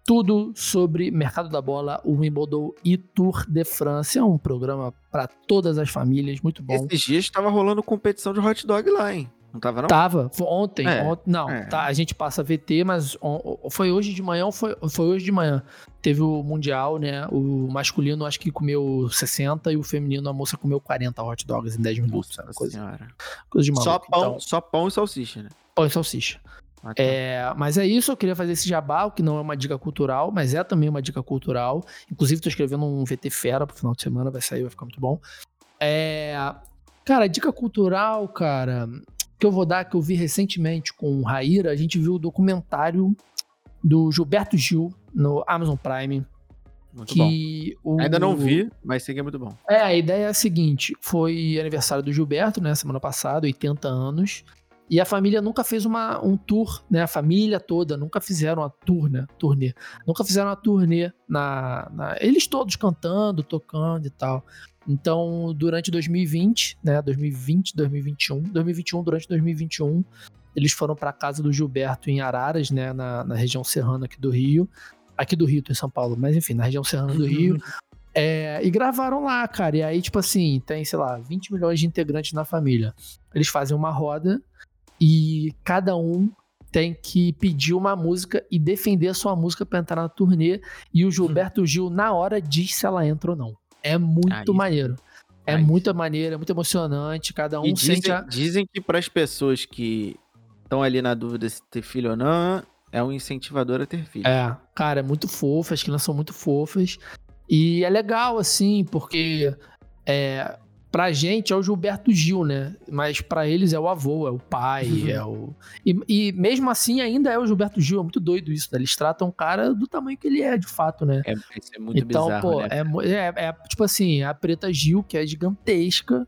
Tudo sobre mercado da bola, o Wimbledon e Tour de France. É um programa para todas as famílias, muito bom. Esses dias estava rolando competição de hot dog lá, hein? Não tava, não? Tava, ontem, É, não, é. tá, a gente passa VT, mas on- foi hoje de manhã ou foi, foi hoje de manhã. Teve o Mundial, né? O masculino acho que comeu 60 e o feminino, a moça comeu 40 hot dogs em 10 minutos. Nossa Coisa, senhora. coisa de maluco. Só pão, Então, só pão e salsicha, né? pão e salsicha. Ah, tá. É, mas é isso, eu queria fazer esse jabá, que não é uma dica cultural, mas é também uma dica cultural. Inclusive, tô escrevendo um VT fera pro final de semana, vai sair, vai ficar muito bom. É, cara, dica cultural, cara, que eu vou dar, que eu vi recentemente com o Raíra, a gente viu o documentário do Gilberto Gil no Amazon Prime. Muito bom. Que o- Ainda não vi, mas sei que é muito bom. é, a ideia é a seguinte: foi aniversário do Gilberto, né? Semana passada, 80 anos. E a família nunca fez uma, um tour, né? A família toda nunca fizeram uma tour, né? Turnê. Nunca fizeram uma turnê na, na- Eles todos cantando, tocando e tal. Então, durante 2020, né? 2020, 2021, 2021, durante 2021, eles foram para casa do Gilberto em Araras, né? Na, na região serrana aqui do Rio. Aqui do Rio, tô em São Paulo, mas enfim, na região serrana do Rio. É, e gravaram lá, cara. E aí, tipo assim, tem, sei lá, 20 milhões de integrantes na família. Eles fazem uma roda e cada um tem que pedir uma música e defender a sua música pra entrar na turnê. E o Gilberto Gil, na hora, diz se ela entra ou não. É muito Aí maneiro. É Aí muito maneiro, é muito emocionante. Cada um E sente dizem, a. dizem que para as pessoas que estão ali na dúvida se ter filho ou não, é um incentivador a ter filho. É, cara, é muito fofo, as crianças são muito fofas. E é legal, assim, porque é, pra gente é o Gilberto Gil, né? Mas pra eles é o avô, é o pai, Uhum. é o. E, e mesmo assim ainda é o Gilberto Gil, é muito doido isso, né? Eles tratam o cara do tamanho que ele é, de fato, né? É, isso é muito então, bizarro, pô, né? é, é, é tipo assim, a Preta Gil, que é gigantesca.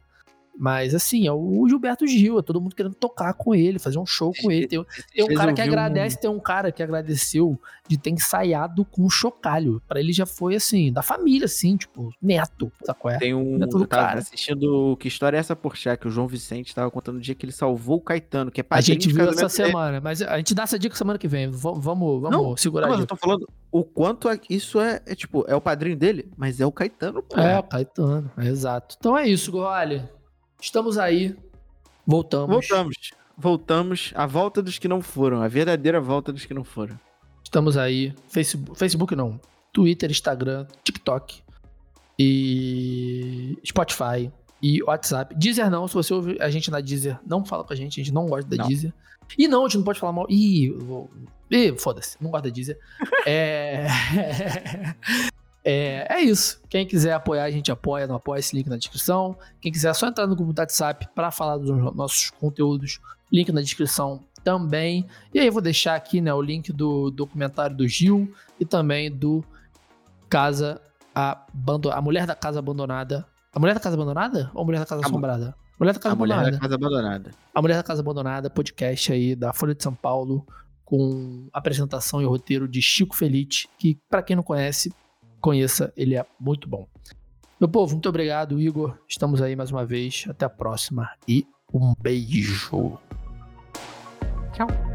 Mas assim, é o Gilberto Gil, é todo mundo querendo tocar com ele, fazer um show com ele. Tem, tem um cara que vi um- agradece, tem um cara que agradeceu de ter ensaiado com o chocalho. Pra ele já foi assim, da família, assim, tipo, neto, sabe qual é? Tem um. Neto do Eu tava cara. assistindo Que História é essa por Chá, que o João Vicente tava contando o dia que ele salvou o Caetano, que é A gente viu essa semana, mas a gente dá essa dica semana que vem. V- vamos vamos Não, segurar Não, mas eu tô falando o quanto é- isso é, é, tipo, é o padrinho dele, mas é o Caetano, pô. É, o Caetano, exato. Então é isso, Gorolha. Estamos aí. Voltamos. Voltamos. voltamos. A volta dos que não foram. A verdadeira volta dos que não foram. Estamos aí. Facebook, Facebook não. Twitter, Instagram, TikTok e Spotify e WhatsApp. Deezer não, se você ouvir a gente na Deezer, não fala com a gente, a gente não gosta da não. Deezer. E não, a gente não pode falar mal. Ih, vou... Ih foda-se, não gosta da Deezer. é... é... É isso. Quem quiser apoiar, a gente apoia, não apoia, esse link na descrição. Quem quiser só entrar no grupo do WhatsApp para falar dos nossos conteúdos, link na descrição também. E aí eu vou deixar aqui né, o link do documentário do Gil e também do Casa Abandonada. A Mulher da Casa Abandonada. A Mulher da Casa Abandonada ou a Mulher da Casa Assombrada? Mulher da Casa a Abandonada. Mulher da Casa Abandonada. A Mulher da Casa Abandonada, podcast aí da Folha de São Paulo, com apresentação e roteiro de Chico Felite, que para quem não conhece, conheça, ele é muito bom. Meu povo, muito obrigado, Igor. Estamos aí mais uma vez. Até a próxima e um beijo. Tchau.